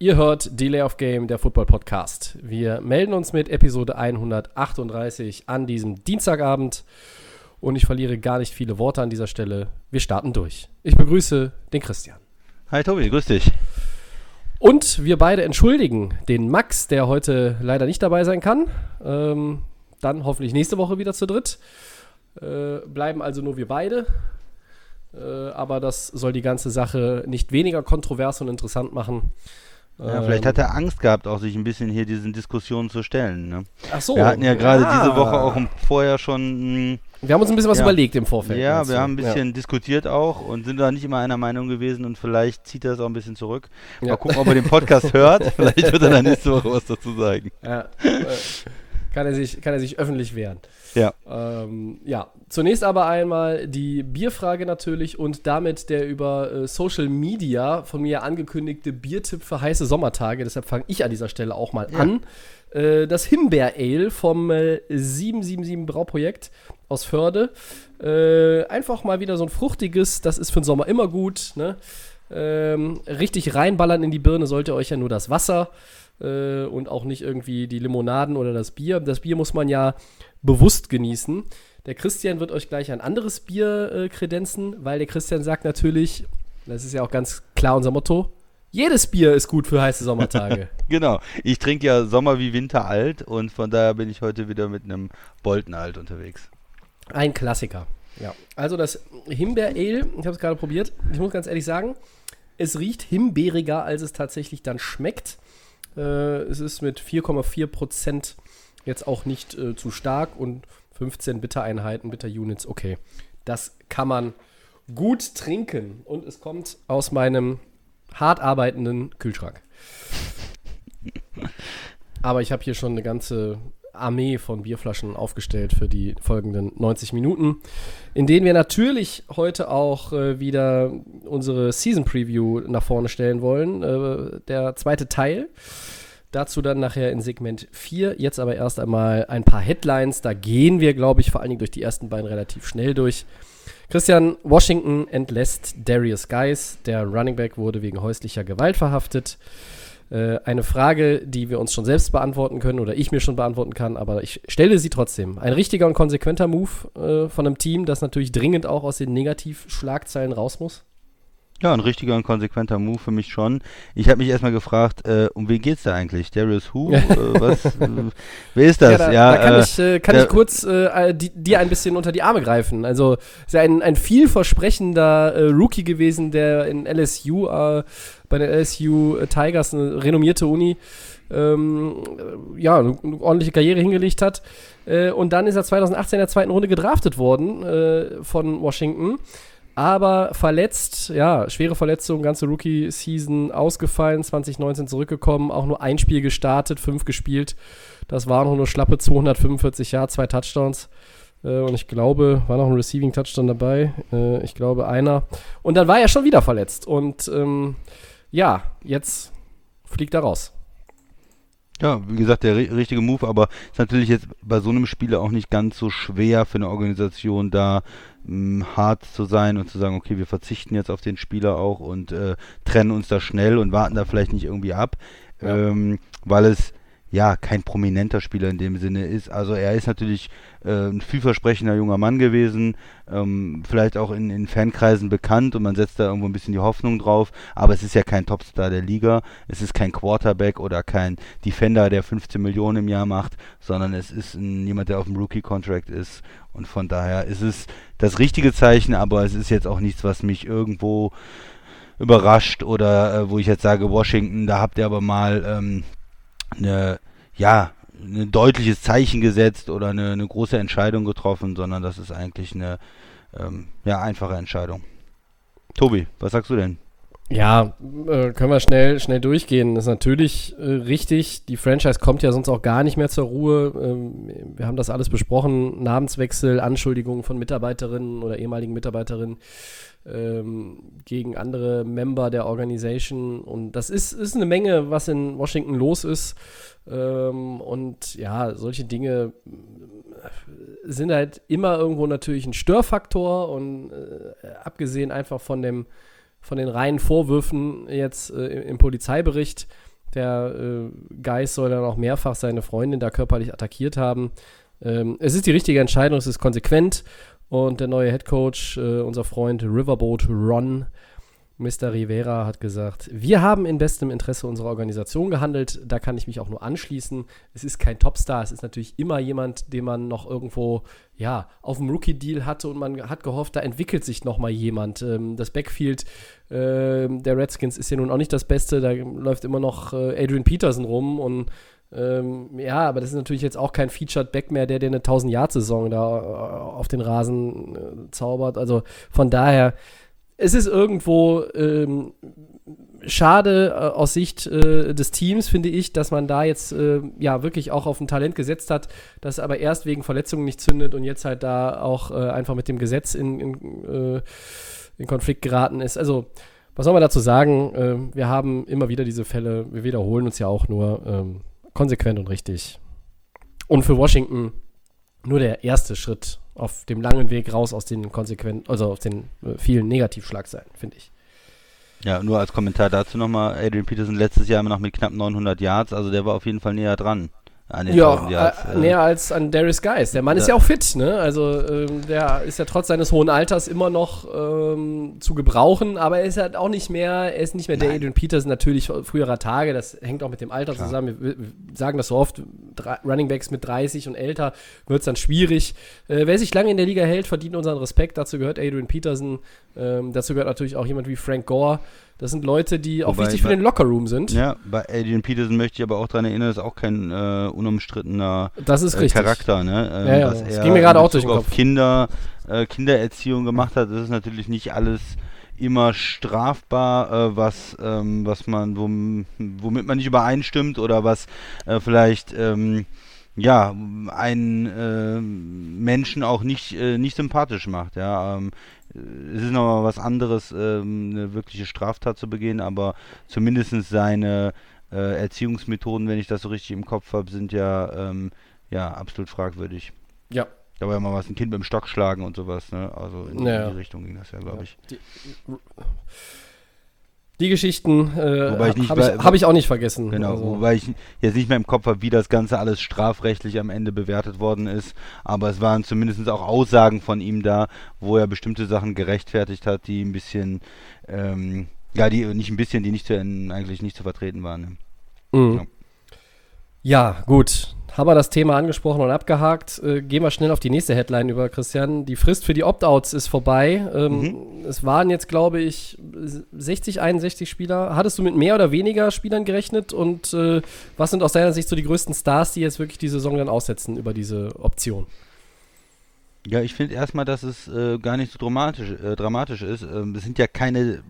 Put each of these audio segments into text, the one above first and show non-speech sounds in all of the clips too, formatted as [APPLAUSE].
ihr hört Delay of Game, der Football Podcast. Wir melden uns mit Episode 138 an diesem Dienstagabend und ich verliere gar nicht viele Worte an dieser Stelle. Wir starten durch. Ich begrüße den Christian. Hi Tobi, grüß dich. Und wir beide entschuldigen den Max, der heute leider nicht dabei sein kann. Ähm, dann hoffentlich nächste Woche wieder zu dritt. Äh, bleiben also nur wir beide. Äh, aber das soll die ganze Sache nicht weniger kontrovers und interessant machen. Ja, vielleicht hat er Angst gehabt, auch sich ein bisschen hier diesen Diskussionen zu stellen. Ne? Ach so. Wir hatten ja gerade ja. diese Woche auch vorher schon. mh, Wir haben uns ein bisschen was Ja. überlegt im Vorfeld. Ja, wir haben ein bisschen diskutiert auch und sind da nicht immer einer Meinung gewesen und vielleicht zieht er es auch ein bisschen zurück. Ja. Mal gucken, ob er den Podcast [LAUGHS] hört. Vielleicht wird er dann nächste Woche was dazu sagen. Ja. [LAUGHS] Kann, er sich, kann er sich öffentlich wehren. Ja. Ähm, ja, zunächst aber einmal die Bierfrage natürlich und damit der über äh, Social Media von mir angekündigte Biertipp für heiße Sommertage. Deshalb fange ich an dieser Stelle auch mal an. Äh, das Himbeer Ale vom äh, 777 Brauprojekt aus Förde. Äh, einfach mal wieder so ein fruchtiges, das ist für den Sommer immer gut. Ne? Ähm, richtig reinballern in die Birne sollte euch ja nur das Wasser äh, und auch nicht irgendwie die Limonaden oder das Bier. Das Bier muss man ja bewusst genießen. Der Christian wird euch gleich ein anderes Bier äh, kredenzen, weil der Christian sagt natürlich, das ist ja auch ganz klar unser Motto, jedes Bier ist gut für heiße Sommertage. [LAUGHS] Genau. Ich trinke ja Sommer wie Winter alt und von daher bin ich heute wieder mit einem Bolten alt unterwegs. Ein Klassiker. Ja. Also das Himbeer-Ale, ich habe es gerade probiert. Ich muss ganz ehrlich sagen, es riecht himbeeriger, als es tatsächlich dann schmeckt. Äh, es ist mit 4,4 Prozent jetzt auch nicht äh, zu stark und 15 Bittereinheiten, Bitter-Units, okay. Das kann man gut trinken und es kommt aus meinem hart arbeitenden Kühlschrank. [LAUGHS] Aber ich habe hier schon eine ganze Armee von Bierflaschen aufgestellt für die folgenden 90 Minuten, in denen wir natürlich heute auch äh, wieder unsere Season Preview nach vorne stellen wollen. Äh, der zweite Teil. Dazu dann nachher in Segment 4. Jetzt aber erst einmal ein paar Headlines. Da gehen wir, glaube ich, vor allen Dingen durch die ersten beiden relativ schnell durch. Christian Washington entlässt Darius Geis. Der Running Back wurde wegen häuslicher Gewalt verhaftet. Äh, eine Frage, die wir uns schon selbst beantworten können oder ich mir schon beantworten kann, aber ich stelle sie trotzdem. Ein richtiger und konsequenter Move äh, von einem Team, das natürlich dringend auch aus den Negativschlagzeilen raus muss. Ja, ein richtiger und konsequenter Move für mich schon. Ich habe mich erstmal gefragt, äh, um wen geht's da eigentlich? Darius Who? [LAUGHS] äh, was? Äh, wer ist das? da, Ja, da kann, äh, ich, äh, kann ich kurz äh, dir ein bisschen unter die Arme greifen. Also ist ja ein, ein vielversprechender Rookie gewesen, der in LSU, bei den LSU Tigers, eine renommierte Uni, ähm, äh, ja, eine, eine ordentliche Karriere hingelegt hat. Und dann ist er 2018 in der zweiten Runde gedraftet worden von Washington. Aber verletzt, ja, schwere Verletzung, ganze Rookie-Season ausgefallen, 2019 zurückgekommen, auch nur ein Spiel gestartet, fünf gespielt. Das waren nur schlappe 245 Yards, zwei Touchdowns. Äh, und ich glaube, war noch ein Receiving-Touchdown dabei. Äh, ich glaube, einer. Und dann war er schon wieder verletzt. Und ähm, ja, jetzt fliegt er raus. Ja, wie gesagt, der ri- richtige Move, aber ist natürlich jetzt bei so einem Spieler auch nicht ganz so schwer für eine Organisation da mh, hart zu sein und zu sagen, okay, wir verzichten jetzt auf den Spieler auch und äh, trennen uns da schnell und warten da vielleicht nicht irgendwie ab, Ja. ähm, weil es ja kein prominenter Spieler in dem Sinne ist. Also er ist natürlich äh, ein vielversprechender junger Mann gewesen, ähm, vielleicht auch in, in Fankreisen bekannt und man setzt da irgendwo ein bisschen die Hoffnung drauf, aber es ist ja kein Topstar der Liga, es ist kein Quarterback oder kein Defender, der 15 Millionen im Jahr macht, sondern es ist ein, jemand, der auf dem Rookie-Contract ist. Und von daher ist es das richtige Zeichen, aber es ist jetzt auch nichts, was mich irgendwo überrascht oder äh, wo ich jetzt sage, Washington, da habt ihr aber mal ähm, eine, ja, ein deutliches Zeichen gesetzt oder eine, eine große Entscheidung getroffen, sondern das ist eigentlich eine ähm, ja, einfache Entscheidung. Tobi, was sagst du denn? Ja, äh, können wir schnell, schnell durchgehen. Das ist natürlich äh, richtig. Die Franchise kommt ja sonst auch gar nicht mehr zur Ruhe. Ähm, wir haben das alles besprochen. Namenswechsel, Anschuldigungen von Mitarbeiterinnen oder ehemaligen Mitarbeiterinnen ähm, gegen andere Member der Organisation. Und das ist, ist eine Menge, was in Washington los ist. Ähm, und ja, solche Dinge sind halt immer irgendwo natürlich ein Störfaktor und äh, abgesehen einfach von dem von den reinen Vorwürfen jetzt äh, im, im, Polizeibericht. Der äh, Geist soll dann auch mehrfach seine Freundin da körperlich attackiert haben. Ähm, es ist die richtige Entscheidung, es ist konsequent und der neue Head Coach, äh, unser Freund Riverboat Ron, Mr. Rivera hat gesagt, wir haben in bestem Interesse unserer Organisation gehandelt. Da kann ich mich auch nur anschließen. Es ist kein Topstar, es ist natürlich immer jemand, den man noch irgendwo ja, auf dem Rookie-Deal hatte und man hat gehofft, da entwickelt sich noch mal jemand. Ähm, das Backfield äh, der Redskins ist ja nun auch nicht das Beste. Da läuft immer noch äh, Adrian Peterson rum und ähm, ja, aber das ist natürlich jetzt auch kein Featured Back mehr, der dir eine 1000-Jahr-Saison da äh, auf den Rasen äh, zaubert. Also von daher es ist irgendwo ähm, schade äh, aus Sicht äh, des Teams, finde ich, dass man da jetzt äh, ja wirklich auch auf ein Talent gesetzt hat, das aber erst wegen Verletzungen nicht zündet und jetzt halt da auch äh, einfach mit dem Gesetz in, in, in, Konflikt geraten ist. Also, was soll man dazu sagen? Ähm, wir haben immer wieder diese Fälle, wir wiederholen uns ja auch nur ähm, konsequent und richtig. Und für Washington nur der erste Schritt auf dem langen Weg raus aus den konsequenten, also aus den äh, vielen Negativschlagseiten, finde ich. Ja, nur als Kommentar dazu nochmal, Adrian Peterson letztes Jahr immer noch mit knapp 900 Yards, also der war auf jeden Fall näher dran ja, Yards, äh, näher als an Darius Geis. Der Mann ja. ist ja auch fit, ne? Also ähm, der ist ja trotz seines hohen Alters immer noch ähm, zu gebrauchen, aber er ist halt auch nicht mehr, er ist nicht mehr Nein. der Adrian Peters natürlich früherer Tage. Das hängt auch mit dem Alter Klar. zusammen. Wir, wir, sagen das so oft, Running Backs mit 30 und älter wird es dann schwierig. Äh, wer sich lange in der Liga hält, verdient unseren Respekt. Dazu gehört Adrian Peterson. Ähm, dazu gehört natürlich auch jemand wie Frank Gore. Das sind Leute, die auch Wobei, wichtig für den Lockerroom sind. Ja, bei Adrian Peterson möchte ich aber auch daran erinnern, das ist auch kein äh, unumstrittener das ist äh, Charakter. Ne? Ähm, ja, ja, das ging mir gerade auch durch den Kopf. Kinder, äh, Kindererziehung gemacht hat, das ist natürlich nicht alles immer strafbar, äh, was, ähm, was man, womit man nicht übereinstimmt oder was äh, vielleicht ähm, ja, einen äh, Menschen auch nicht, äh, nicht sympathisch macht. Ja, ähm, es ist nochmal was anderes, ähm, eine wirkliche Straftat zu begehen, aber zumindest seine äh, Erziehungsmethoden, wenn ich das so richtig im Kopf habe, sind ja, ähm, ja absolut fragwürdig. Ja. Da war ja mal was, ein Kind mit dem Stock schlagen und sowas, ne? Also in, ja. in die Richtung ging das ja, glaube ich. Die, die Geschichten äh, habe ich, hab ich, auch nicht vergessen. Genau, also. wobei ich jetzt nicht mehr im Kopf habe, wie das Ganze alles strafrechtlich am Ende bewertet worden ist. Aber es waren zumindest auch Aussagen von ihm da, wo er bestimmte Sachen gerechtfertigt hat, die ein bisschen, ähm, ja, die nicht ein bisschen, die nicht zu, eigentlich nicht zu vertreten waren. Ne? Mhm. Ja. ja, gut haben wir das Thema angesprochen und abgehakt. Äh, gehen wir schnell auf die nächste Headline über, Christian. Die Frist für die Opt-outs ist vorbei. Ähm, mhm. Es waren jetzt, glaube ich, 60, 61 Spieler. Hattest du mit mehr oder weniger Spielern gerechnet? Und äh, was sind aus deiner Sicht so die größten Stars, die jetzt wirklich die Saison dann aussetzen über diese Option? Ja, ich finde erstmal, dass es äh, gar nicht so dramatisch, äh, dramatisch ist. Ähm, es sind ja keine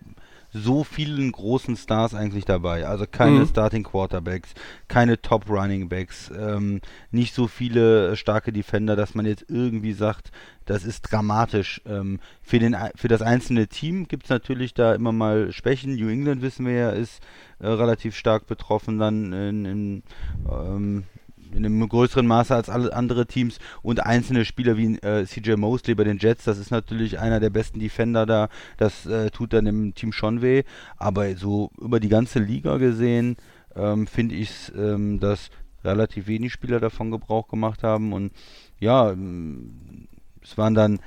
so vielen großen Stars eigentlich dabei. Also keine mhm. Starting Quarterbacks, keine Top Running Backs, ähm, nicht so viele starke Defender, dass man jetzt irgendwie sagt, das ist dramatisch. Ähm, für, den, für das einzelne Team gibt es natürlich da immer mal Schwächen. New England, wissen wir ja, ist äh, relativ stark betroffen dann in, in ähm, in einem größeren Maße als alle andere Teams und einzelne Spieler wie äh, CJ Mosley bei den Jets, das ist natürlich einer der besten Defender da, das äh, tut dann dem Team schon weh, aber so über die ganze Liga gesehen ähm, finde ich ähm, dass relativ wenig Spieler davon Gebrauch gemacht haben. Und ja, ähm, es waren dann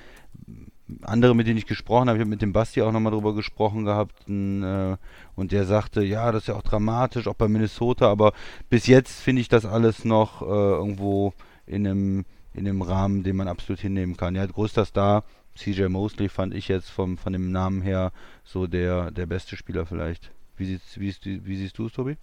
andere, mit denen ich gesprochen habe, ich habe mit dem Basti auch nochmal drüber gesprochen gehabt und, äh, und der sagte, ja, das ist ja auch dramatisch, auch bei Minnesota, aber bis jetzt finde ich das alles noch äh, irgendwo in einem, in einem Rahmen, den man absolut hinnehmen kann. Ja, größter Star, CJ Mosley fand ich jetzt vom, von dem Namen her so der, der beste Spieler vielleicht. Wie, wie, wie siehst du es, Tobi?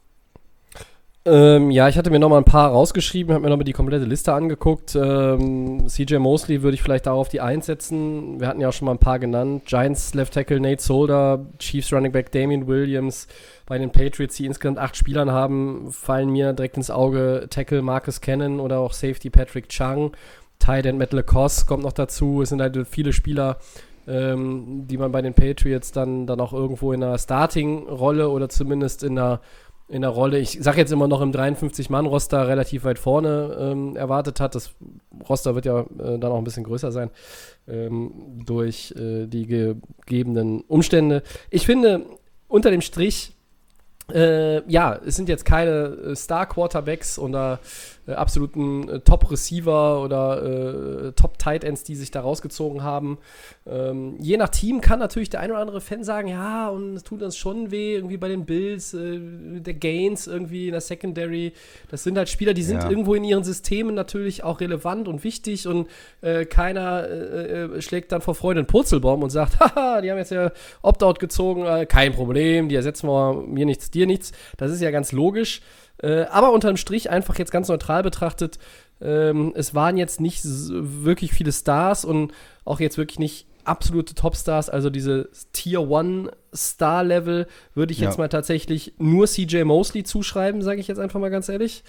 Ähm, ja, ich hatte mir noch mal ein paar rausgeschrieben, habe mir noch mal die komplette Liste angeguckt. Ähm, CJ Mosley würde ich vielleicht darauf die einsetzen. Wir hatten ja auch schon mal ein paar genannt. Giants Left Tackle Nate Solder, Chiefs Running Back Damian Williams. Bei den Patriots, die insgesamt acht Spielern haben, fallen mir direkt ins Auge Tackle Marcus Cannon oder auch Safety Patrick Chung. Tight End Matt LaCosse kommt noch dazu. Es sind halt viele Spieler, ähm, die man bei den Patriots dann, dann auch irgendwo in einer Starting-Rolle oder zumindest in einer in der Rolle, ich sage jetzt immer noch im 53-Mann-Roster relativ weit vorne ähm, erwartet hat. Das Roster wird ja äh, dann auch ein bisschen größer sein ähm, durch äh, die gegebenen Umstände. Ich finde, unter dem Strich, äh, ja, es sind jetzt keine äh, Star-Quarterbacks oder äh, absoluten äh, Top-Receiver oder äh, Top-Tight Ends, die sich da rausgezogen haben. Ähm, je nach Team kann natürlich der ein oder andere Fan sagen, ja, und es tut uns schon weh, irgendwie bei den Bills, äh, der Gains irgendwie in der Secondary. Das sind halt Spieler, die sind ja. irgendwo in ihren Systemen natürlich auch relevant und wichtig und äh, keiner äh, schlägt dann vor Freude einen Purzelbaum und sagt, [LAUGHS] haha, die haben jetzt ja Opt-out gezogen, kein Problem, die ersetzen wir mir nichts, dir nichts. Das ist ja ganz logisch. Äh, aber unterm Strich einfach jetzt ganz neutral betrachtet, ähm, es waren jetzt nicht wirklich viele Stars und auch jetzt wirklich nicht absolute Topstars, also diese Tier 1 Star-Level würde ich ja. jetzt mal tatsächlich nur CJ Mosley zuschreiben, sage ich jetzt einfach mal ganz ehrlich.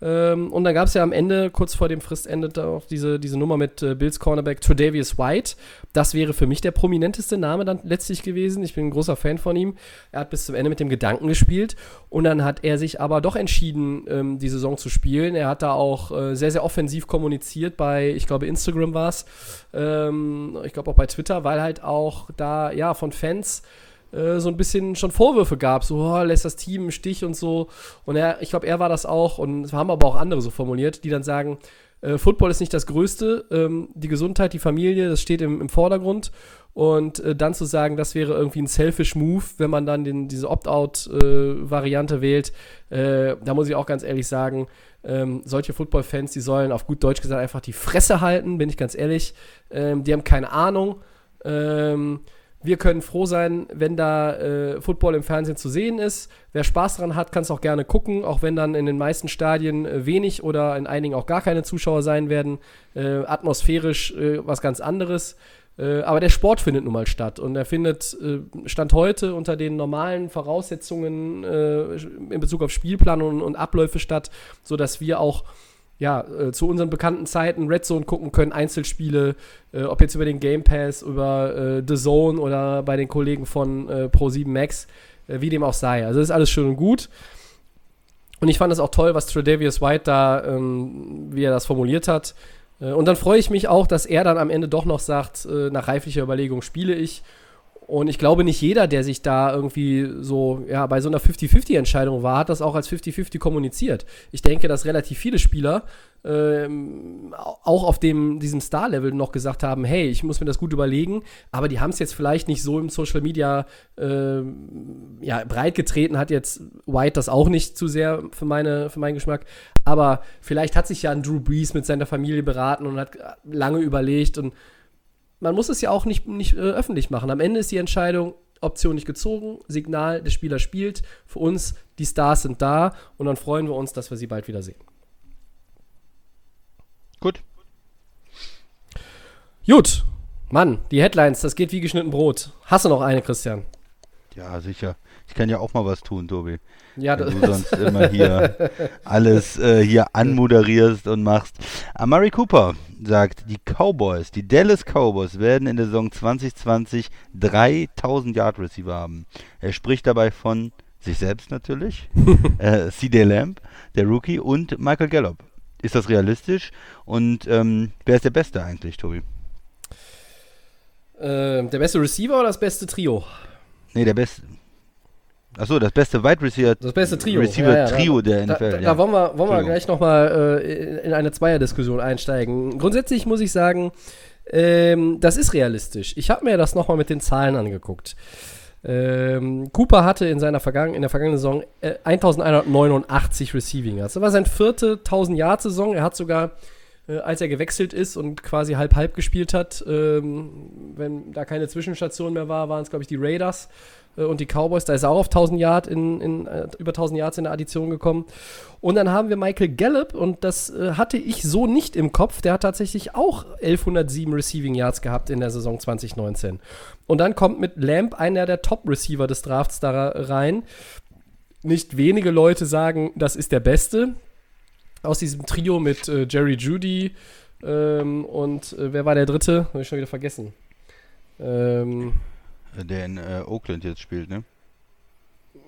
Ähm, und dann gab es ja am Ende, kurz vor dem Fristende, auch diese, diese Nummer mit äh, Bills Cornerback Tredavious White. Das wäre für mich der prominenteste Name dann letztlich gewesen. Ich bin ein großer Fan von ihm. Er hat bis zum Ende mit dem Gedanken gespielt und dann hat er sich aber doch entschieden, ähm, die Saison zu spielen. Er hat da auch äh, sehr, sehr offensiv kommuniziert bei, ich glaube, Instagram war es. Ähm, ich glaube auch bei Twitter, weil halt auch da, ja, von Fans äh, so ein bisschen schon Vorwürfe gab, so oh, lässt das Team im Stich und so. Und er, ich glaube, er war das auch und es haben aber auch andere so formuliert, die dann sagen, äh, Football ist nicht das Größte, ähm, die Gesundheit, die Familie, das steht im, im Vordergrund. Und äh, dann zu sagen, das wäre irgendwie ein selfish Move, wenn man dann den, diese Opt-out-Variante äh, wählt, äh, da muss ich auch ganz ehrlich sagen, ähm, solche Football-Fans, die sollen auf gut Deutsch gesagt einfach die Fresse halten, bin ich ganz ehrlich. Ähm, die haben keine Ahnung. Ähm, wir können froh sein, wenn da äh, Football im Fernsehen zu sehen ist. Wer Spaß daran hat, kann es auch gerne gucken, auch wenn dann in den meisten Stadien äh, wenig oder in einigen auch gar keine Zuschauer sein werden. Äh, atmosphärisch äh, was ganz anderes. Äh, aber der Sport findet nun mal statt und er findet äh, Stand heute unter den normalen Voraussetzungen in Bezug auf Spielplan und, und Abläufe statt, sodass wir auch ja, äh, zu unseren bekannten Zeiten Red Zone gucken können, Einzelspiele, äh, ob jetzt über den Game Pass, über äh, The Zone oder bei den Kollegen von äh, Pro7 Max, äh, wie dem auch sei. Also das ist alles schön und gut. Und ich fand es auch toll, was Tredavious White da, ähm, wie er das formuliert hat. Äh, und dann freue ich mich auch, dass er dann am Ende doch noch sagt, nach reiflicher Überlegung spiele ich und ich glaube, nicht jeder, der sich da irgendwie so, ja, bei so einer 50-50-Entscheidung war, hat das auch als 50-50 kommuniziert. Ich denke, dass relativ viele Spieler ähm, auch auf dem, diesem Star-Level noch gesagt haben, hey, ich muss mir das gut überlegen, aber die haben es jetzt vielleicht nicht so im Social Media äh, ja, breit getreten, hat jetzt White das auch nicht zu sehr für, meine, für meinen Geschmack, aber vielleicht hat sich ja ein Drew Brees mit seiner Familie beraten und hat lange überlegt und man muss es ja auch nicht, nicht äh, öffentlich machen. Am Ende ist die Entscheidung, Option nicht gezogen, Signal, der Spieler spielt. Für uns, die Stars sind da und dann freuen wir uns, dass wir sie bald wieder sehen. Gut. Gut. Mann, die Headlines, das geht wie geschnitten Brot. Hast du noch eine, Christian? Ja, sicher. Ich kann ja auch mal was tun, Tobi. Ja, Wenn du sonst immer hier [LAUGHS] alles äh, hier anmoderierst und machst. Amari Cooper sagt, die Cowboys, die Dallas Cowboys werden in der Saison 2020 3000 Yard Receiver haben. Er spricht dabei von sich selbst natürlich, [LAUGHS] äh, CD Lamb, der Rookie und Michael Gallup. Ist das realistisch? Und ähm, wer ist der Beste eigentlich, Tobi? Äh, der beste Receiver oder das beste Trio? Nee, der beste. Achso, das beste Wide Receiver, das beste Trio, Receiver ja, ja, Trio da, der NFL. Da, da, da wollen wir, wollen wir gleich nochmal äh, in eine Zweierdiskussion einsteigen. Grundsätzlich muss ich sagen, ähm, das ist realistisch. Ich habe mir das nochmal mit den Zahlen angeguckt. Ähm, Cooper hatte in, seiner Vergangen in der vergangenen Saison äh, 1189 Receiving Yards. Das war seine vierte 1000-Yard-Saison. Er hat sogar äh, als er gewechselt ist und quasi halb-halb gespielt hat. Ähm, wenn da keine Zwischenstation mehr war, waren es, glaube ich, die Raiders. Äh, und die Cowboys, da ist er auch auf 1000 Yard in, in äh, über 1000 Yards in der Addition gekommen. Und dann haben wir Michael Gallup und das äh, hatte ich so nicht im Kopf. Der hat tatsächlich auch 1107 Receiving Yards gehabt in der Saison 2019. Und dann kommt mit Lamb einer der Top-Receiver des Drafts da rein. Nicht wenige Leute sagen, das ist der Beste. Aus diesem Trio mit äh, Jerry Judy ähm, und äh, wer war der dritte? Habe ich schon wieder vergessen. Ähm, der in äh, Oakland jetzt spielt, ne?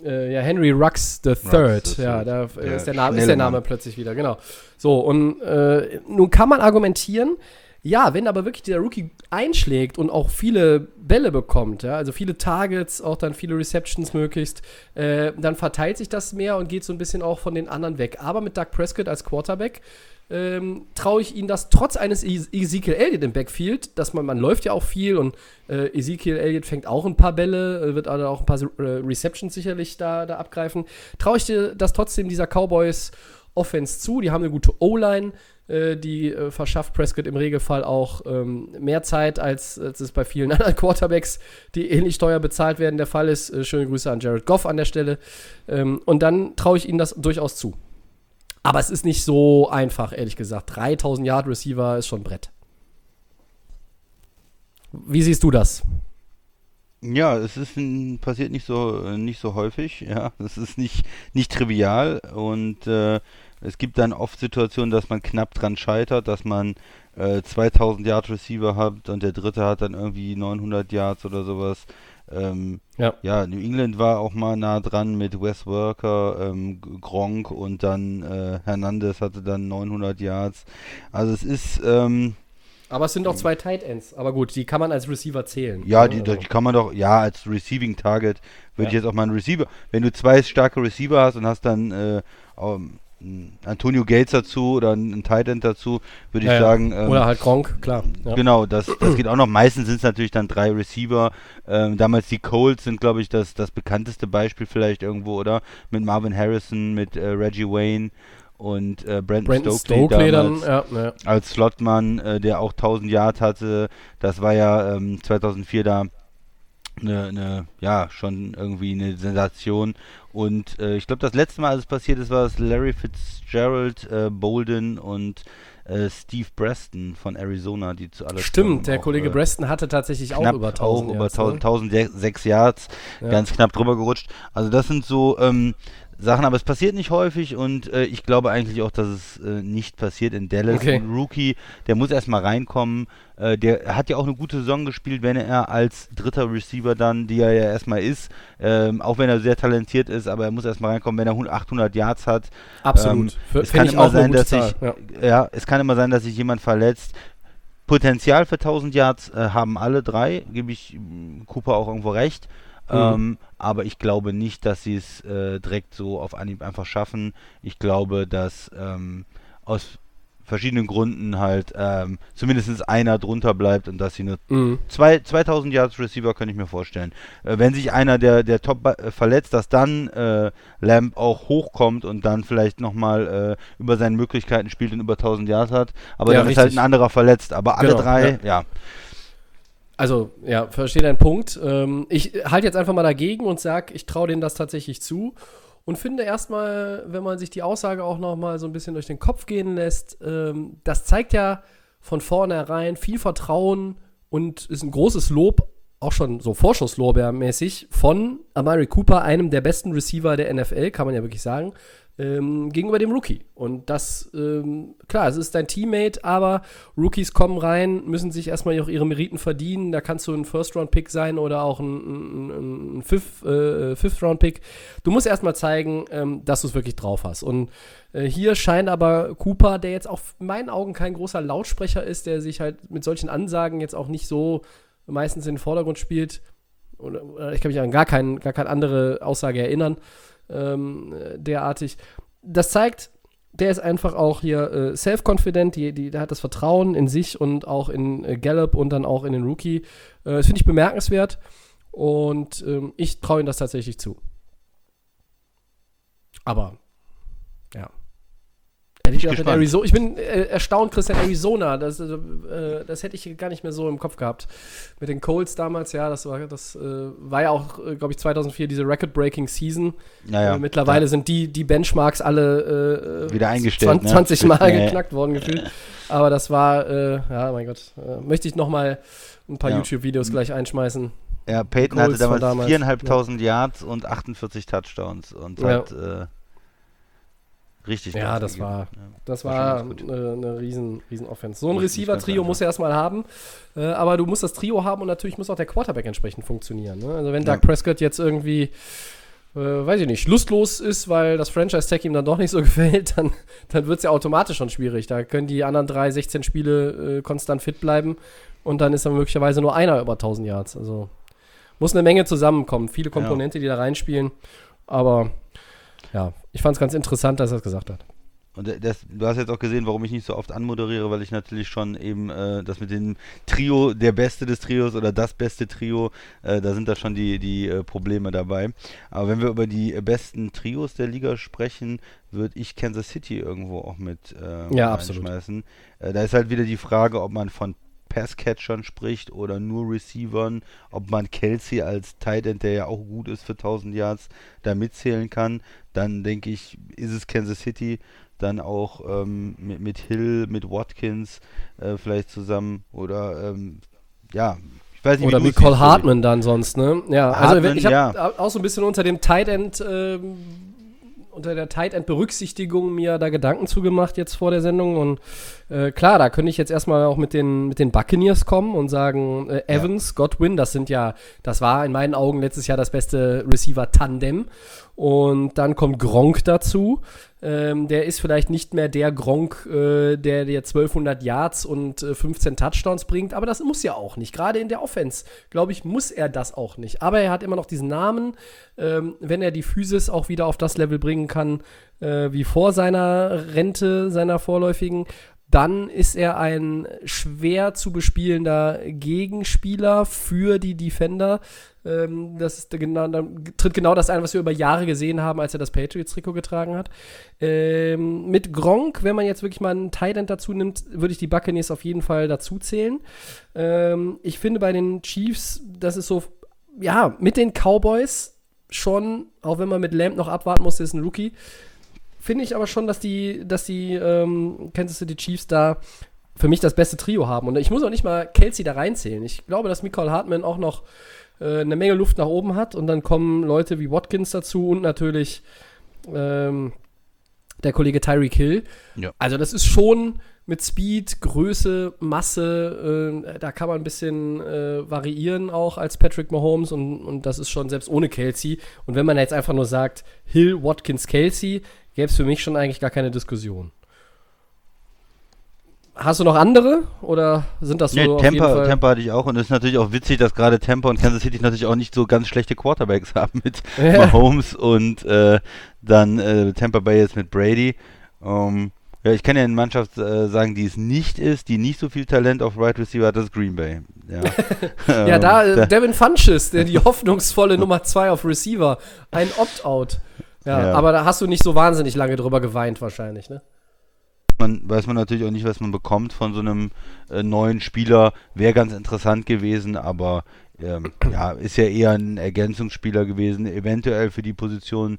Äh, ja, Henry Rux the Third. Ja, da der ist, der Name, ist der Name plötzlich wieder, genau. So, und äh, nun kann man argumentieren, ja, wenn aber wirklich der Rookie einschlägt und auch viele Bälle bekommt, ja, also viele Targets, auch dann viele Receptions möglichst, äh, dann verteilt sich das mehr und geht so ein bisschen auch von den anderen weg. Aber mit Doug Prescott als Quarterback ähm, traue ich ihnen das trotz eines Ezekiel Elliott im Backfield, dass man, man läuft ja auch viel und äh, Ezekiel Elliott fängt auch ein paar Bälle, äh, wird auch ein paar äh, Receptions sicherlich da, da abgreifen. Traue ich dir das trotzdem dieser Cowboys Offense zu? Die haben eine gute O-Line, äh, die äh, verschafft Prescott im Regelfall auch ähm, mehr Zeit, als, als, es bei vielen [LAUGHS] anderen Quarterbacks, die ähnlich teuer bezahlt werden, der Fall ist. Äh, schöne Grüße an Jared Goff an der Stelle. Ähm, und dann traue ich ihnen das durchaus zu. Aber es ist nicht so einfach, ehrlich gesagt. 3000 Yard Receiver ist schon Brett. Wie siehst du das? Ja, es ist ein, passiert nicht so nicht so häufig. [LAUGHS] Ja, es ist nicht nicht trivial und äh, es gibt dann oft Situationen, dass man knapp dran scheitert, dass man äh, 2000 Yard Receiver hat und der dritte hat dann irgendwie 900 Yards oder sowas. Ähm, ja. ja, New England war auch mal nah dran mit Wes Worker, ähm, Gronk und dann äh, Hernandez hatte dann 900 Yards. Also es ist. Ähm, aber es sind auch zwei Tight Ends. Aber gut, die kann man als Receiver zählen. Ja, die, die kann man doch, ja, als Receiving Target würde ja. ich jetzt auch mal einen Receiver. Wenn du zwei starke Receiver hast und hast dann äh, Antonio Gates dazu oder ein Tight End dazu, würde ich ja, sagen. Ähm, oder halt Gronk, klar. Ja. Genau, das, das geht auch noch. Meistens sind es natürlich dann drei Receiver. Ähm, damals die Colts sind, glaube ich, das, das bekannteste Beispiel vielleicht irgendwo, oder? Mit Marvin Harrison, mit äh, Reggie Wayne und äh, Brandon, Brandon Stokely, Stokely damals dann, ja, ja. als Slotmann, äh, der auch 1000 Yards hatte. Das war ja ähm, 2004 da eine, eine, ja, schon irgendwie eine Sensation. Und äh, ich glaube, das letzte Mal, als es passiert ist, war es Larry Fitzgerald, äh, Bolden und äh, Steve Preston von Arizona, die zu alles Stimmt, der auch, Kollege Preston äh, hatte tatsächlich auch über 1000 auch über 1000, 1006 Yards, ja. ganz knapp drüber gerutscht. Also das sind so ähm, Sachen, aber es passiert nicht häufig und äh, ich glaube eigentlich auch, dass es äh, nicht passiert in Dallas. Okay. Ein Rookie, der muss erstmal reinkommen. Äh, der hat ja auch eine gute Saison gespielt, wenn er als dritter Receiver dann, die er ja erstmal ist, ähm, auch wenn er sehr talentiert ist, aber er muss erstmal reinkommen, wenn er 800 Yards hat. Absolut. Ähm, es kann immer sein, dass sich, ja. ja, es kann immer sein, dass sich jemand verletzt. Potenzial für 1000 Yards äh, haben alle drei, gebe ich mm, Cooper auch irgendwo recht. Mhm. Ähm, aber ich glaube nicht, dass sie es äh, direkt so auf Anhieb einfach schaffen. Ich glaube, dass ähm, aus verschiedenen Gründen halt ähm, zumindest einer drunter bleibt und dass sie nur mhm. zwei, 2000 Yards Receiver könnte ich mir vorstellen. Äh, wenn sich einer der, der Top äh, verletzt, dass dann äh, Lamb auch hochkommt und dann vielleicht nochmal äh, über seine Möglichkeiten spielt und über 1000 Yards hat. Aber ja, dann richtig. ist halt ein anderer verletzt. Aber alle genau, drei, ja. ja. Also, ja, verstehe deinen Punkt. Ähm, ich halte jetzt einfach mal dagegen und sage, ich traue denen das tatsächlich zu. Und finde erstmal, wenn man sich die Aussage auch noch mal so ein bisschen durch den Kopf gehen lässt, ähm, das zeigt ja von vornherein viel Vertrauen und ist ein großes Lob, auch schon so Vorschusslorbeermäßig, von Amari Cooper, einem der besten Receiver der NFL, kann man ja wirklich sagen, ähm, gegenüber dem Rookie. Und das, ähm, klar, es ist dein Teammate, aber Rookies kommen rein, müssen sich erstmal auch ihre Meriten verdienen. Da kannst du ein First-Round-Pick sein oder auch ein, ein, ein äh, Fifth-Round-Pick. Du musst erstmal zeigen, ähm, dass du es wirklich drauf hast. Und äh, hier scheint aber Cooper, der jetzt auch in meinen Augen kein großer Lautsprecher ist, der sich halt mit solchen Ansagen jetzt auch nicht so meistens in den Vordergrund spielt. Oder ich kann mich an gar, kein, gar keine andere Aussage erinnern ähm, derartig. Das zeigt, der ist einfach auch hier äh, self-confident, die, die, der hat das Vertrauen in sich und auch in äh, Gallup und dann auch in den Rookie. Äh, das finde ich bemerkenswert und ähm, ich traue ihm das tatsächlich zu. Aber. Hätte ich, ich. Arizona, ich bin äh, erstaunt, Christian Arizona. Das, äh, das hätte ich gar nicht mehr so im Kopf gehabt. Mit den Colts damals, ja, das war, das äh, war ja auch, äh, glaube ich, 2004 diese Record-Breaking Season. Naja, äh, mittlerweile sind die, die Benchmarks alle äh, Wieder eingestellt, 20, ne? 20 Mal [LAUGHS] Ja, ja. geknackt worden gefühlt. Aber das war, ja, mein Gott, möchte ich noch mal ein paar Ja. YouTube-Videos gleich einschmeißen. Ja, Peyton Colts hatte damals, 4.500 Yards und 48 Touchdowns und Ja. hat richtig Ja, das gegeben. war- Ja. Das War gut. eine, riesen, riesen Offense. So ein Receiver-Trio muss er erstmal haben, äh, aber du musst das Trio haben und natürlich muss auch der Quarterback entsprechend funktionieren. Ne? Also wenn Ja. Doug Prescott jetzt irgendwie, äh, weiß ich nicht, lustlos ist, weil das Franchise-Tag ihm dann doch nicht so [LAUGHS] gefällt, dann, dann wird es ja automatisch schon schwierig. Da können die anderen drei 16 Spiele äh, konstant fit bleiben und dann ist dann möglicherweise nur einer über 1000 Yards. Also muss eine Menge zusammenkommen, viele Komponente, die da reinspielen, aber ja, ich fand es ganz interessant, dass er es gesagt hat. Und das, du hast jetzt auch gesehen, warum ich nicht so oft anmoderiere, weil ich natürlich schon eben äh, das mit dem Trio, der Beste des Trios oder das beste Trio, äh, da sind da schon die, die äh, Probleme dabei. Aber wenn wir über die besten Trios der Liga sprechen, würde ich Kansas City irgendwo auch mit äh, Ja, reinschmeißen. Äh, da ist halt wieder die Frage, ob man von Passcatchern spricht oder nur Receivern, ob man Kelsey als Tight End, der ja auch gut ist für 1000 Yards, da mitzählen kann, dann denke ich, ist es Kansas City, dann auch ähm, mit, mit Hill, mit Watkins äh, vielleicht zusammen oder ähm, ja, ich weiß nicht, Oder wie Cole Hartman dann sonst, ne? Ja, also Hartman, wenn, ich habe ja. auch so ein bisschen unter dem Tight End, ähm, unter der Tight End Berücksichtigung mir da Gedanken zugemacht jetzt vor der Sendung und äh, klar, da könnte ich jetzt erstmal auch mit den, mit den Buccaneers kommen und sagen, äh, Evans, Godwin, das sind ja, das war in meinen Augen letztes Jahr das beste Receiver-Tandem. Und dann kommt Gronk dazu. Ähm, der ist vielleicht nicht mehr der Gronk, äh, der dir 1200 Yards und äh, 15 Touchdowns bringt, aber das muss ja auch nicht. Gerade in der Offense, glaube ich, muss er das auch nicht. Aber er hat immer noch diesen Namen. Ähm, wenn er die Physis auch wieder auf das Level bringen kann, äh, wie vor seiner Rente, seiner vorläufigen, dann ist er ein schwer zu bespielender Gegenspieler für die Defender. Ähm, das ist genau, dann tritt genau das ein, was wir über Jahre gesehen haben, als er das Patriots-Trikot getragen hat. Ähm, mit Gronk, wenn man jetzt wirklich mal einen Thailand dazu nimmt, würde ich die Buccaneers auf jeden Fall dazu zählen. Ähm, ich finde bei den Chiefs, das ist so, ja, mit den Cowboys schon, auch wenn man mit Lamb noch abwarten muss, ist ein Rookie, finde ich aber schon, dass die, dass die ähm, Kansas City Chiefs da für mich das beste Trio haben. Und ich muss auch nicht mal Kelsey da reinzählen. Ich glaube, dass Michael Hartman auch noch äh, eine Menge Luft nach oben hat. Und dann kommen Leute wie Watkins dazu und natürlich ähm, der Kollege Tyreek Hill. Ja. Also das ist schon mit Speed, Größe, Masse, äh, da kann man ein bisschen äh, variieren auch als Patrick Mahomes und, und das ist schon selbst ohne Kelsey. Und wenn man jetzt einfach nur sagt, Hill, Watkins, Kelsey, gäbe es für mich schon eigentlich gar keine Diskussion. Hast du noch andere oder sind das so Nee, auf jeden Fall? Tampa hatte ich auch und es ist natürlich auch witzig, dass gerade Tampa und Kansas City natürlich auch nicht so ganz schlechte Quarterbacks [LAUGHS] haben mit Ja. Mahomes und äh, dann äh, Tampa Bay jetzt mit Brady. Ähm, ja, ich kann ja eine Mannschaft äh, sagen, die es nicht ist, die nicht so viel Talent auf Right Receiver hat, das ist Green Bay. Ja, [LAUGHS] Ja, da, äh, Devin Funches, der die [LAUGHS] hoffnungsvolle Nummer 2 auf Receiver. Ein Opt-out. Ja, Ja. aber da hast du nicht so wahnsinnig lange drüber geweint wahrscheinlich, ne? man weiß man natürlich auch nicht, was man bekommt von so einem äh, neuen Spieler. Wäre ganz interessant gewesen, aber ähm, [CLEARS THROAT] ja, ist ja eher ein Ergänzungsspieler gewesen, eventuell für die Position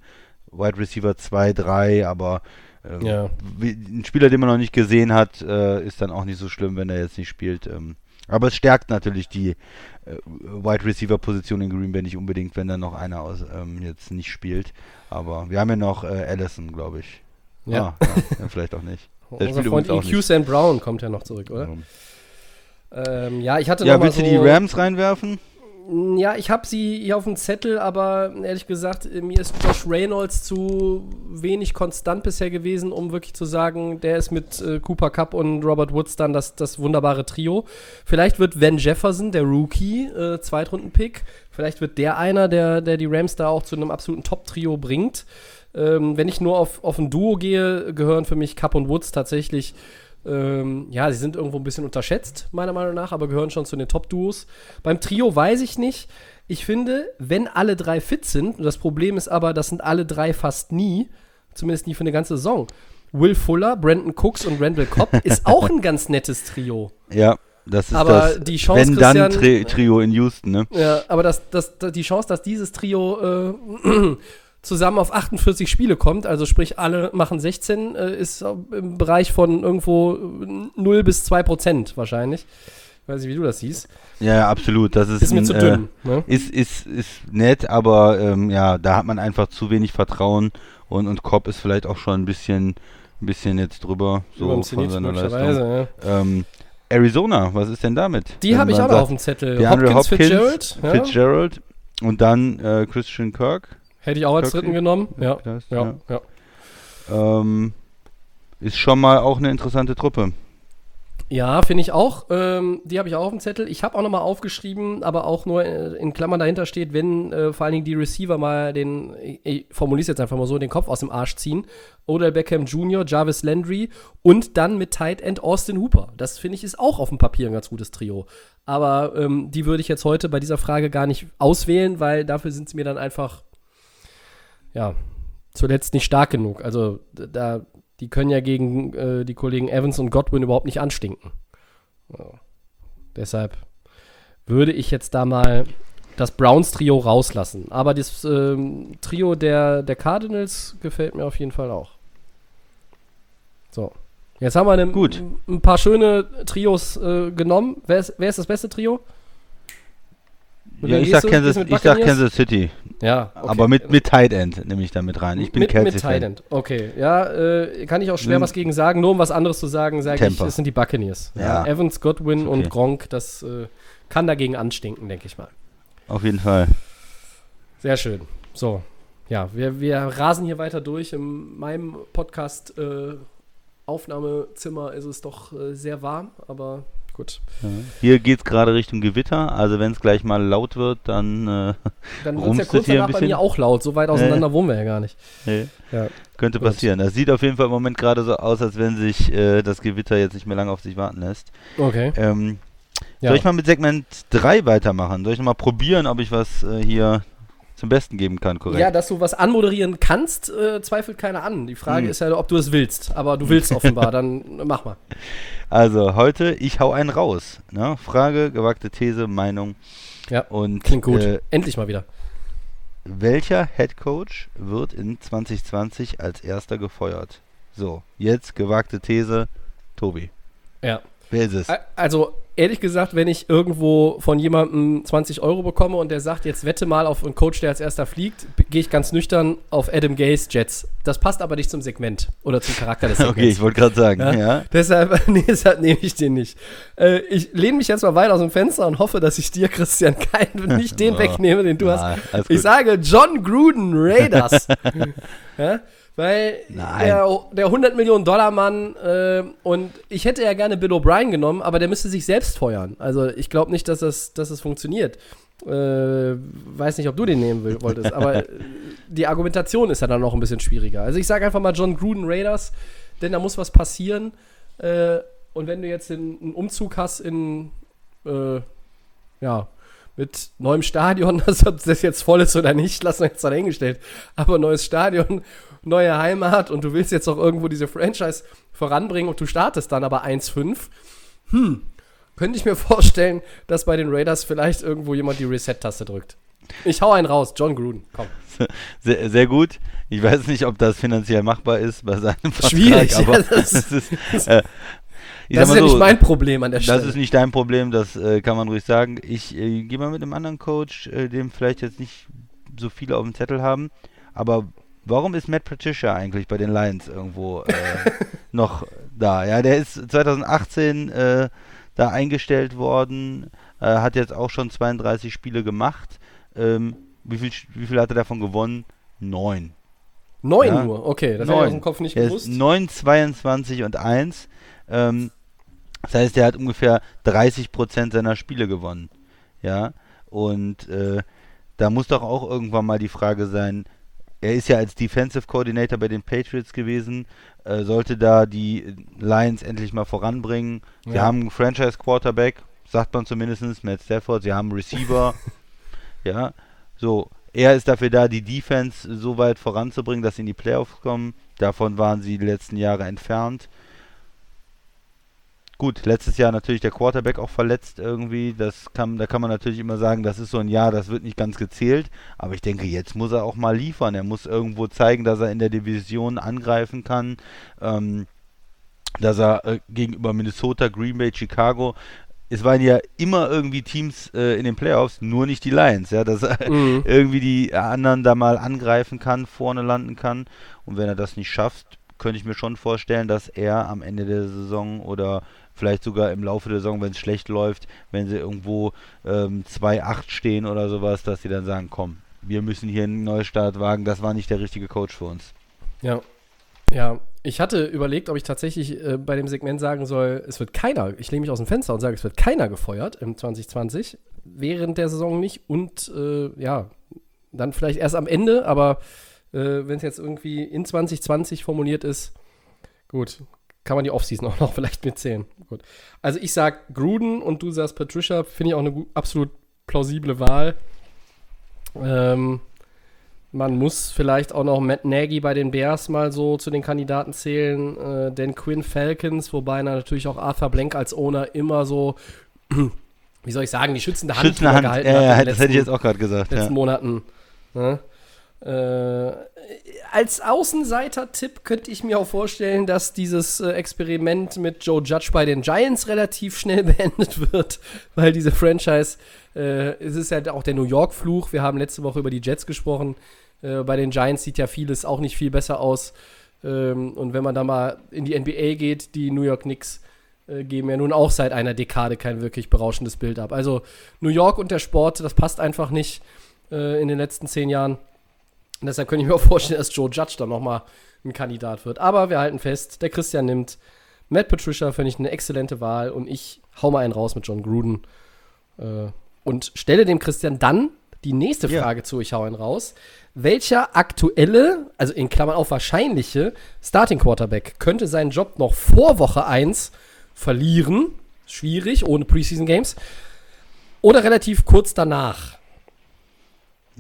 Wide Receiver 2, 3, aber ähm, Ja. wie, ein Spieler, den man noch nicht gesehen hat, äh, ist dann auch nicht so schlimm, wenn er jetzt nicht spielt. Ähm, aber es stärkt natürlich die äh, Wide Receiver Position in Green Bay nicht unbedingt, wenn dann noch einer aus, ähm, jetzt nicht spielt. Aber wir haben ja noch äh, Allison, glaube ich. Ja. Ah, ja, ja, vielleicht auch nicht. [LAUGHS] Der Unser Freund EQ. Sam Brown kommt ja noch zurück, oder? Ähm, Ähm, ja, ich hatte Ja, noch mal willst so, du die Rams reinwerfen? Ja, ich habe sie hier auf dem Zettel, aber ehrlich gesagt, äh, mir ist Josh Reynolds zu wenig konstant bisher gewesen, um wirklich zu sagen, der ist mit äh, Cooper Cup und Robert Woods dann das, das wunderbare Trio. Vielleicht wird Van Jefferson, der Rookie, äh, Zweitrunden-Pick, vielleicht wird der einer, der, der die Rams da auch zu einem absoluten Top-Trio bringt. Ähm, wenn ich nur auf, auf ein Duo gehe, gehören für mich Cup und Woods tatsächlich ähm, ja, sie sind irgendwo ein bisschen unterschätzt, meiner Meinung nach, aber gehören schon zu den Top-Duos. Beim Trio weiß ich nicht. Ich finde, wenn alle drei fit sind, und das Problem ist aber, das sind alle drei fast nie, zumindest nie für eine ganze Saison, Will Fuller, Brandon Cooks und Randall Cobb [LAUGHS] ist auch ein ganz nettes Trio. Ja, das ist Aber das die Chance, wenn dann Tri Trio in Houston, ne? Ja, aber das, das, die Chance, dass dieses Trio äh, [CLEARS THROAT] zusammen auf 48 Spiele kommt, also sprich alle machen 16, äh, ist im Bereich von irgendwo 0 bis 2 Prozent wahrscheinlich. Ich weiß nicht, wie du das siehst. Ja, absolut. Das ist, Ist mir ein, zu äh, dünn. Ne? Ist, ist, ist nett, aber ähm, ja, da hat man einfach zu wenig Vertrauen und, und Cobb ist vielleicht auch schon ein bisschen, ein bisschen jetzt drüber, so von seiner Leistung. ja. Ähm, Arizona, was ist denn damit? Die habe ich auch noch sagt, auf dem Zettel. Der Andre Hopkins, Fitzgerald. Ja. Fitzgerald und dann äh, Christian Kirk. Hätte ich auch als Kirk- dritten genommen. Ja, Das, ja, ja. Ähm, ist schon mal auch eine interessante Truppe. Ja, finde ich auch. Ähm, die habe ich auch auf dem Zettel. Ich habe auch nochmal aufgeschrieben, aber auch nur äh, in Klammern dahinter steht, wenn äh, vor allen Dingen die Receiver mal den, ich, ich formuliere es jetzt einfach mal so, den Kopf aus dem Arsch ziehen. Odell Beckham Jr., Jarvis Landry und dann mit Tight End Austin Hooper. Das finde ich ist auch auf dem Papier ein ganz gutes Trio. Aber ähm, die würde ich jetzt heute bei dieser Frage gar nicht auswählen, weil dafür sind sie mir dann einfach, ja, zuletzt nicht stark genug. Also da, die können ja gegen äh, die Kollegen Evans und Godwin überhaupt nicht anstinken. Ja. Deshalb würde ich jetzt da mal das Browns-Trio rauslassen. Aber das ähm, Trio der, der Cardinals gefällt mir auf jeden Fall auch. So. Jetzt haben wir eine, Gut. ein paar schöne Trios äh, genommen. Wer ist, wer ist das beste Trio? Ja, ich sag, Kansas, ich sag? Kansas City. Ja, okay. Aber mit, mit Tight End nehme ich da mit rein. Ich bin mit, Kelsey mit. Tight End. Okay, ja, äh, kann ich auch schwer Nimm- was gegen sagen. Nur um was anderes zu sagen, sage ich, es sind die Buccaneers. Ja. Evans, Godwin okay. und Gronk, das äh, kann dagegen anstinken, denke ich mal. Auf jeden Fall. Sehr schön. So, ja, wir, wir rasen hier weiter durch. In meinem Podcast äh, Aufnahmezimmer ist es doch äh, sehr warm, aber gut. Hier geht es gerade Richtung Gewitter. Also wenn es gleich mal laut wird, dann äh, [LAUGHS] Dann wird es ja kurz hier ein danach bei mir auch laut. So weit auseinander wohnen wir ja gar nicht. nee, Ja. könnte Gut. passieren. Das sieht auf jeden Fall im Moment gerade so aus, als wenn sich äh, das Gewitter jetzt nicht mehr lange auf sich warten lässt. Okay. Ähm, Ja. Soll ich mal mit Segment 3 weitermachen? Soll ich noch mal probieren, ob ich was äh, hier zum Besten geben kann, korrekt? Ja, dass du was anmoderieren kannst, äh, zweifelt keiner an. Die Frage Hm. ist ja, ob du es willst. Aber du willst [LAUGHS] offenbar, dann mach mal. Also heute, ich hau einen raus. Ne? Frage, gewagte These, Meinung. Ja, Und klingt gut. Äh, Endlich mal wieder. welcher Head Coach wird in 2020 als erster gefeuert? So, jetzt gewagte These, Tobi. Ja. Wer ist es? Also, ehrlich gesagt, wenn ich irgendwo von jemandem 20 Euro bekomme und der sagt, jetzt wette mal auf einen Coach, der als erster fliegt, gehe ich ganz nüchtern auf Adam Gaze Jets. Das passt aber nicht zum Segment oder zum Charakter des [LAUGHS] Segments. Okay, ich wollte gerade sagen, Ja? ja. Deshalb, [LAUGHS] nee, deshalb nehme ich den nicht. Äh, ich lehne mich jetzt mal weit aus dem Fenster und hoffe, dass ich dir, Christian, keinen, [LAUGHS] nicht den Ja. wegnehme, den du Ja, hast. Ich sage John Gruden Raiders. ja? Weil Nein. der, der 100 Millionen Dollar Mann äh, und ich hätte ja gerne Bill O'Brien genommen, aber der müsste sich selbst feuern. Also ich glaube nicht, dass das, dass das funktioniert. Äh, weiß nicht, ob du den nehmen will, wolltest, aber äh, die Argumentation ist ja dann noch ein bisschen schwieriger. Also ich sage einfach mal John Gruden Raiders, denn da muss was passieren. Äh, und wenn du jetzt einen Umzug hast in, äh, ja, mit neuem Stadion, ob [LAUGHS] das jetzt voll ist oder nicht, lassen wir jetzt dahingestellt. Aber neues Stadion, neue Heimat und du willst jetzt auch irgendwo diese Franchise voranbringen und du startest dann aber 1-5. Hm, könnte ich mir vorstellen, dass bei den Raiders vielleicht irgendwo jemand die Reset-Taste drückt. Ich hau einen raus, John Gruden, komm. [LAUGHS] Sehr, sehr gut. Ich weiß nicht, ob das finanziell machbar ist bei seinem Vertrag, Schwierig, aber ja, [LAUGHS] das- es ist, äh, Das ist ja so, nicht mein Problem an der Stelle. Das ist nicht dein Problem, das äh, kann man ruhig sagen. Ich äh, gehe mal mit einem anderen Coach, äh, dem vielleicht jetzt nicht so viele auf dem Zettel haben. Aber warum ist Matt Patricia eigentlich bei den Lions irgendwo äh, [LAUGHS] noch da? Ja, der ist 2018 äh, da eingestellt worden, äh, hat jetzt auch schon 32 Spiele gemacht. Ähm, wie, viel, wie viel hat er davon gewonnen? Neun. Neun Ja. nur, okay, das habe ich aus dem Kopf nicht Er gewusst. ist 9, 22 und 1. Ähm, das heißt, er hat ungefähr 30% seiner Spiele gewonnen. Ja, und äh, da muss doch auch irgendwann mal die Frage sein, er ist ja als Defensive Coordinator bei den Patriots gewesen, äh, sollte da die Lions endlich mal voranbringen. Sie Ja. haben einen Franchise Quarterback, sagt man zumindest, Matt Stafford, sie haben einen Receiver. [LAUGHS] ja, so, er ist dafür da, die Defense so weit voranzubringen, dass sie in die Playoffs kommen. Davon waren sie die letzten Jahre entfernt. Gut, letztes Jahr natürlich der Quarterback auch verletzt irgendwie. Das kann, da kann man natürlich immer sagen, das ist so ein Jahr, das wird nicht ganz gezählt. Aber ich denke, jetzt muss er auch mal liefern. Er muss irgendwo zeigen, dass er in der Division angreifen kann. Ähm, dass er äh, gegenüber Minnesota, Green Bay, Chicago es waren ja immer irgendwie Teams äh, in den Playoffs, nur nicht die Lions, ja, dass er [LAUGHS] mhm. [LAUGHS] irgendwie die anderen da mal angreifen kann, vorne landen kann. Und wenn er das nicht schafft, könnte ich mir schon vorstellen, dass er am Ende der Saison oder vielleicht sogar im Laufe der Saison, wenn es schlecht läuft, wenn sie irgendwo ähm, 2-8 stehen oder sowas, dass sie dann sagen, komm, wir müssen hier einen Neustart wagen, das war nicht der richtige Coach für uns. Ja. Ja, ich hatte überlegt, ob ich tatsächlich äh, bei dem Segment sagen soll, es wird keiner, ich lehne mich aus dem Fenster und sage, es wird keiner gefeuert im 2020, während der Saison nicht und äh, ja, dann vielleicht erst am Ende, aber äh, wenn es jetzt irgendwie in 2020 formuliert ist, gut, kann man die Offseason [LAUGHS] auch noch vielleicht mitzählen. Gut. Also ich sag Gruden und du sagst Patricia, finde ich auch eine absolut plausible Wahl. Ähm, man muss vielleicht auch noch Matt Nagy bei den Bears mal so zu den Kandidaten zählen, äh, denn Quinn Falcons, wobei natürlich auch Arthur Blank als Owner immer so, [CLEARS THROAT] wie soll ich sagen, die schützende Hand, schützende Hand gehalten äh, hat. Ja, das letzten, hätte ich jetzt auch gerade gesagt. letzten ja. Monaten. Ne? Äh, als Außenseiter-Tipp könnte ich mir auch vorstellen, dass dieses äh, Experiment mit Joe Judge bei den Giants relativ schnell [LAUGHS] beendet wird, weil diese Franchise, äh, es ist ja auch der New York-Fluch. Wir haben letzte Woche über die Jets gesprochen. Äh, bei den Giants sieht ja vieles auch nicht viel besser aus. Ähm, und wenn man da mal in die NBA geht, die New York Knicks äh, geben ja nun auch seit einer Dekade kein wirklich berauschendes Bild ab. Also New York und der Sport, das passt einfach nicht äh, in den letzten zehn Jahren. Und deshalb könnte ich mir auch vorstellen, dass Joe Judge dann nochmal ein Kandidat wird. Aber wir halten fest, der Christian nimmt Matt Patricia, finde ich eine exzellente Wahl. Und ich hau mal einen raus mit John Gruden. Äh, und stelle dem Christian dann die nächste Frage ja. zu, ich hau einen raus. Welcher aktuelle, also in Klammern auch wahrscheinliche, Starting Quarterback könnte seinen Job noch vor Woche 1 verlieren? Schwierig, ohne Preseason Games. Oder relativ kurz danach?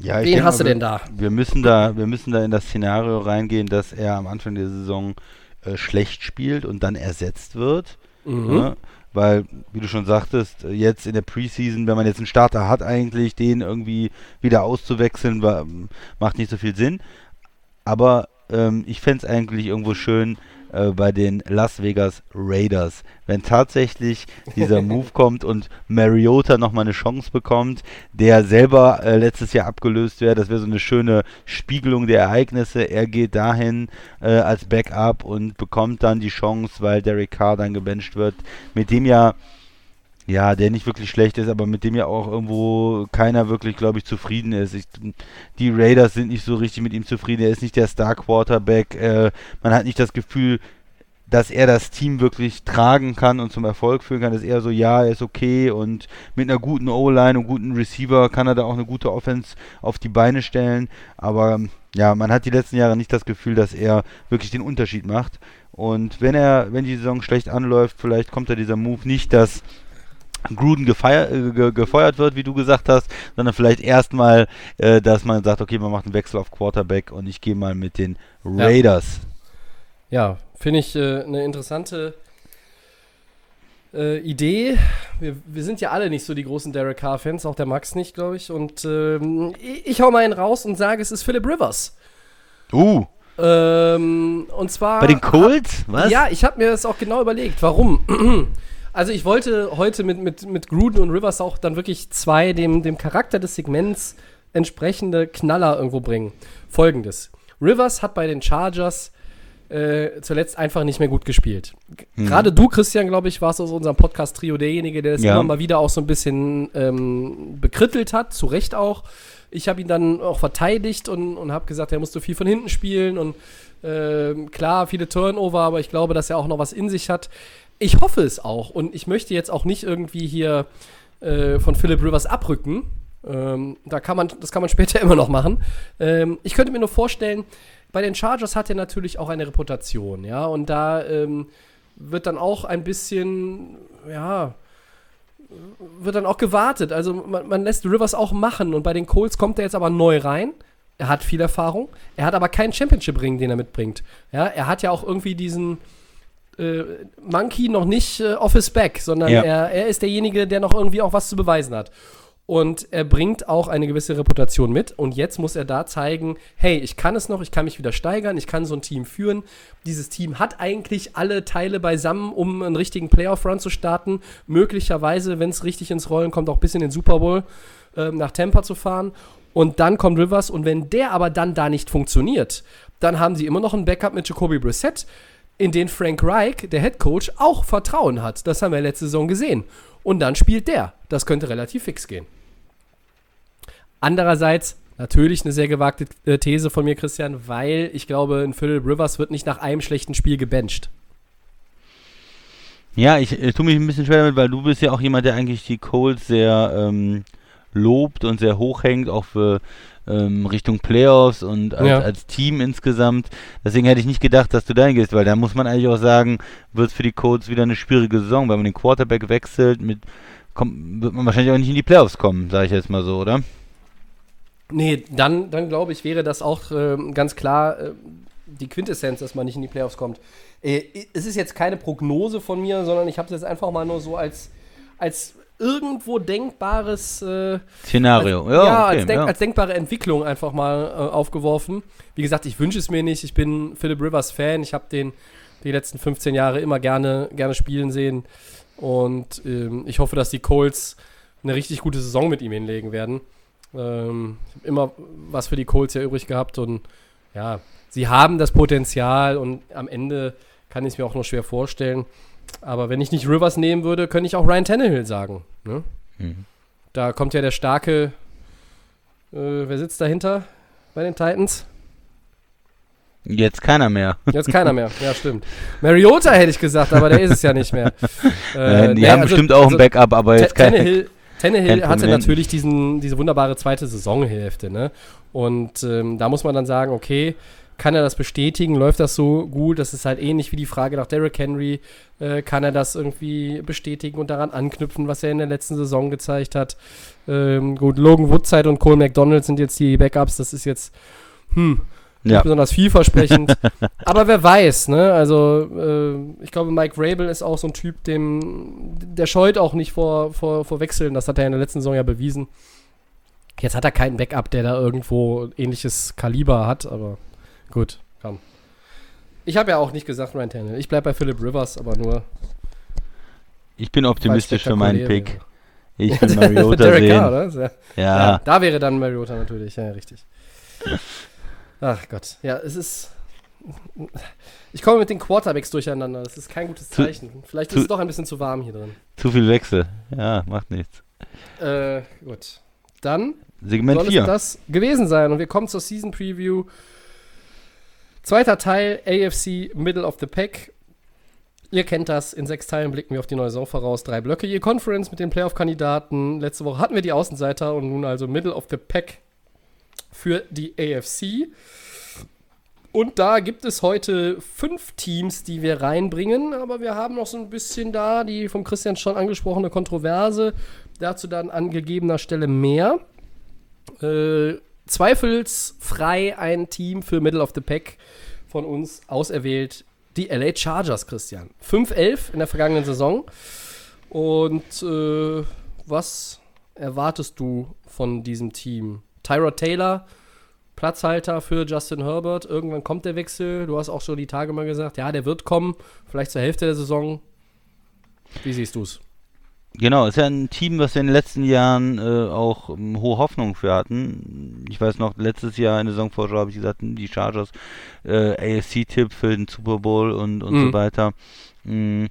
Ja, Wen hast du denn da? Wir müssen da, wir müssen da in das Szenario reingehen, dass er am Anfang der Saison äh, schlecht spielt und dann ersetzt wird. Mhm. Ja, weil, wie du schon sagtest, jetzt in der Preseason, wenn man jetzt einen Starter hat, eigentlich den irgendwie wieder auszuwechseln, war, macht nicht so viel Sinn. Aber ähm, ich fände es eigentlich irgendwo schön, äh, bei den Las Vegas Raiders. Wenn tatsächlich dieser [LAUGHS] Move kommt und Mariota nochmal eine Chance bekommt, der selber äh, letztes Jahr abgelöst wäre, das wäre so eine schöne Spiegelung der Ereignisse. Er geht dahin äh, als Backup und bekommt dann die Chance, weil Derek Carr dann gebencht wird, mit dem ja ja, der nicht wirklich schlecht ist, aber mit dem ja auch irgendwo keiner wirklich, glaube ich, zufrieden ist. Ich, die Raiders sind nicht so richtig mit ihm zufrieden. Er ist nicht der Star Quarterback. Äh, man hat nicht das Gefühl, dass er das Team wirklich tragen kann und zum Erfolg führen kann. Das ist eher so, ja, er ist okay und mit einer guten O-Line und guten Receiver kann er da auch eine gute Offense auf die Beine stellen. Aber ja, man hat die letzten Jahre nicht das Gefühl, dass er wirklich den Unterschied macht. Und wenn er, wenn die Saison schlecht anläuft, vielleicht kommt da dieser Move nicht, dass Gruden gefeier, äh, ge, gefeuert wird, wie du gesagt hast, sondern vielleicht erstmal, äh, dass man sagt, okay, man macht einen Wechsel auf Quarterback und ich gehe mal mit den Raiders. Ja, ja finde ich äh, eine interessante äh, Idee. Wir, wir, sind ja alle nicht so die großen Derek Carr-Fans, auch der Max nicht, glaube ich. Und ähm, ich, ich hau mal einen raus und sage, es ist Philip Rivers. Uh. Ähm, und zwar. Bei den Colts? Was? Ja, ich habe mir das auch genau überlegt. Warum? Also ich wollte heute mit, mit, mit Gruden und Rivers auch dann wirklich zwei dem, dem Charakter des Segments entsprechende Knaller irgendwo bringen. Folgendes. Rivers hat bei den Chargers äh, zuletzt einfach nicht mehr gut gespielt. Mhm. Gerade du, Christian, glaube ich, warst aus unserem Podcast-Trio derjenige, der es ja. immer mal wieder auch so ein bisschen ähm, bekrittelt hat, zu Recht auch. Ich habe ihn dann auch verteidigt und, und habe gesagt, er musste viel von hinten spielen und äh, klar, viele Turnover, aber ich glaube, dass er auch noch was in sich hat ich hoffe es auch. Und ich möchte jetzt auch nicht irgendwie hier äh, von Philip Rivers abrücken. Ähm, da kann man, das kann man [LAUGHS] später immer noch machen. Ähm, ich könnte mir nur vorstellen, bei den Chargers hat er natürlich auch eine Reputation, ja, und da ähm, wird dann auch ein bisschen, ja, wird dann auch gewartet. Also man, man lässt Rivers auch machen und bei den Colts kommt er jetzt aber neu rein. Er hat viel Erfahrung. Er hat aber keinen Championship-Ring, den er mitbringt. Ja, er hat ja auch irgendwie diesen äh, Monkey noch nicht äh, off his back, sondern Ja. er, er ist derjenige, der noch irgendwie auch was zu beweisen hat. Und er bringt auch eine gewisse Reputation mit. Und jetzt muss er da zeigen, hey, ich kann es noch, ich kann mich wieder steigern, ich kann so ein Team führen. Dieses Team hat eigentlich alle Teile beisammen, um einen richtigen Playoff-Run zu starten. Möglicherweise, wenn es richtig ins Rollen kommt, auch bis in den Super Bowl ähm, nach Tampa zu fahren. Und dann kommt Rivers. Und wenn der aber dann da nicht funktioniert, dann haben sie immer noch ein Backup mit Jacoby Brissett, in den Frank Reich, der Head Coach, auch Vertrauen hat. Das haben wir letzte Saison gesehen. Und dann spielt der. Das könnte relativ fix gehen. Andererseits natürlich eine sehr gewagte äh, These von mir, Christian, weil ich glaube, ein Philip Rivers wird nicht nach einem schlechten Spiel gebencht. Ja, ich äh, tue mich ein bisschen schwer damit, weil du bist ja auch jemand, der eigentlich die Colts sehr ähm, lobt und sehr hochhängt, auch für ähm, Richtung Playoffs und als, Ja. als Team insgesamt. Deswegen hätte ich nicht gedacht, dass du dahin gehst, weil da muss man eigentlich auch sagen, wird es für die Colts wieder eine schwierige Saison, weil man den Quarterback wechselt, mit kommt, wird man wahrscheinlich auch nicht in die Playoffs kommen, sage ich jetzt mal so, oder? Nee, dann, dann glaube ich, wäre das auch ähm, ganz klar äh, die Quintessenz, dass man nicht in die Playoffs kommt. Äh, es ist jetzt keine Prognose von mir, sondern ich habe es jetzt einfach mal nur so als, als irgendwo denkbares äh, Szenario. Als, ja, okay, als, denk, ja. als denkbare Entwicklung einfach mal äh, aufgeworfen. Wie gesagt, ich wünsche es mir nicht. Ich bin Philip Rivers Fan. Ich habe den die letzten 15 Jahre immer gerne, gerne spielen sehen. Und ähm, ich hoffe, dass die Colts eine richtig gute Saison mit ihm hinlegen werden. Ähm, ich habe immer was für die Colts ja übrig gehabt und ja, sie haben das Potenzial und am Ende kann ich es mir auch noch schwer vorstellen. Aber wenn ich nicht Rivers nehmen würde, könnte ich auch Ryan Tannehill sagen. Ne? Mhm. Da kommt ja der starke, äh, wer sitzt dahinter bei den Titans? Jetzt keiner mehr. [LAUGHS] Jetzt keiner mehr. Ja, stimmt. Mariota hätte ich gesagt, aber der ist es ja nicht mehr. [LAUGHS] Äh, die nee, haben also- bestimmt auch also ein Backup, aber jetzt kein. Tannehill, Tannehill hatte natürlich diesen, diese wunderbare zweite Saisonhälfte, ne? Und ähm, da muss man dann sagen, okay, kann er das bestätigen? Läuft das so gut? Das ist halt ähnlich wie die Frage nach Derrick Henry. Äh, kann er das irgendwie bestätigen und daran anknüpfen, was er in der letzten Saison gezeigt hat? Ähm, gut, Logan Woodside und Cole McDonald sind jetzt die Backups. Das ist jetzt, hm, nicht Ja. besonders vielversprechend. [LAUGHS] Aber wer weiß, ne? Also, äh, ich glaube, Mike Rabel ist auch so ein Typ, dem, der scheut auch nicht vor, vor, vor Wechseln. Das hat er in der letzten Saison ja bewiesen. Jetzt hat er keinen Backup, der da irgendwo ähnliches Kaliber hat, aber gut, komm. Ich habe ja auch nicht gesagt Ryan Tannehill. Ich bleibe bei Philip Rivers, aber nur. Ich bin optimistisch für meinen Pick. wäre. Ich [LAUGHS] will Mariota Derek sehen. Carr, Ja. Ja. da wäre dann Mariota natürlich, ja, richtig. Ach Gott, ja, es ist. Ich komme mit den Quarterbacks durcheinander. Das ist kein gutes Zu- Zeichen. Vielleicht zu- ist es doch ein bisschen zu warm hier drin. zu viel Wechsel. Ja, macht nichts. Äh, gut. Dann Segment soll es 4. das gewesen sein. Und wir kommen zur Season Preview. Zweiter Teil, AFC Middle of the Pack. Ihr kennt das, in sechs Teilen blicken wir auf die neue Saison voraus. Drei Blöcke je Conference mit den Playoff-Kandidaten. Letzte Woche hatten wir die Außenseiter und nun also Middle of the Pack für die AFC. Und da gibt es heute fünf Teams, die wir reinbringen, aber wir haben noch so ein bisschen da die vom Christian schon angesprochene Kontroverse. Dazu dann an gegebener Stelle mehr. Äh, zweifelsfrei ein Team für Middle of the Pack von uns auserwählt. Die LA Chargers, Christian. 5-11 in der vergangenen Saison. Und äh, was erwartest du von diesem Team? Tyrod Taylor, Platzhalter für Justin Herbert. Irgendwann kommt der Wechsel. Du hast auch schon die Tage mal gesagt, ja, der wird kommen. Vielleicht zur Hälfte der Saison. Wie siehst du es? Genau, ist ja ein Team, was wir in den letzten Jahren äh, auch ähm, hohe Hoffnung für hatten. Ich weiß noch, letztes Jahr in der Saisonvorschau habe ich gesagt, die Chargers äh, AFC-Tipp für den Super Bowl und, und Mhm. so weiter. Mm,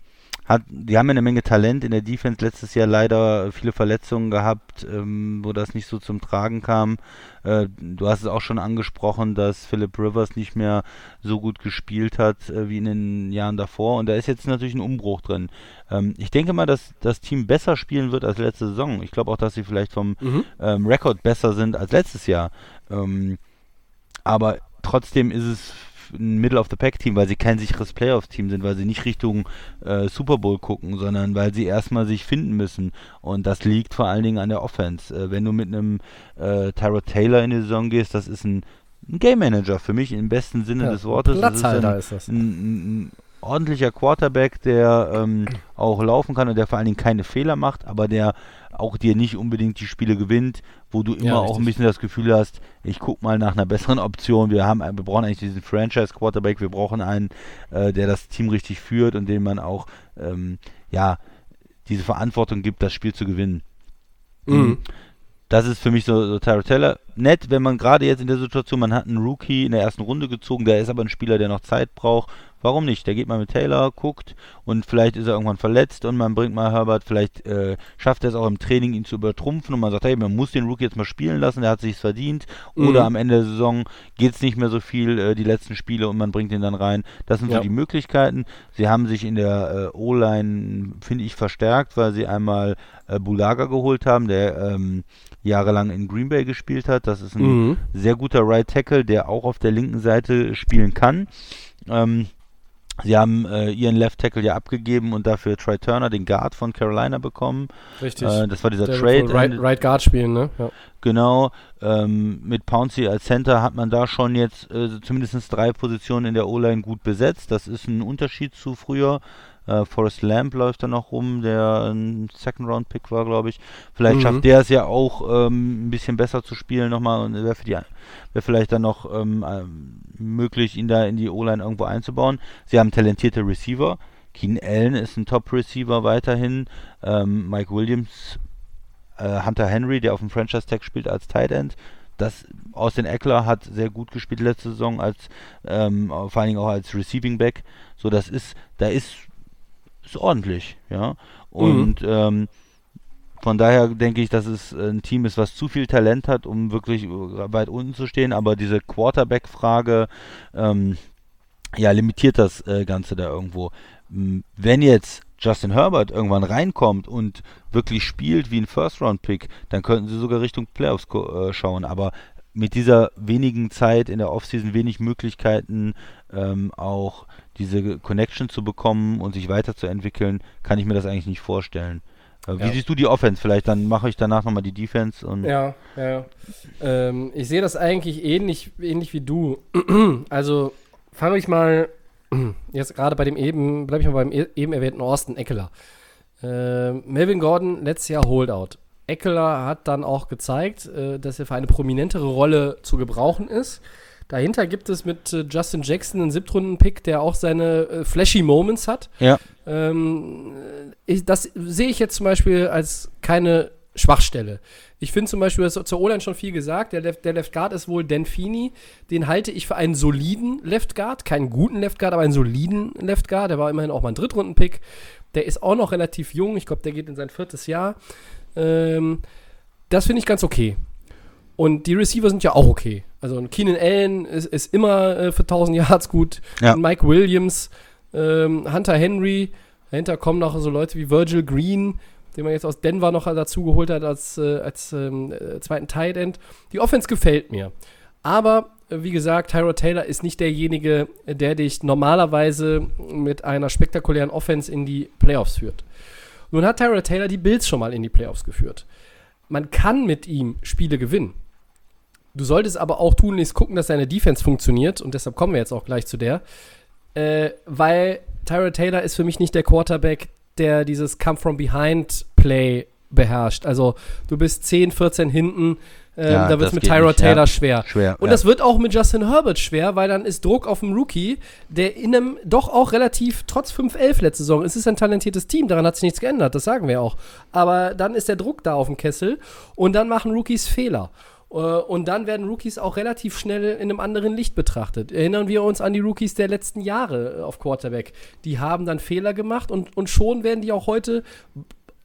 hat, die haben ja eine Menge Talent in der Defense letztes Jahr leider viele Verletzungen gehabt, ähm, wo das nicht so zum Tragen kam. Äh, du hast es auch schon angesprochen, dass Philip Rivers nicht mehr so gut gespielt hat äh, wie in den Jahren davor und da ist jetzt natürlich ein Umbruch drin. Ähm, ich denke mal, dass das Team besser spielen wird als letzte Saison. Ich glaube auch, dass sie vielleicht vom Mhm. ähm, Rekord besser sind als letztes Jahr. Ähm, aber trotzdem ist es ein Middle-of-the-Pack-Team, weil sie kein sicheres Playoff-Team sind, weil sie nicht Richtung äh, Super Bowl gucken, sondern weil sie erstmal sich finden müssen. Und das liegt vor allen Dingen an der Offense. Äh, wenn du mit einem äh, Tyrod Taylor in die Saison gehst, das ist ein, ein Game Manager für mich im besten Sinne Ja, des Wortes. Platzhalter ein, ist das. Ein, ein ordentlicher Quarterback, der ähm, auch laufen kann und der vor allen Dingen keine Fehler macht, aber der auch dir nicht unbedingt die Spiele gewinnt, wo du immer Ja, auch ein bisschen das Gefühl hast, ich guck mal nach einer besseren Option. Wir haben, wir brauchen eigentlich diesen Franchise Quarterback, wir brauchen einen, äh, der das Team richtig führt und dem man auch ähm, ja diese Verantwortung gibt, das Spiel zu gewinnen. Mhm. Das ist für mich so, so Tyrod Taylor. Nett, wenn man gerade jetzt in der Situation, man hat einen Rookie in der ersten Runde gezogen, der ist aber ein Spieler, der noch Zeit braucht. Warum nicht? Der geht mal mit Taylor, guckt und vielleicht ist er irgendwann verletzt und man bringt mal Herbert, vielleicht äh, schafft er es auch im Training, ihn zu übertrumpfen und man sagt, hey, man muss den Rookie jetzt mal spielen lassen, der hat sich's verdient. Oder Mhm. am Ende der Saison geht's nicht mehr so viel, äh, die letzten Spiele und man bringt ihn dann rein. Das sind Ja. so die Möglichkeiten. Sie haben sich in der äh, O-Line, finde ich, verstärkt, weil sie einmal äh, Bulaga geholt haben, der ähm, jahrelang in Green Bay gespielt hat. Das ist ein Mhm. sehr guter Right Tackle, der auch auf der linken Seite spielen kann. Ähm, sie haben äh, ihren Left Tackle ja abgegeben und dafür Troy Turner, den Guard von Carolina, bekommen. Richtig. Äh, das war dieser Der Trade. right, right Guard spielen, ne? Ja. Genau, ähm, mit Pouncy als Center hat man da schon jetzt äh, zumindest drei Positionen in der O-Line gut besetzt. Das ist ein Unterschied zu früher. Äh, Forrest Lamp läuft da noch rum, der ein Second-Round-Pick war, glaube ich. Vielleicht Mhm. schafft der es ja auch ähm, ein bisschen besser zu spielen nochmal und wäre wäre vielleicht dann noch ähm, ähm, möglich, ihn da in die O-Line irgendwo einzubauen. Sie haben talentierte Receiver. Keen Allen ist ein Top-Receiver weiterhin. Ähm, Mike Williams äh, Hunter Henry, der auf dem Franchise-Tag spielt als Tight End. Das Austin Eckler hat sehr gut gespielt letzte Saison als ähm, vor allen Dingen auch als Receiving Back. So, das ist, da ist, ist ordentlich, ja. Und ähm, von daher denke ich, dass es ein Team ist, was zu viel Talent hat, um wirklich äh, weit unten zu stehen. Aber diese Quarterback-Frage, ähm, ja, limitiert das äh, Ganze da irgendwo. Wenn jetzt Justin Herbert irgendwann reinkommt und wirklich spielt wie ein First-Round-Pick, dann könnten sie sogar Richtung Playoffs äh, schauen. Aber mit dieser wenigen Zeit in der Offseason, wenig Möglichkeiten, ähm, auch diese Connection zu bekommen und sich weiterzuentwickeln, kann ich mir das eigentlich nicht vorstellen. Äh, Wie Ja. siehst du die Offense? Vielleicht dann mache ich danach nochmal die Defense und Ja, ja, ja. Ähm, ich sehe das eigentlich ähnlich, ähnlich wie du. [CLEARS THROAT] also fange ich mal [CLEARS THROAT] jetzt gerade bei dem eben, bleibe ich mal beim e- eben erwähnten Austin Eckler. Ähm, Melvin Gordon letztes Jahr Holdout. Eckler hat dann auch gezeigt, äh, dass er für eine prominentere Rolle zu gebrauchen ist. Dahinter gibt es mit äh, Justin Jackson einen Siebtrunden-Pick, der auch seine äh, flashy Moments hat. ja, Ähm, ich, das sehe ich jetzt zum Beispiel als keine Schwachstelle. Ich finde zum Beispiel, das zur O-Line schon viel gesagt, der Left, der Left Guard ist wohl Denfini. Den halte ich für einen soliden Left Guard. Keinen guten Left Guard, aber einen soliden Left Guard. Der war immerhin auch mal ein Drittrunden-Pick. Der ist auch noch relativ jung. Ich glaube, der geht in sein viertes Jahr. Ähm, das finde ich ganz okay. Und die Receiver sind ja auch okay. Also ein Keenan Allen ist, ist immer äh, für 1000 Yards gut. Ja. Mike Williams, ähm, Hunter Henry. Dahinter kommen noch so Leute wie Virgil Green, den man jetzt aus Denver noch dazu geholt hat als, äh, als ähm, äh, zweiten Tight End. Die Offense gefällt mir. Aber, äh, wie gesagt, Tyrod Taylor ist nicht derjenige, äh, der dich normalerweise mit einer spektakulären Offense in die Playoffs führt. Nun hat Tyrod Taylor die Bills schon mal in die Playoffs geführt. Man kann mit ihm Spiele gewinnen. Du solltest aber auch tunlichst gucken, dass seine Defense funktioniert und deshalb kommen wir jetzt auch gleich zu der. Äh, weil Tyrod Taylor ist für mich nicht der Quarterback, der dieses Come from Behind Play beherrscht. Also du bist 10, 14 hinten, ähm, Ja, da wird es mit Tyrod nicht, ja. Taylor schwer. schwer. Und ja. das wird auch mit Justin Herbert schwer, weil dann ist Druck auf dem Rookie, der in einem doch auch relativ, trotz 5-11 letzte Saison, es ist ein talentiertes Team, daran hat sich nichts geändert, das sagen wir auch. Aber dann ist der Druck da auf dem Kessel und dann machen Rookies Fehler. Äh, Und dann werden Rookies auch relativ schnell in einem anderen Licht betrachtet. Erinnern wir uns an die Rookies der letzten Jahre äh, auf Quarterback. Die haben dann Fehler gemacht und, und schon werden die auch heute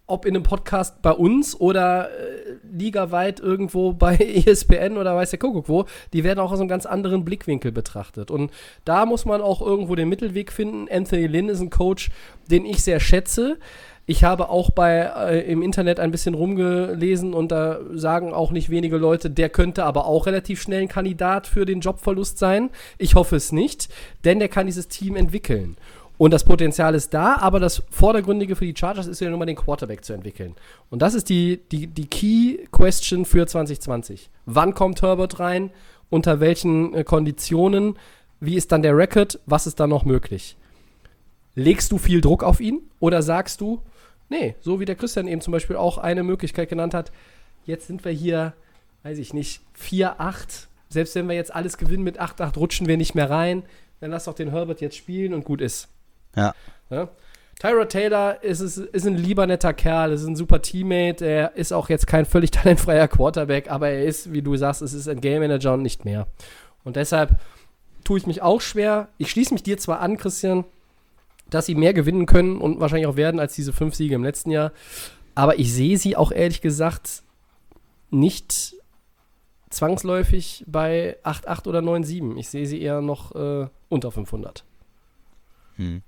ob in einem Podcast bei uns oder äh, ligaweit irgendwo [LAUGHS] bei ESPN oder weiß der Kuckuck wo, die werden auch aus einem ganz anderen Blickwinkel betrachtet. Und da muss man auch irgendwo den Mittelweg finden. Anthony Lynn ist ein Coach, den ich sehr schätze. Ich habe auch bei äh, im Internet ein bisschen rumgelesen und da sagen auch nicht wenige Leute, der könnte aber auch relativ schnell ein Kandidat für den Jobverlust sein. Ich hoffe es nicht, denn der kann dieses Team entwickeln. Und das Potenzial ist da, aber das Vordergründige für die Chargers ist ja nun mal den Quarterback zu entwickeln. Und das ist die, die, die Key Question für 2020. Wann kommt Herbert rein? Unter welchen äh, Konditionen? Wie ist dann der Record? Was ist dann noch möglich? Legst du viel Druck auf ihn oder sagst du, nee, so wie der Christian eben zum Beispiel auch eine Möglichkeit genannt hat, jetzt sind wir hier, weiß ich nicht, 4-8. Selbst wenn wir jetzt alles gewinnen mit 8-8, rutschen wir nicht mehr rein. Dann lass doch den Herbert jetzt spielen und gut ist. Ja. Ja? Tyra Taylor ist, ist, ist ein lieber netter Kerl, ist ein super Teammate, er ist auch jetzt kein völlig [LAUGHS] talentfreier Quarterback, aber er ist, wie du sagst, es ist ein Game Manager und nicht mehr. Und deshalb tue ich mich auch schwer. Ich schließe mich dir zwar an, Christian, dass sie mehr gewinnen können und wahrscheinlich auch werden als diese fünf Siege im letzten Jahr, aber ich sehe sie auch ehrlich gesagt nicht zwangsläufig bei 8-8 oder 9-7. Ich sehe sie eher noch äh, unter 500. Hm.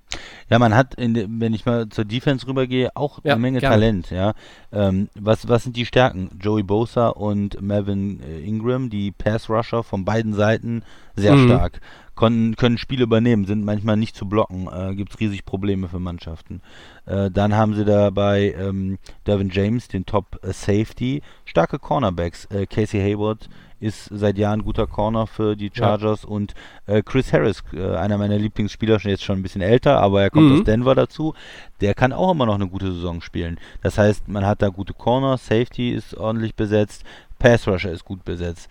Ja, man hat, de, wenn ich mal zur Defense rübergehe, auch Ja, eine Menge gerne. Talent. Ja, ähm, was was sind die Stärken? Joey Bosa und Melvin äh, Ingram, die Pass Rusher von beiden Seiten, sehr Mhm. stark. Konnten, können Spiele übernehmen, sind manchmal nicht zu blocken. Äh, Gibt es riesig Probleme für Mannschaften. Äh, dann haben sie dabei ähm, Devin James, den Top äh, Safety, starke Cornerbacks. Äh, Casey Hayward ist seit Jahren guter Corner für die Ja. Chargers und äh, Chris Harris, äh, einer meiner Lieblingsspieler, schon jetzt schon ein bisschen älter, aber er kommt Mhm. aus Denver dazu. Der kann auch immer noch eine gute Saison spielen. Das heißt, man hat da gute Corner, Safety ist ordentlich besetzt, Pass Rusher ist gut besetzt.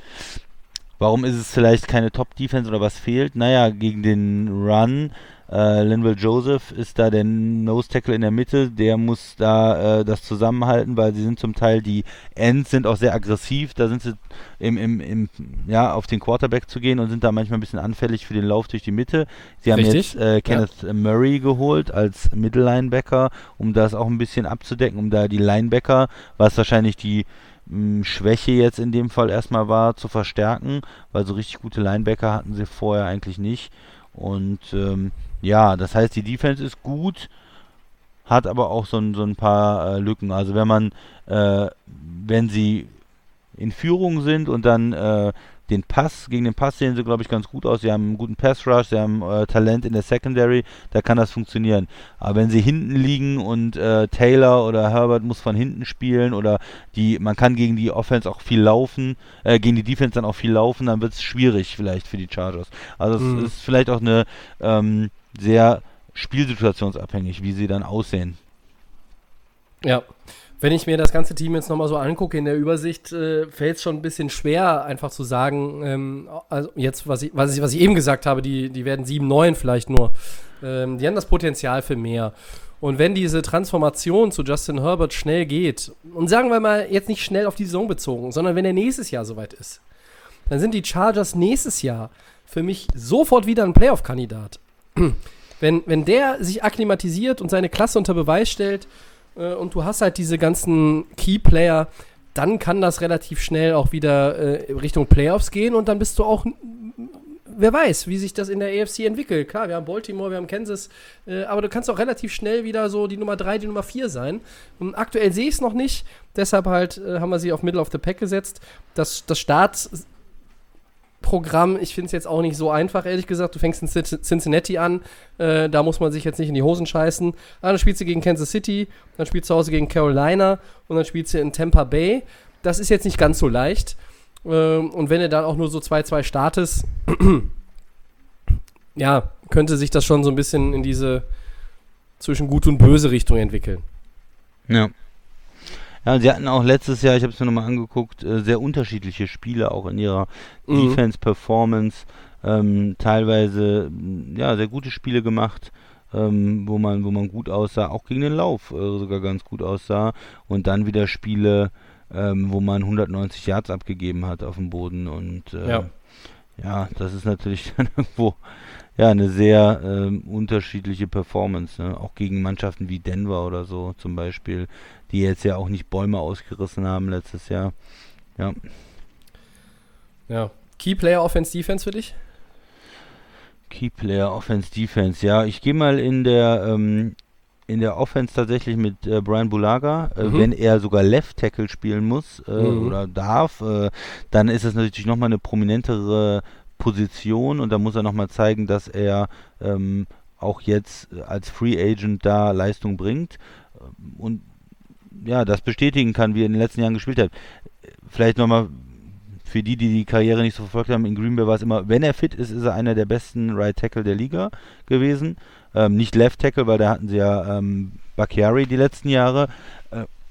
Warum ist es vielleicht keine Top-Defense oder was fehlt? Naja, gegen den Run, äh, Linville Joseph ist da der Nose-Tackle in der Mitte, der muss da äh, das zusammenhalten, weil sie sind zum Teil, die Ends sind auch sehr aggressiv, da sind sie im, im, im, ja, auf den Quarterback zu gehen und sind da manchmal ein bisschen anfällig für den Lauf durch die Mitte. Sie haben Richtig, jetzt äh, Kenneth Murray geholt als Mittellinebacker, um das auch ein bisschen abzudecken, um da die Linebacker, was wahrscheinlich die mh, Schwäche jetzt in dem Fall erstmal war, zu verstärken, weil so richtig gute Linebacker hatten sie vorher eigentlich nicht. Und ähm, ja, das heißt, die Defense ist gut, hat aber auch so, ein- so ein paar äh, Lücken. Also wenn man, äh, wenn sie in Führung sind und dann äh, den Pass, gegen den Pass sehen sie, glaube ich, ganz gut aus. Sie haben einen guten Pass-Rush, sie haben äh, Talent in der Secondary, da kann das funktionieren. Aber wenn sie hinten liegen und äh, Taylor oder Herbert muss von hinten spielen oder die, man kann gegen die Offense auch viel laufen, äh, gegen die Defense dann auch viel laufen, dann wird es schwierig vielleicht für die Chargers. Also Mhm. es ist vielleicht auch eine ähm, sehr spielsituationsabhängig, wie sie dann aussehen. Ja. Wenn ich mir das ganze Team jetzt nochmal so angucke in der Übersicht, äh, fällt es schon ein bisschen schwer, einfach zu sagen, ähm, also jetzt, was ich, was ich, was ich eben gesagt habe, die, die werden 7, 9 vielleicht nur. Ähm, die haben das Potenzial für mehr. Und wenn diese Transformation zu Justin Herbert schnell geht, und sagen wir mal jetzt nicht schnell auf die Saison bezogen, sondern wenn er nächstes Jahr soweit ist, dann sind die Chargers nächstes Jahr für mich sofort wieder ein Playoff-Kandidat. [CLEARS THROAT] Wenn, wenn der sich akklimatisiert und seine Klasse unter Beweis stellt äh, und du hast halt diese ganzen Key-Player, dann kann das relativ schnell auch wieder äh, Richtung Playoffs gehen und dann bist du auch, wer weiß, wie sich das in der AFC entwickelt. Klar, wir haben Baltimore, wir haben Kansas, äh, aber du kannst auch relativ schnell wieder so die Nummer 3, die Nummer 4 sein. Und aktuell sehe ich es noch nicht, deshalb halt äh, haben wir sie auf Middle of the Pack gesetzt. Das, das Start Programm, ich finde es jetzt auch nicht so einfach, ehrlich gesagt. Du fängst in Cin- Cincinnati an, äh, da muss man sich jetzt nicht in die Hosen scheißen. Ah, dann spielst du gegen Kansas City, dann spielst du zu Hause gegen Carolina und dann spielst du in Tampa Bay. Das ist jetzt nicht ganz so leicht. Ähm, und wenn du dann auch nur so 2-2 startest, [CLEARS THROAT] ja, könnte sich das schon so ein bisschen in diese zwischen gut und böse Richtung entwickeln. Ja. Ja, sie hatten auch letztes Jahr, ich habe es mir nochmal angeguckt, äh, sehr unterschiedliche Spiele auch in ihrer Mhm. Defense-Performance. Ähm, teilweise mh, ja sehr gute Spiele gemacht, ähm, wo man wo man gut aussah, auch gegen den Lauf äh, sogar ganz gut aussah. Und dann wieder Spiele, ähm, wo man 190 Yards abgegeben hat auf dem Boden und äh, Ja. ja, das ist natürlich [LAUGHS] dann irgendwo ja eine sehr ähm, unterschiedliche Performance, ne? auch gegen Mannschaften wie Denver oder so zum Beispiel, die jetzt ja auch nicht Bäume ausgerissen haben letztes Jahr. Ja, Ja. Key Player Offense Defense für dich? Key Player Offense Defense. Ja, ich gehe mal in der ähm, in der Offense tatsächlich mit äh, Brian Bulaga. Äh, Mhm. Wenn er sogar Left Tackle spielen muss äh, Mhm. oder darf, äh, dann ist es natürlich nochmal eine prominentere Position und da muss er nochmal zeigen, dass er ähm, auch jetzt äh, als Free Agent da Leistung bringt ähm, und ja, das bestätigen kann, wie er in den letzten Jahren gespielt hat. Vielleicht nochmal für die, die die Karriere nicht so verfolgt haben, in Green Bay war es immer, wenn er fit ist, ist er einer der besten Right Tackle der Liga gewesen. Ähm, nicht Left Tackle, weil da hatten sie ja ähm, Bakhtiari die letzten Jahre.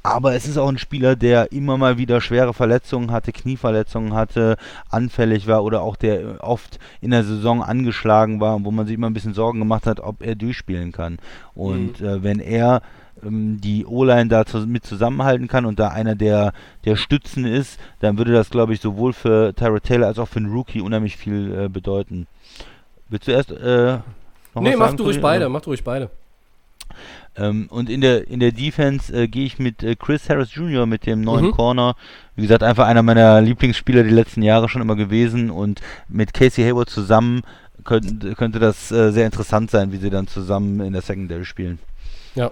Aber es ist auch ein Spieler, der immer mal wieder schwere Verletzungen hatte, Knieverletzungen hatte, anfällig war oder auch der äh, oft in der Saison angeschlagen war, wo man sich immer ein bisschen Sorgen gemacht hat, ob er durchspielen kann. Und äh, wenn er ähm, die O-Line da zu, mit zusammenhalten kann und da einer der, der Stützen ist, dann würde das, glaube ich, sowohl für Tyra Taylor als auch für einen Rookie unheimlich viel äh, bedeuten. Willst du erst äh, noch nee, mach du ruhig den- beide, mach du ruhig beide. Ähm, und in der in der Defense äh, gehe ich mit äh, Chris Harris Jr. mit dem neuen Mhm. Corner. Wie gesagt, einfach einer meiner Lieblingsspieler die letzten Jahre schon immer gewesen und mit Casey Hayward zusammen könnte, könnte das äh, sehr interessant sein, wie sie dann zusammen in der Secondary spielen. Ja.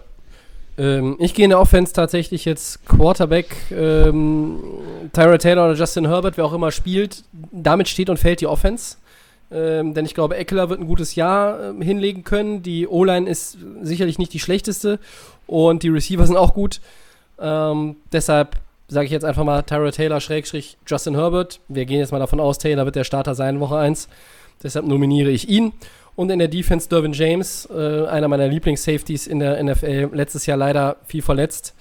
Ähm, ich gehe in der Offense tatsächlich jetzt Quarterback, ähm, Tyra Taylor oder Justin Herbert, wer auch immer spielt. Damit steht und fällt die Offense. Ähm, denn ich glaube, Eckler wird ein gutes Jahr ähm, hinlegen können. Die O-Line ist sicherlich nicht die schlechteste und die Receiver sind auch gut. Ähm, deshalb sage ich jetzt einfach mal Tyra Taylor Schrägstrich Justin Herbert. Wir gehen jetzt mal davon aus, Taylor wird der Starter sein, Woche 1. Deshalb nominiere ich ihn. Und in der Defense Dervin James, äh, einer meiner Lieblings-Safeties in der NFL, letztes Jahr leider viel verletzt.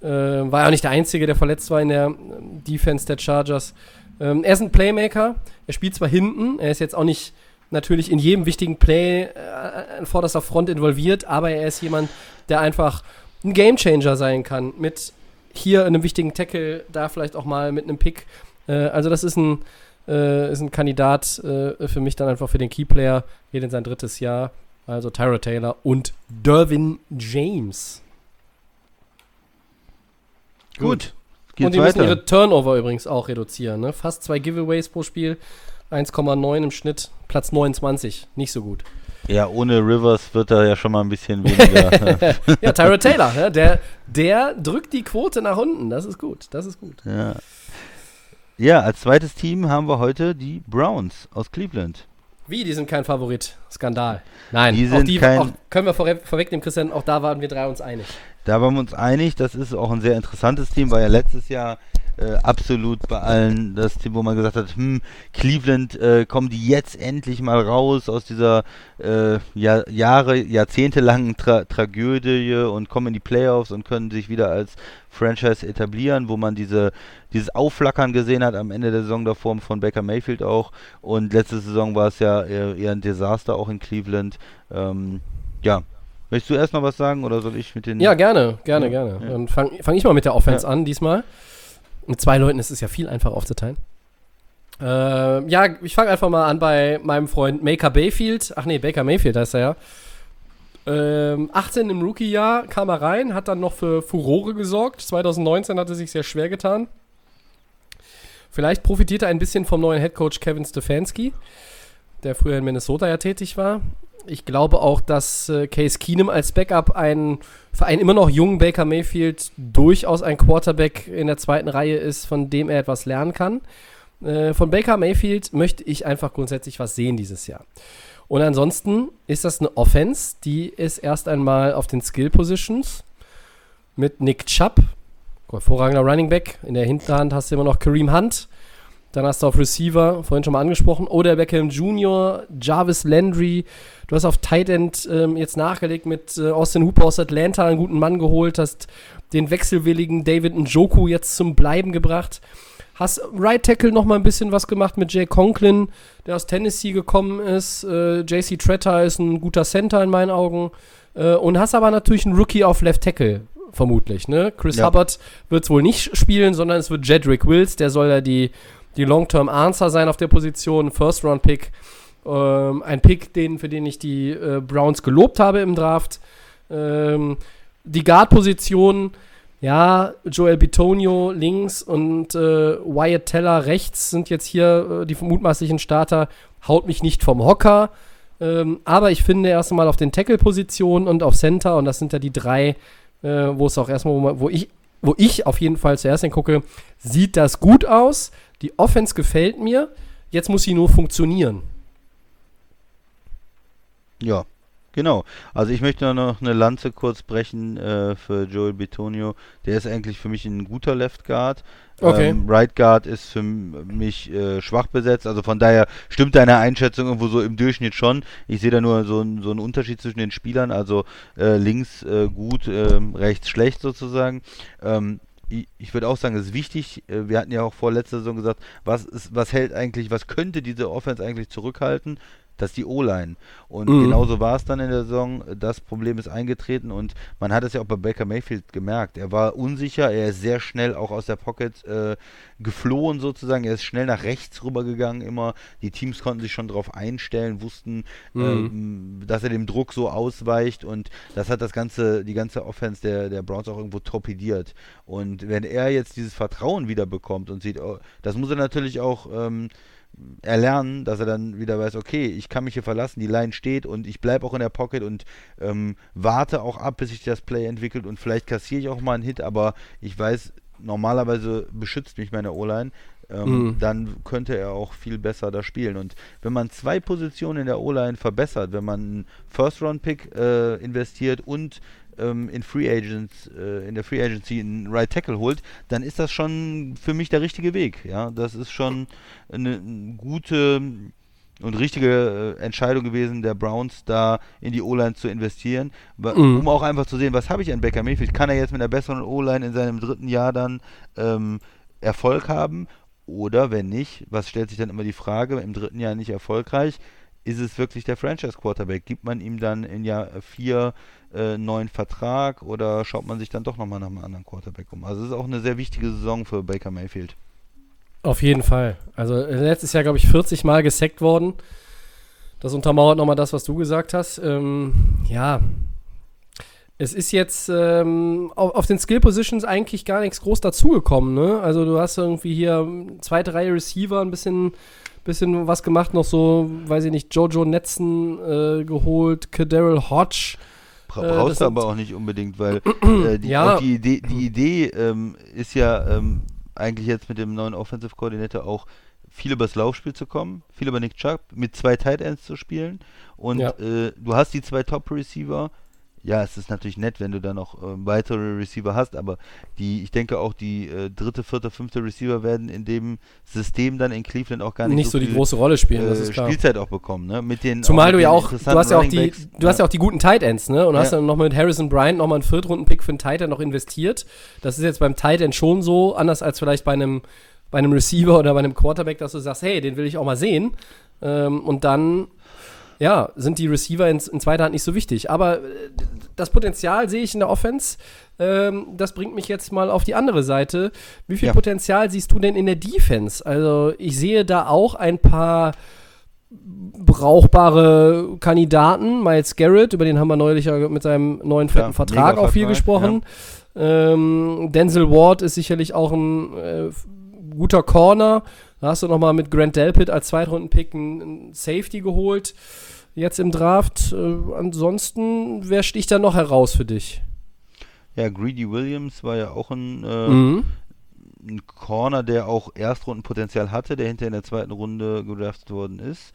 Äh, war ja auch nicht der Einzige, der verletzt war in der ähm, Defense der Chargers. Ähm, er ist ein Playmaker. Er spielt zwar hinten, er ist jetzt auch nicht natürlich in jedem wichtigen Play äh, an vorderster Front involviert, aber er ist jemand, der einfach ein Gamechanger sein kann. Mit hier einem wichtigen Tackle, da vielleicht auch mal mit einem Pick. Äh, also das ist ein, äh, ist ein Kandidat äh, für mich dann einfach für den Keyplayer. Geht in sein drittes Jahr. Also Tyra Taylor und Dervin James. Gut, und geht's die müssen weiter. ihre Turnover übrigens auch reduzieren. Ne? Fast zwei Giveaways pro Spiel. 1,9 im Schnitt. Platz 29. Nicht so gut. Ja, ohne Rivers wird er ja schon mal ein bisschen weniger. [LAUGHS] Ja, Tyra Taylor, ja, der, der drückt die Quote nach unten. Das ist gut. Das ist gut. ja. ja, als zweites Team haben wir heute die Browns aus Cleveland. Wie, die sind kein Favorit. Skandal. Nein, Die auch sind die kein- auch, können wir vorweg, vorwegnehmen, Christian. Auch da waren wir drei uns einig. Da waren wir uns einig, das ist auch ein sehr interessantes Team, war ja letztes Jahr äh, absolut bei allen das Team, wo man gesagt hat, hm, Cleveland, äh, kommen die jetzt endlich mal raus aus dieser äh, Jahr, Jahre, jahrzehntelangen Tra Tragödie und kommen in die Playoffs und können sich wieder als Franchise etablieren, wo man diese dieses Aufflackern gesehen hat am Ende der Saison davor von Baker Mayfield auch und letzte Saison war es ja eher, eher ein Desaster auch in Cleveland. Ähm, ja, Möchtest du erst noch was sagen oder soll ich mit den Ja, gerne, gerne, Ja, gerne. ja. Dann fange fang ich mal mit der Offense Ja. an diesmal. Mit zwei Leuten ist es ja viel einfacher aufzuteilen. Äh, ja, ich fange einfach mal an bei meinem Freund Maker Bayfield. Ach nee, Baker Mayfield heißt er ja. Ähm, 18 im Rookie-Jahr kam er rein, hat dann noch für Furore gesorgt. 2019 hat er sich sehr schwer getan. Vielleicht profitiert er ein bisschen vom neuen Headcoach Kevin Stefanski, der früher in Minnesota ja tätig war. Ich glaube auch, dass äh, Case Keenum als Backup einen für einen immer noch jungen Baker Mayfield durchaus ein Quarterback in der zweiten Reihe ist, von dem er etwas lernen kann. Äh, von Baker Mayfield möchte ich einfach grundsätzlich was sehen dieses Jahr. Und ansonsten ist das eine Offense, die ist erst einmal auf den Skill Positions mit Nick Chubb, hervorragender Running Back. In der Hinterhand hast du immer noch Kareem Hunt. Dann hast du auf Receiver, vorhin schon mal angesprochen, Oder Beckham Jr., Jarvis Landry. Du hast auf Tight End ähm, jetzt nachgelegt mit äh, Austin Hooper aus Atlanta einen guten Mann geholt, hast den wechselwilligen David Njoku jetzt zum Bleiben gebracht. Hast Right Tackle noch mal ein bisschen was gemacht mit Jay Conklin, der aus Tennessee gekommen ist. Äh, JC Tretter ist ein guter Center in meinen Augen. Äh, und hast aber natürlich einen Rookie auf Left Tackle, vermutlich. Ne? Chris Ja. Hubbard wird es wohl nicht spielen, sondern es wird Jedrick Wills, der soll ja die, die Long-Term-Answer sein auf der Position, First-Round-Pick. Ähm, ein Pick, den, für den ich die äh, Browns gelobt habe im Draft. Ähm, die Guard-Position, ja, Joel Bitonio links und äh, Wyatt Teller rechts sind jetzt hier äh, die mutmaßlichen Starter. Haut mich nicht vom Hocker. Ähm, aber ich finde erst einmal auf den Tackle-Positionen und auf Center, und das sind ja die drei, äh, wo es auch erstmal, wo, wo ich, wo ich auf jeden Fall zuerst hingucke, sieht das gut aus. Die Offense gefällt mir. Jetzt muss sie nur funktionieren. Ja, genau. Also ich möchte noch eine Lanze kurz brechen äh, für Joel Bitonio. Der ist eigentlich für mich ein guter Left Guard. Okay. Ähm, right Guard ist für mich äh, schwach besetzt. Also von daher stimmt deine Einschätzung irgendwo so im Durchschnitt schon. Ich sehe da nur so, einen- so einen Unterschied zwischen den Spielern. Also äh, links äh, gut, ähm, rechts schlecht sozusagen. Ähm, ich, ich würde auch sagen, es ist wichtig, äh, wir hatten ja auch vor letzter Saison gesagt, was, ist, was hält eigentlich, was könnte diese Offense eigentlich zurückhalten? Das ist die O-Line. Und Mhm. genauso war es dann in der Saison. Das Problem ist eingetreten und man hat es ja auch bei Baker Mayfield gemerkt. Er war unsicher, er ist sehr schnell auch aus der Pocket äh, geflohen sozusagen. Er ist schnell nach rechts rübergegangen immer. Die Teams konnten sich schon darauf einstellen, wussten, ähm, dass er dem Druck so ausweicht und das hat das ganze, die ganze Offense der, der Browns auch irgendwo torpediert. Und wenn er jetzt dieses Vertrauen wieder bekommt und sieht, oh, das muss er natürlich auch ähm, erlernen, dass er dann wieder weiß, okay, ich kann mich hier verlassen, die Line steht und ich bleibe auch in der Pocket und ähm, warte auch ab, bis sich das Play entwickelt und vielleicht kassiere ich auch mal einen Hit, aber ich weiß, normalerweise beschützt mich meine O-Line, ähm, Mhm. dann könnte er auch viel besser da spielen. Und wenn man zwei Positionen in der O-Line verbessert, wenn man einen First-Round-Pick äh, investiert und ähm, in Free Agents, äh, in der Free Agency einen Right Tackle holt, dann ist das schon für mich der richtige Weg. Ja, das ist schon eine, eine gute und richtige äh, Entscheidung gewesen der Browns, da in die O-Line zu investieren, Mhm. um auch einfach zu sehen, was habe ich an Baker Mayfield? Kann er jetzt mit einer besseren O-Line in seinem dritten Jahr dann ähm, Erfolg haben? Oder wenn nicht, was stellt sich dann immer die Frage, im dritten Jahr nicht erfolgreich, ist es wirklich der Franchise-Quarterback? Gibt man ihm dann in Jahr 4 äh, neuen Vertrag oder schaut man sich dann doch nochmal nach einem anderen Quarterback um? Also es ist auch eine sehr wichtige Saison für Baker Mayfield. Auf jeden Fall. Also äh, letztes Jahr, glaube ich, 40 Mal gesackt worden. Das untermauert nochmal das, was du gesagt hast. Ähm, ja, es ist jetzt ähm, auf, auf den Skill Positions eigentlich gar nichts groß dazugekommen. Ne? Also du hast irgendwie hier ähm, zweite Reihe Receiver, ein bisschen, bisschen was gemacht, noch so, weiß ich nicht, Jojo Netzen äh, geholt, Kaderil Hodge. Brauchst du aber auch nicht unbedingt, weil [CLEARS THROAT] äh, die, Ja. die Idee, die Idee ähm, ist ja ähm, eigentlich jetzt mit dem neuen Offensive Coordinator auch viel übers Laufspiel zu kommen, viel über Nick Chubb, mit zwei Tight Ends zu spielen und Ja. äh, du hast die zwei Top Receiver. Ja, es ist natürlich nett, wenn du da noch ähm, weitere Receiver hast, aber die, ich denke auch die äh, dritte, vierte, fünfte Receiver werden in dem System dann in Cleveland auch gar nicht, Nicht so die viel, große Rolle spielen, das äh, ist klar. Spielzeit auch bekommen, ne? Mit den Zumal mit du ja auch, du hast ja auch die, Runningbacks. du hast ja auch die guten Tight Ends, ne? Und hast Ja. dann noch mit Harrison Bryant nochmal einen Viertrunden-Pick für einen Tight End noch investiert. Das ist jetzt beim Tight End schon so, anders als vielleicht bei einem, bei einem Receiver oder bei einem Quarterback, dass du sagst, hey, den will ich auch mal sehen. Ähm, und dann, ja, sind die Receiver in, in zweiter Hand nicht so wichtig. Aber äh, das Potenzial sehe ich in der Offense. Ähm, das bringt mich jetzt mal auf die andere Seite. Wie viel Ja. Potenzial siehst du denn in der Defense? Also, ich sehe da auch ein paar brauchbare Kandidaten. Miles Garrett, über den haben wir neulich ja mit seinem neuen fetten Ja, Vertrag auch viel gesprochen. Ähm, Denzel Ward ist sicherlich auch ein äh, guter Corner. Da hast du noch mal mit Grant Delpit als Zweitrunden-Pick einen, Safety geholt. Jetzt im Draft. Äh, ansonsten, wer sticht da noch heraus für dich? Ja, Greedy Williams war ja auch ein, äh, Mhm. ein Corner, der auch Erstrundenpotenzial hatte, der hinter in der zweiten Runde gedraftet worden ist.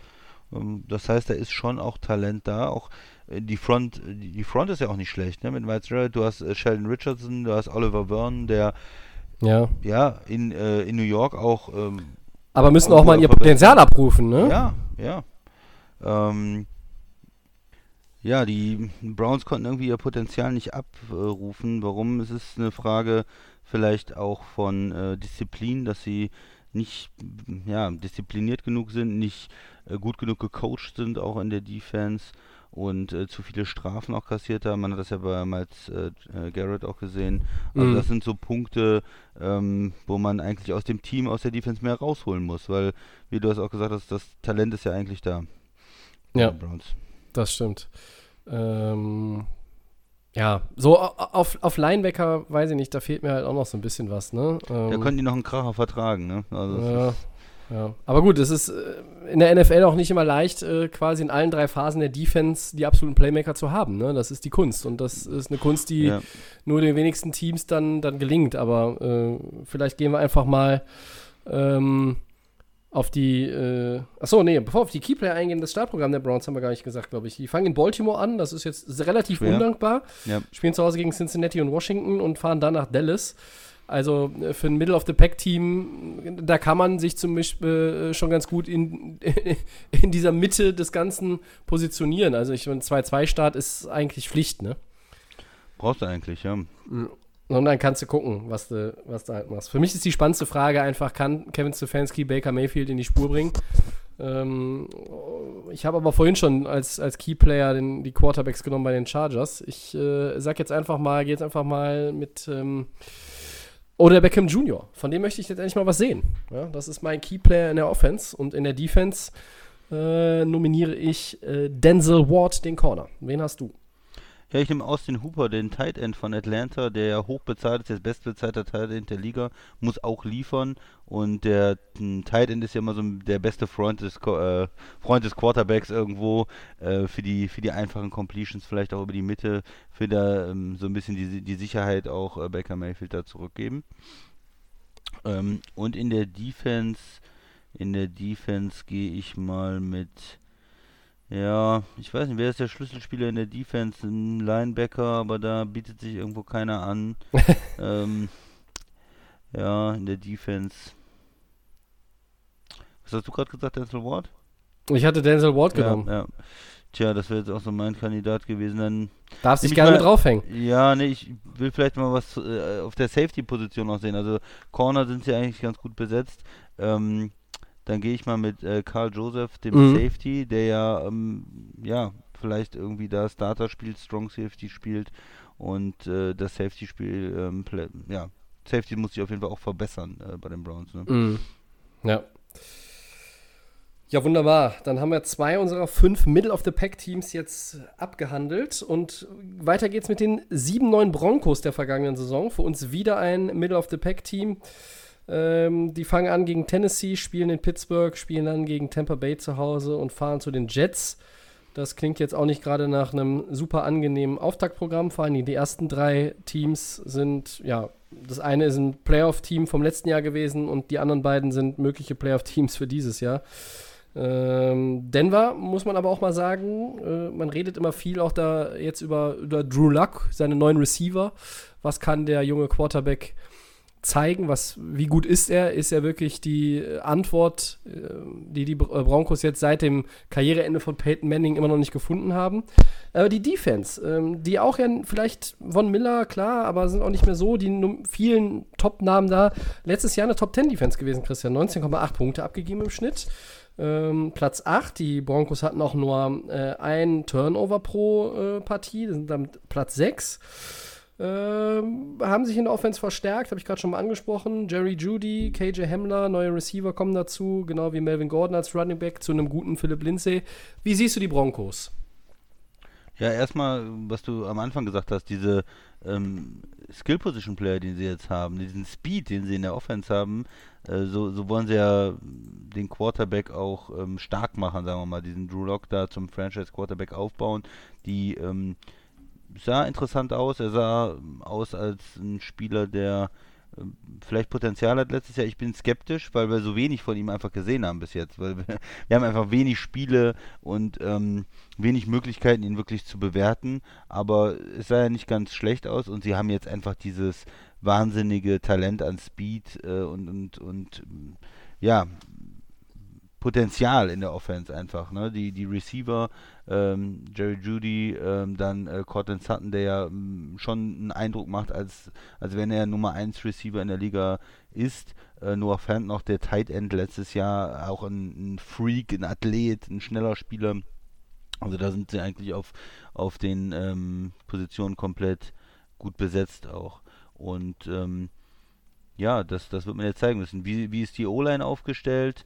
Ähm, das heißt, da ist schon auch Talent da. Auch äh, die Front, die Front ist ja auch nicht schlecht, ne? Mit Miles Garrett, du hast äh, Sheldon Richardson, du hast Oliver Vernon, der Ja. ja in, äh, in New York auch ähm, Aber müssen auch mal ihr Potenzial abrufen, ne? Ja, ja. Ähm, ja, die Browns konnten irgendwie ihr Potenzial nicht abrufen. Warum? Es ist eine Frage vielleicht auch von äh, Disziplin, dass sie nicht ja, diszipliniert genug sind, nicht äh, gut genug gecoacht sind, auch in der Defense und äh, zu viele Strafen auch kassiert haben. Man hat das ja bei Miles äh, äh, Garrett auch gesehen. Also Mhm. das sind so Punkte, ähm, wo man eigentlich aus dem Team, aus der Defense mehr rausholen muss, weil, wie du es auch gesagt hast, das Talent ist ja eigentlich da. Ja. Das stimmt. Ähm, ja, so au- auf, auf Linebacker, weiß ich nicht, da fehlt mir halt auch noch so ein bisschen was, ne? Ähm, Da können die noch einen Kracher vertragen, ne? Also ja, ist, Ja. Aber gut, es ist äh, in der NFL auch nicht immer leicht, äh, quasi in allen drei Phasen der Defense die absoluten Playmaker zu haben. Ne? Das ist die Kunst. Und das ist eine Kunst, die Ja. nur den wenigsten Teams dann, dann gelingt. Aber äh, vielleicht gehen wir einfach mal ähm, auf die. Äh, achso, nee, bevor wir auf die Keyplayer eingehen, das Startprogramm der Browns haben wir gar nicht gesagt, glaube ich. Die fangen in Baltimore an. Das ist jetzt relativ Schwer. undankbar. Ja. Spielen zu Hause gegen Cincinnati und Washington und fahren dann nach Dallas. Also äh, für ein Middle-of-the-Pack-Team, da kann man sich zum Beispiel äh, schon ganz gut in, [LAUGHS] in dieser Mitte des Ganzen positionieren. Also ich meine, 2-2-Start ist eigentlich Pflicht, ne? Brauchst du eigentlich, ja. Und dann kannst du gucken, was du, was du halt machst. Für mich ist die spannendste Frage einfach, kann Kevin Stefanski Baker Mayfield in die Spur bringen? Ähm, ich habe aber vorhin schon als, als Keyplayer den, die Quarterbacks genommen bei den Chargers. Ich äh, sag jetzt einfach mal, gehe jetzt einfach mal mit ähm, oder Beckham Jr. Von dem möchte ich jetzt endlich mal was sehen. Ja, das ist mein Keyplayer in der Offense und in der Defense äh, nominiere ich äh, Denzel Ward, den Corner. Wen hast du? Ja, ich nehme Austin Hooper, den Tight End von Atlanta, der ja hochbezahlt ist, der bestbezahlter Tight End der Liga, muss auch liefern. Und der m, Tight End ist ja immer so der beste Freund des, äh, Freund des Quarterbacks irgendwo äh, für, die, für die einfachen Completions, vielleicht auch über die Mitte, für da ähm, so ein bisschen die, die Sicherheit auch äh, Baker Mayfield da zurückgeben. Ähm, und in der Defense, in der Defense gehe ich mal mit. Ja, ich weiß nicht, wer ist der Schlüsselspieler in der Defense? Ein Linebacker, aber da bietet sich irgendwo keiner an. [LAUGHS] ähm, ja, in der Defense. Was hast du gerade gesagt, Denzel Ward? Ich hatte Denzel Ward Ja, genommen. ja. Tja, das wäre jetzt auch so mein Kandidat gewesen. Dann, Darfst dich gerne mal- mit draufhängen. ja, nee, ich will vielleicht mal was äh, auf der Safety-Position noch sehen. Also Corner sind sie eigentlich ganz gut besetzt. Ähm, dann gehe ich mal mit äh, Karl Joseph, dem Mhm. Safety, der ja, ähm, ja, vielleicht irgendwie da Starter spielt, Strong Safety spielt und äh, das Safety-Spiel, ähm, ja, Safety muss sich auf jeden Fall auch verbessern äh, bei den Browns. Ne? Mhm. Ja. Ja, wunderbar. Dann haben wir zwei unserer fünf Middle-of-the-Pack-Teams jetzt abgehandelt. Und weiter geht's mit den sieben neuen Broncos der vergangenen Saison. Für uns wieder ein Middle-of-the-Pack-Team. Ähm, die fangen an gegen Tennessee, spielen in Pittsburgh, spielen dann gegen Tampa Bay zu Hause und fahren zu den Jets. Das klingt jetzt auch nicht gerade nach einem super angenehmen Auftaktprogramm. Vor allem die ersten drei Teams sind, ja, das eine ist ein Playoff-Team vom letzten Jahr gewesen und die anderen beiden sind mögliche Playoff-Teams für dieses Jahr. Ähm, Denver muss man aber auch mal sagen, äh, man redet immer viel auch da jetzt über, über Drew Luck, seine neuen Receiver. Was kann der junge Quarterback zeigen? Was, wie gut ist er? Ist er wirklich die äh, Antwort, äh, die die äh, Broncos jetzt seit dem Karriereende von Peyton Manning immer noch nicht gefunden haben? Aber die Defense, ähm, die auch ja vielleicht Von Miller, klar, aber sind auch nicht mehr so, die vielen Top-Namen da. Letztes Jahr eine Top-10-Defense gewesen, Christian. 19,8 Punkte abgegeben im Schnitt. Ähm, Platz 8. Die Broncos hatten auch nur ein Turnover pro Partie, das sind dann Platz 6. Ähm, haben sich in der Offense verstärkt, habe ich gerade schon mal angesprochen. Jerry Judy, KJ Hamler, neue Receiver kommen dazu, genau wie Melvin Gordon als Running Back zu einem guten Philipp Lindsay. Wie siehst du die Broncos? Ja, erstmal, was du am Anfang gesagt hast, diese ähm, Skill-Position-Player, die sie jetzt haben, diesen Speed, den sie in der Offense haben, äh, so, so wollen sie ja den Quarterback auch ähm, stark machen, sagen wir mal, diesen Drew Lock da zum Franchise-Quarterback aufbauen. Die ähm, sah interessant aus, er sah aus als ein Spieler, der ähm, vielleicht Potenzial hat letztes Jahr. Ich bin skeptisch, weil wir so wenig von ihm einfach gesehen haben bis jetzt, weil [LAUGHS] wir, wir haben einfach wenig Spiele und ähm, wenig Möglichkeiten, ihn wirklich zu bewerten. Aber es sah ja nicht ganz schlecht aus und sie haben jetzt einfach dieses wahnsinnige Talent an Speed äh, und, und, und ähm, ja, Potenzial in der Offense einfach. Ne? Die, die Receiver, ähm, Jerry Judy, ähm, dann äh, Cortland Sutton, der ja ähm, schon einen Eindruck macht, als, als wenn er Nummer 1 Receiver in der Liga ist. Äh, Noah Fant noch der Tight End letztes Jahr, auch ein, ein Freak, ein Athlet, ein schneller Spieler. Also da sind sie eigentlich auf, auf den ähm, Positionen komplett gut besetzt auch. Und ähm, ja, das, das wird man jetzt zeigen müssen. Wie, wie ist die O-Line aufgestellt?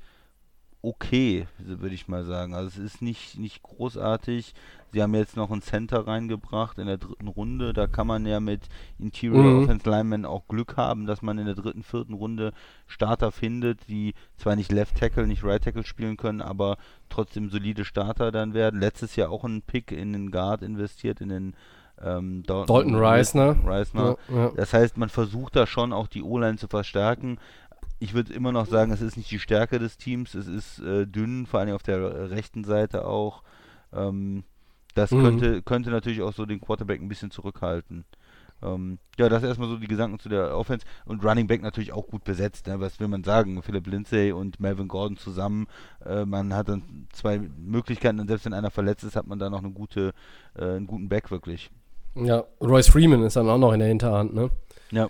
Okay, würde ich mal sagen. Also es ist nicht, nicht großartig. Sie haben jetzt noch einen Center reingebracht in der dritten Runde. Da kann man ja mit Interior Mhm. Offense Linemen auch Glück haben, dass man in der dritten, vierten Runde Starter findet, die zwar nicht Left Tackle, nicht Right Tackle spielen können, aber trotzdem solide Starter dann werden. Letztes Jahr auch einen Pick in den Guard investiert, in den ähm, Dal- Dalton Reisner. Reisner. Ja, ja. Das heißt, man versucht da schon auch die O-Line zu verstärken. Ich würde immer noch sagen, es ist nicht die Stärke des Teams, es ist äh, dünn, vor allem auf der äh, rechten Seite auch. Ähm, das Mhm. könnte, könnte natürlich auch so den Quarterback ein bisschen zurückhalten. Ähm, ja, das erstmal so die Gedanken zu der Offense und Running Back natürlich auch gut besetzt. Ne? Was will man sagen? Philip Lindsay und Melvin Gordon zusammen. Äh, man hat dann zwei Möglichkeiten und selbst wenn einer verletzt ist, hat man da noch eine gute, äh, einen guten Back wirklich. Ja, Royce Freeman ist dann auch noch in der Hinterhand, ne? Ja.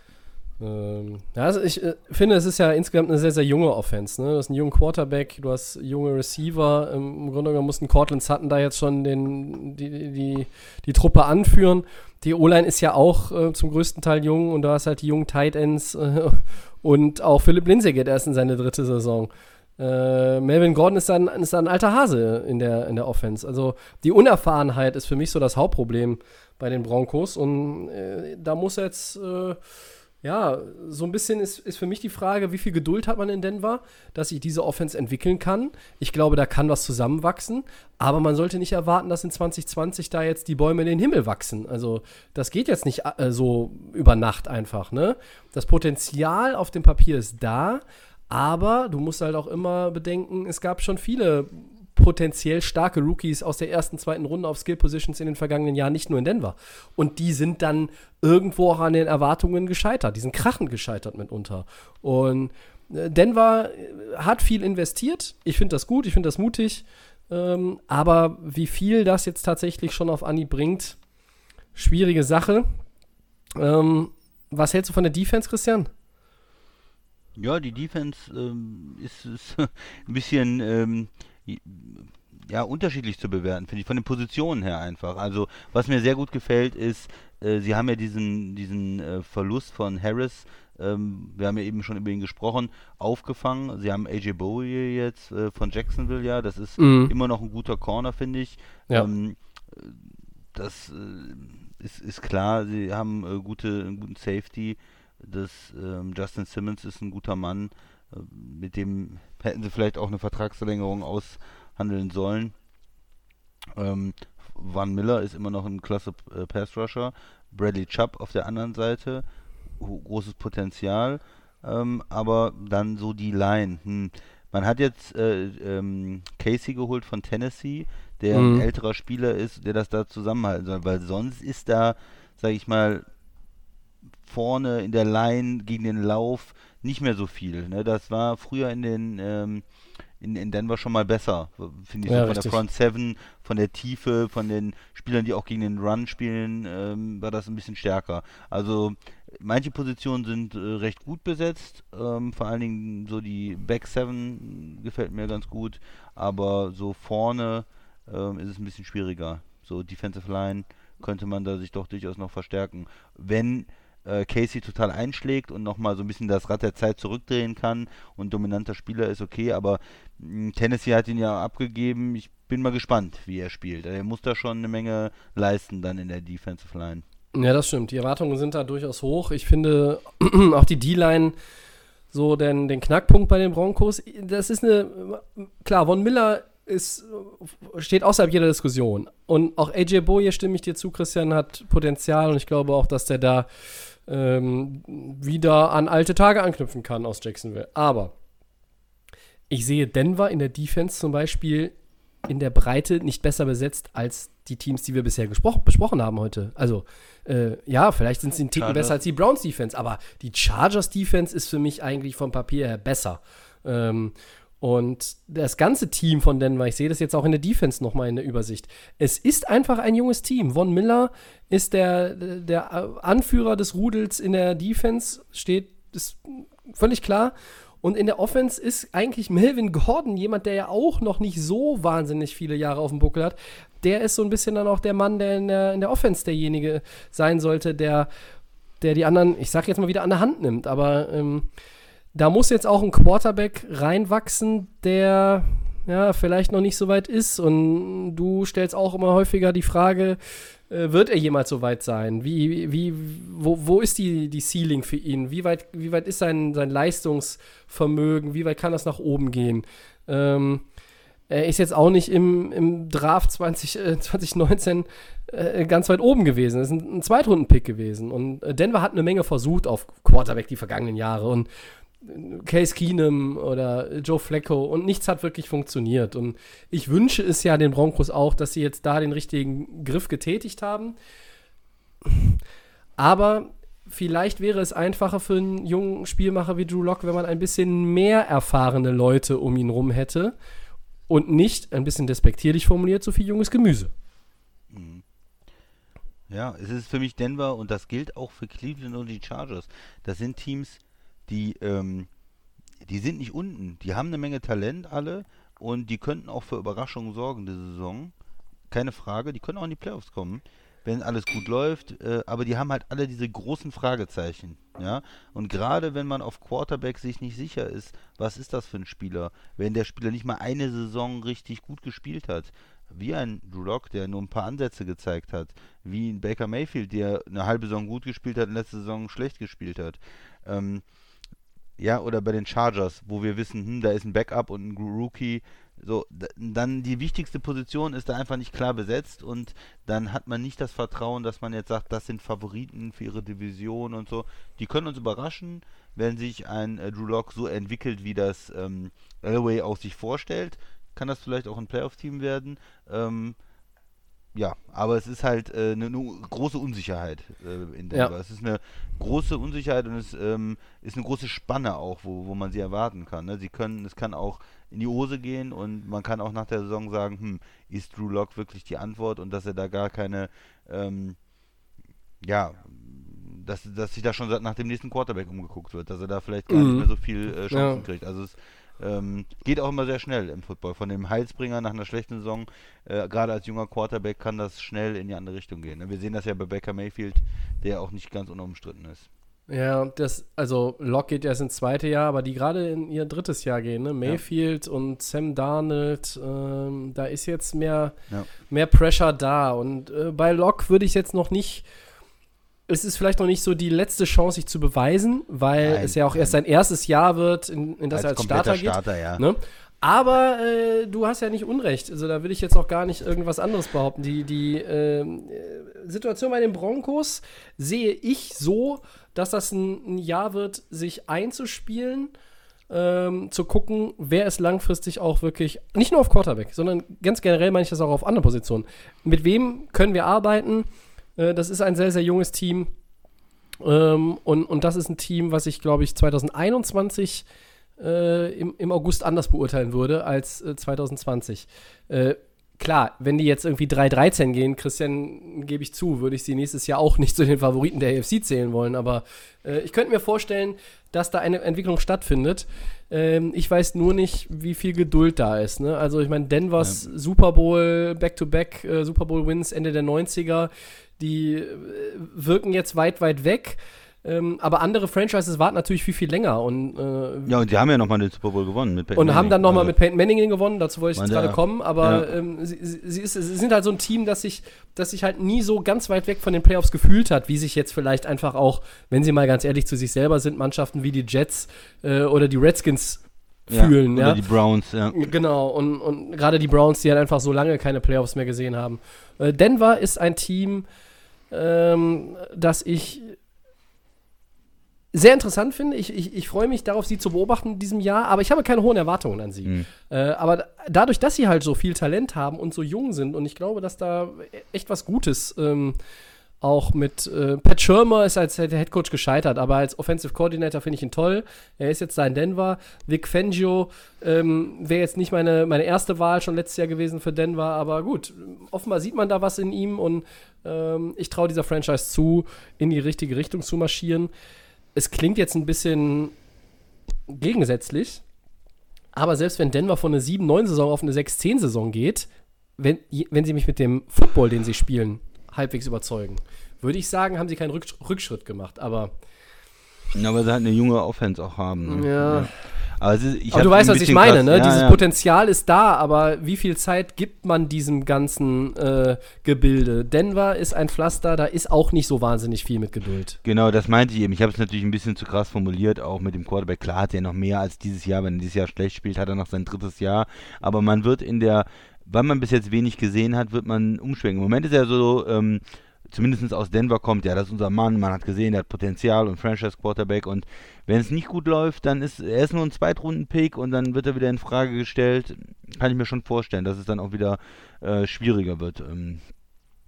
Ähm, also ich äh, finde, es ist ja insgesamt eine sehr, sehr junge Offense. Ne? Du hast einen jungen Quarterback, du hast junge Receiver. Ähm, Im Grunde genommen mussten Cortland Sutton da jetzt schon den, die, die, die Truppe anführen. Die O-Line ist ja auch äh, zum größten Teil jung und du hast halt die jungen Tight Ends äh, [LAUGHS] und auch Philipp Lindsay geht erst in seine dritte Saison. Äh, Melvin Gordon ist dann, ist ein alter Hase in der, in der Offense. Also die Unerfahrenheit ist für mich so das Hauptproblem bei den Broncos und äh, da muss jetzt äh, ja, so ein bisschen ist, ist für mich die Frage, wie viel Geduld hat man in Denver, dass sich diese Offense entwickeln kann. Ich glaube, da kann was zusammenwachsen, aber man sollte nicht erwarten, dass in 2020 da jetzt die Bäume in den Himmel wachsen. Also, das geht jetzt nicht äh, so über Nacht einfach, ne? Das Potenzial auf dem Papier ist da, aber du musst halt auch immer bedenken, es gab schon viele potenziell starke Rookies aus der ersten, zweiten Runde auf Skill Positions in den vergangenen Jahren, nicht nur in Denver. Und die sind dann irgendwo auch an den Erwartungen gescheitert. Die sind krachend gescheitert mitunter. Und äh, Denver äh, hat viel investiert. Ich finde das gut, ich finde das mutig. Ähm, aber wie viel das jetzt tatsächlich schon auf Anni bringt, schwierige Sache. Ähm, was hältst du von der Defense, Christian? Ja, die Defense ähm, ist, ist [LAUGHS] ein bisschen ähm, ja, unterschiedlich zu bewerten, finde ich, von den Positionen her einfach. Also, was mir sehr gut gefällt, ist, äh, sie haben ja diesen, diesen äh, Verlust von Harris, ähm, wir haben ja eben schon über ihn gesprochen, aufgefangen. Sie haben AJ Bowie jetzt äh, von Jacksonville, ja, das ist Mhm. immer noch ein guter Corner, finde ich. Ja. Ähm, äh, das äh, ist, ist klar, sie haben äh, gute, einen guten Safety. Das, ähm, Justin Simmons ist ein guter Mann. Äh, mit dem hätten sie vielleicht auch eine Vertragsverlängerung aushandeln sollen. Ähm, Van Miller ist immer noch ein klasse äh, Pass Rusher. Bradley Chubb auf der anderen Seite, großes Potenzial. Ähm, aber dann so die Line. Hm. Man hat jetzt äh, ähm, Casey geholt von Tennessee, der Mhm. ein älterer Spieler ist, der das da zusammenhalten soll, weil sonst ist da, sage ich mal, vorne in der Line gegen den Lauf nicht mehr so viel. Ne? Das war früher in den ähm, in, in Denver schon mal besser, finde ich, Ja, so von richtig. der Front Seven, von der Tiefe, von den Spielern, die auch gegen den Run spielen, ähm, war das ein bisschen stärker. Also manche Positionen sind äh, recht gut besetzt, ähm, vor allen Dingen so die Back Seven gefällt mir ganz gut, aber so vorne ähm, ist es ein bisschen schwieriger. So Defensive Line könnte man da sich doch durchaus noch verstärken. Wenn äh, Casey total einschlägt und nochmal so ein bisschen das Rad der Zeit zurückdrehen kann und dominanter Spieler ist okay, aber mh, Tennessee hat ihn ja abgegeben. Ich bin mal gespannt, wie er spielt. Er muss da schon eine Menge leisten dann in der Defensive Line. Ja, das stimmt. Die Erwartungen sind da durchaus hoch. Ich finde [CLEARS THROAT] auch die D-Line so den, den Knackpunkt bei den Broncos. Das ist eine, klar, Von Miller ist, steht außerhalb jeder Diskussion. Und auch AJ Boye, stimme ich dir zu, Christian, hat Potenzial und ich glaube auch, dass der da ähm, wieder an alte Tage anknüpfen kann aus Jacksonville. Aber ich sehe Denver in der Defense zum Beispiel in der Breite nicht besser besetzt als die Teams, die wir bisher besprochen haben heute. Also, äh, ja, vielleicht sind sie einen Ticken Chargers. besser als die Browns Defense, aber die Chargers Defense ist für mich eigentlich vom Papier her besser. Ähm, und das ganze Team von Denver, ich sehe das jetzt auch in der Defense nochmal in der Übersicht. Es ist einfach ein junges Team. Von Miller ist der, der Anführer des Rudels in der Defense, steht, ist völlig klar. Und in der Offense ist eigentlich Melvin Gordon jemand, der ja auch noch nicht so wahnsinnig viele Jahre auf dem Buckel hat. Der ist so ein bisschen dann auch der Mann, der in der, in der Offense derjenige sein sollte, der, der die anderen, ich sag jetzt mal wieder an der Hand nimmt. Aber ähm, da muss jetzt auch ein Quarterback reinwachsen, der ja, vielleicht noch nicht so weit ist. Und du stellst auch immer häufiger die Frage, äh, wird er jemals so weit sein? Wie, wie, wo, wo ist die, die Ceiling für ihn? Wie weit, wie weit ist sein, sein Leistungsvermögen? Wie weit kann das nach oben gehen? Ähm, er ist jetzt auch nicht im, im Draft 20, äh, 2019 äh, ganz weit oben gewesen. Das ist ein, ein Zweitrunden-Pick gewesen. Und äh, Denver hat eine Menge versucht auf Quarterback die vergangenen Jahre. Und Case Keenum oder Joe Flacco und nichts hat wirklich funktioniert. Und ich wünsche es ja den Broncos auch, dass sie jetzt da den richtigen Griff getätigt haben. Aber vielleicht wäre es einfacher für einen jungen Spielmacher wie Drew Locke, wenn man ein bisschen mehr erfahrene Leute um ihn rum hätte und nicht, ein bisschen despektierlich formuliert, so viel junges Gemüse. Ja, es ist für mich Denver und das gilt auch für Cleveland und die Chargers. Das sind Teams, die, ähm, die sind nicht unten. Die haben eine Menge Talent alle und die könnten auch für Überraschungen sorgen diese Saison. Keine Frage, die können auch in die Playoffs kommen, wenn alles gut läuft. Äh, aber die haben halt alle diese großen Fragezeichen. Ja? Und gerade wenn man auf Quarterback sich nicht sicher ist, was ist das für ein Spieler? Wenn der Spieler nicht mal eine Saison richtig gut gespielt hat, wie ein Drew Lock, der nur ein paar Ansätze gezeigt hat, wie ein Baker Mayfield, der eine halbe Saison gut gespielt hat und letzte Saison schlecht gespielt hat. Ähm, ja, oder bei den Chargers, wo wir wissen, hm, da ist ein Backup und ein Rookie. So, dann die wichtigste Position ist da einfach nicht klar besetzt und dann hat man nicht das Vertrauen, dass man jetzt sagt, das sind Favoriten für ihre Division und so. Die können uns überraschen, wenn sich ein äh, Drew Lock so entwickelt, wie das ähm, Elway auch sich vorstellt. Kann das vielleicht auch ein Playoff-Team werden? Ähm, ja, aber es ist halt eine äh, ne, ne große Unsicherheit äh, in Denver. Ja. Es ist eine große Unsicherheit und es ähm, ist eine große Spanne auch, wo, wo man sie erwarten kann. Ne? Sie können, es kann auch in die Hose gehen und man kann auch nach der Saison sagen, hm, ist Drew Lock wirklich die Antwort und dass er da gar keine, ähm, ja, dass, dass sich da schon nach dem nächsten Quarterback umgeguckt wird, dass er da vielleicht gar mhm. nicht mehr so viel äh, Chancen ja. kriegt. Also es ähm, geht auch immer sehr schnell im Football. Von dem Heilsbringer nach einer schlechten Saison, äh, gerade als junger Quarterback, kann das schnell in die andere Richtung gehen. Ne? Wir sehen das ja bei Baker Mayfield, der auch nicht ganz unumstritten ist. Ja, das, also Locke geht erst ins zweite Jahr, aber die gerade in ihr drittes Jahr gehen, ne? Mayfield ja. und Sam Darnold, ähm, da ist jetzt mehr, ja. mehr Pressure da. Und äh, bei Locke würde ich jetzt noch nicht es ist vielleicht noch nicht so die letzte Chance, sich zu beweisen, weil nein, es ja auch nein. erst sein erstes Jahr wird, in, in das als er als Starter geht. Starter, ja. ne? Aber äh, du hast ja nicht Unrecht. Also da will ich jetzt auch gar nicht irgendwas anderes behaupten. Die, die ähm, äh, Situation bei den Broncos sehe ich so, dass das ein, ein Jahr wird, sich einzuspielen. Ähm, zu gucken, wer ist langfristig auch wirklich, nicht nur auf Quarterback, sondern ganz generell meine ich das auch auf andere Positionen. Mit wem können wir arbeiten? Äh, das ist ein sehr, sehr junges Team. Ähm, und, und das ist ein Team, was ich, glaube ich, 2021 äh, im, im August anders beurteilen würde als äh, 2020. Äh, klar, wenn die jetzt irgendwie 3-13 gehen, Christian, gebe ich zu, würde ich sie nächstes Jahr auch nicht zu den Favoriten der AFC zählen wollen. Aber äh, ich könnte mir vorstellen, dass da eine Entwicklung stattfindet. Ähm, ich weiß nur nicht, wie viel Geduld da ist. Ne? Also ich meine, Denvers ja. Super Bowl, Back-to-Back, äh, Super Bowl Wins Ende der 90er die äh, wirken jetzt weit, weit weg. Ähm, aber andere Franchises warten natürlich viel, viel länger. Und, äh, ja, und die haben ja nochmal den Super Bowl gewonnen mit Peyton Und Manning. haben dann nochmal also, mit Peyton Manning gewonnen, dazu wollte ich jetzt gerade kommen. Aber ja. ähm, sie, sie, ist, sie, sind halt so ein Team, das sich, das sich halt nie so ganz weit weg von den Playoffs gefühlt hat, wie sich jetzt vielleicht einfach auch, wenn sie mal ganz ehrlich zu sich selber sind, Mannschaften wie die Jets äh, oder die Redskins fühlen. Ja, oder ja? die Browns, ja. Genau, und, und gerade die Browns, die halt einfach so lange keine Playoffs mehr gesehen haben. Äh, Denver ist ein Team, ähm, das ich sehr interessant finde. Ich, ich, ich freue mich darauf, sie zu beobachten in diesem Jahr, aber ich habe keine hohen Erwartungen an sie. Mhm. Äh, aber dadurch, dass sie halt so viel Talent haben und so jung sind, und ich glaube, dass da echt was Gutes ähm, auch mit äh, Pat Schirmer ist als Head Coach gescheitert, aber als Offensive Coordinator finde ich ihn toll. Er ist jetzt da in Denver. Vic Fangio ähm, wäre jetzt nicht meine, meine erste Wahl schon letztes Jahr gewesen für Denver, aber gut, offenbar sieht man da was in ihm und ähm, ich traue dieser Franchise zu, in die richtige Richtung zu marschieren. Es klingt jetzt ein bisschen gegensätzlich, aber selbst wenn Denver von einer 7-9-Saison auf eine 6-10-Saison geht, wenn, wenn sie mich mit dem Football, den sie spielen, halbwegs überzeugen, würde ich sagen, haben sie keinen Rückschritt gemacht, aber. Ja, aber sie halt eine junge Offense auch haben. Ne? Ja. ja. Aber, ist, ich aber du weißt, was ich meine, krass, ne? Ja, Dieses ja. Potenzial ist da, aber wie viel Zeit gibt man diesem ganzen äh, Gebilde? Denver ist ein Pflaster, da ist auch nicht so wahnsinnig viel mit Geduld. Genau, das meinte ich eben. Ich habe es natürlich ein bisschen zu krass formuliert, auch mit dem Quarterback. Klar hat er noch mehr als dieses Jahr. Wenn er dieses Jahr schlecht spielt, hat er noch sein drittes Jahr. Aber man wird in der, weil man bis jetzt wenig gesehen hat, wird man umschwenken. Im Moment ist er so, ähm, zumindest aus Denver kommt, ja, das ist unser Mann, man hat gesehen, er hat Potenzial und Franchise Quarterback und wenn es nicht gut läuft, dann ist er ist nur ein Zweitrunden-Pick und dann wird er wieder in Frage gestellt. Kann ich mir schon vorstellen, dass es dann auch wieder äh, schwieriger wird. Ähm,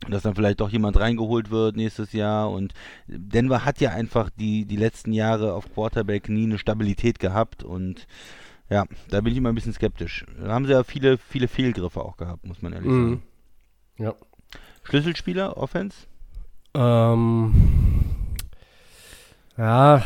dass dann vielleicht doch jemand reingeholt wird nächstes Jahr und Denver hat ja einfach die, die letzten Jahre auf Quarterback nie eine Stabilität gehabt und ja, da bin ich immer ein bisschen skeptisch. Da haben sie ja viele, viele Fehlgriffe auch gehabt, muss man ehrlich Mhm. sagen. Ja. Schlüsselspieler, Offense? Ähm, ja,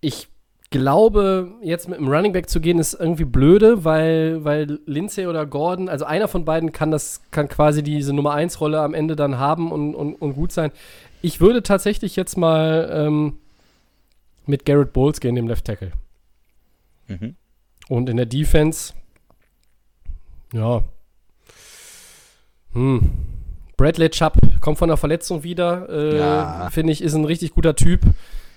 ich glaube, jetzt mit dem Running Back zu gehen, ist irgendwie blöde, weil, weil Lindsay oder Gordon, also einer von beiden kann das, kann quasi diese Nummer 1 Rolle am Ende dann haben und, und, und gut sein. Ich würde tatsächlich jetzt mal ähm, mit Garrett Bowles gehen, dem Left Tackle. Mhm. Und in der Defense, ja. Hm. Bradley Chubb kommt von der Verletzung wieder. Äh, Ja. Finde ich, ist ein richtig guter Typ.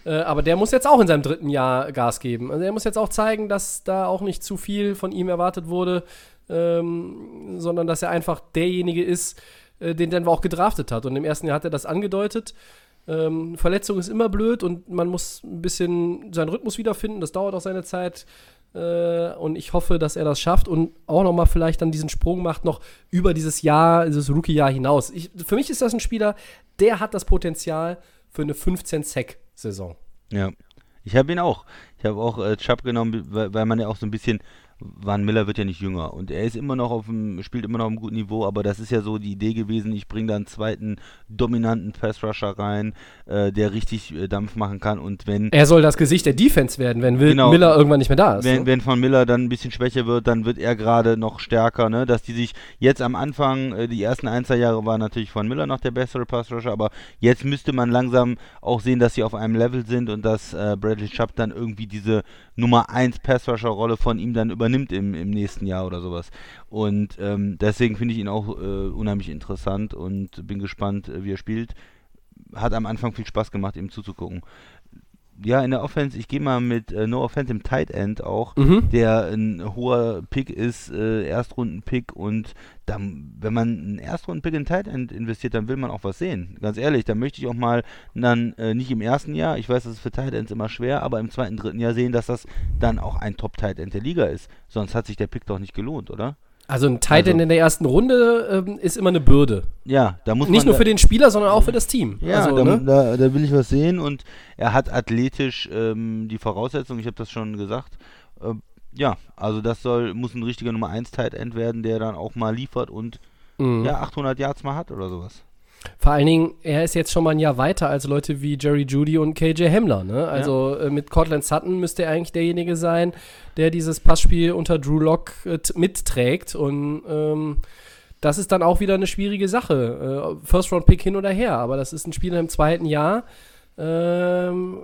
Äh, aber der muss jetzt auch in seinem dritten Jahr Gas geben. Also er muss jetzt auch zeigen, dass da auch nicht zu viel von ihm erwartet wurde, ähm, sondern dass er einfach derjenige ist, äh, den Denver auch gedraftet hat. Und im ersten Jahr hat er das angedeutet. Ähm, Verletzung ist immer blöd und man muss ein bisschen seinen Rhythmus wiederfinden. Das dauert auch seine Zeit. Äh, und ich hoffe, dass er das schafft und auch nochmal vielleicht dann diesen Sprung macht, noch über dieses Jahr, dieses Rookie-Jahr hinaus. Ich, für mich ist das ein Spieler, der hat das Potenzial für eine 15-Sack-Saison. Ja. Ich habe ihn auch. Ich habe auch äh, Chubb genommen, weil, weil man ja auch so ein bisschen. Van Miller wird ja nicht jünger und er ist immer noch auf dem, spielt immer noch auf einem guten Niveau, aber das ist ja so die Idee gewesen, ich bringe da einen zweiten dominanten Pass-Rusher rein, äh, der richtig äh, Dampf machen kann und wenn Er soll das Gesicht der Defense werden, wenn Will Genau. Miller irgendwann nicht mehr da ist. Wenn, ne? wenn Van Miller dann ein bisschen schwächer wird, dann wird er gerade noch stärker, ne? Dass die sich jetzt am Anfang, äh, die ersten ein, zwei Jahre war natürlich Van Miller noch der bessere Pass-Rusher, aber jetzt müsste man langsam auch sehen, dass sie auf einem Level sind und dass äh, Bradley Chubb dann irgendwie diese Nummer 1 Pass-Rusher-Rolle von ihm dann übernimmt im, im nächsten Jahr oder sowas. Und ähm, deswegen finde ich ihn auch äh, unheimlich interessant und bin gespannt, äh, wie er spielt. Hat am Anfang viel Spaß gemacht, ihm zuzugucken. Ja, in der Offense, ich gehe mal mit äh, No Offense im Tight End auch, Mhm. der ein hoher Pick ist, äh, Erstrunden-Pick und dann, wenn man einen Erstrunden-Pick in Tight End investiert, dann will man auch was sehen. Ganz ehrlich, da möchte ich auch mal dann äh, nicht im ersten Jahr, ich weiß, das ist für Tight Ends immer schwer, aber im zweiten, dritten Jahr sehen, dass das dann auch ein Top-Tight End der Liga ist. Sonst hat sich der Pick doch nicht gelohnt, oder? Also ein Tight End Also- in der ersten Runde ähm, ist immer eine Bürde. Ja, da muss Nicht nur da- für den Spieler, sondern auch für das Team. Ja, also, da, ne? da, da will ich was sehen und er hat athletisch ähm, die Voraussetzungen, ich habe das schon gesagt. Ähm, ja, also das soll muss ein richtiger Nummer 1 Tight End werden, der dann auch mal liefert und Mhm. ja 800 Yards mal hat oder sowas. Vor allen Dingen, er ist jetzt schon mal ein Jahr weiter als Leute wie Jerry Judy und KJ Hamler. Ne? Also äh, mit Cortland Sutton müsste er eigentlich derjenige sein, der dieses Passspiel unter Drew Lock äh, mitträgt. Und ähm, das ist dann auch wieder eine schwierige Sache. Äh, First-Round-Pick hin oder her, aber das ist ein Spieler im zweiten Jahr. Ähm,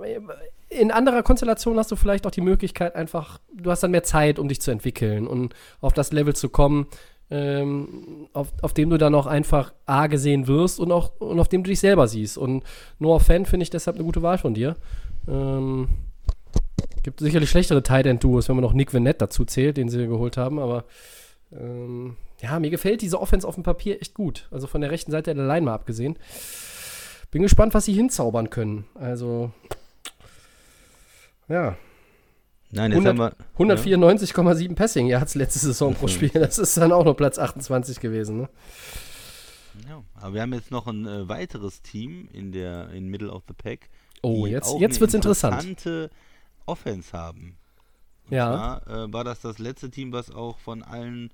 in anderer Konstellation hast du vielleicht auch die Möglichkeit, einfach, du hast dann mehr Zeit, um dich zu entwickeln und auf das Level zu kommen, ähm, auf, auf dem du dann auch einfach A gesehen wirst und auch und auf dem du dich selber siehst. Und Noah Fan finde ich deshalb eine gute Wahl von dir. Ähm, gibt sicherlich schlechtere Tight End Duos, wenn man noch Nick Vanette dazu zählt, den sie geholt haben, aber ähm, ja, mir gefällt diese Offense auf dem Papier echt gut. Also von der rechten Seite der Line mal abgesehen. Bin gespannt, was sie hinzaubern können. Also ja, Nein, jetzt 100 haben wir 194,7 Passing Yards letzte Saison pro Spiel. Das ist dann auch nur Platz 28 gewesen. Ne? ja, aber wir haben jetzt noch ein äh, weiteres Team in der in Middle of the Pack. Oh, die jetzt, jetzt eine wird's interessant. interessante Offense haben. Und Ja. zwar äh, war das das letzte Team, was auch von allen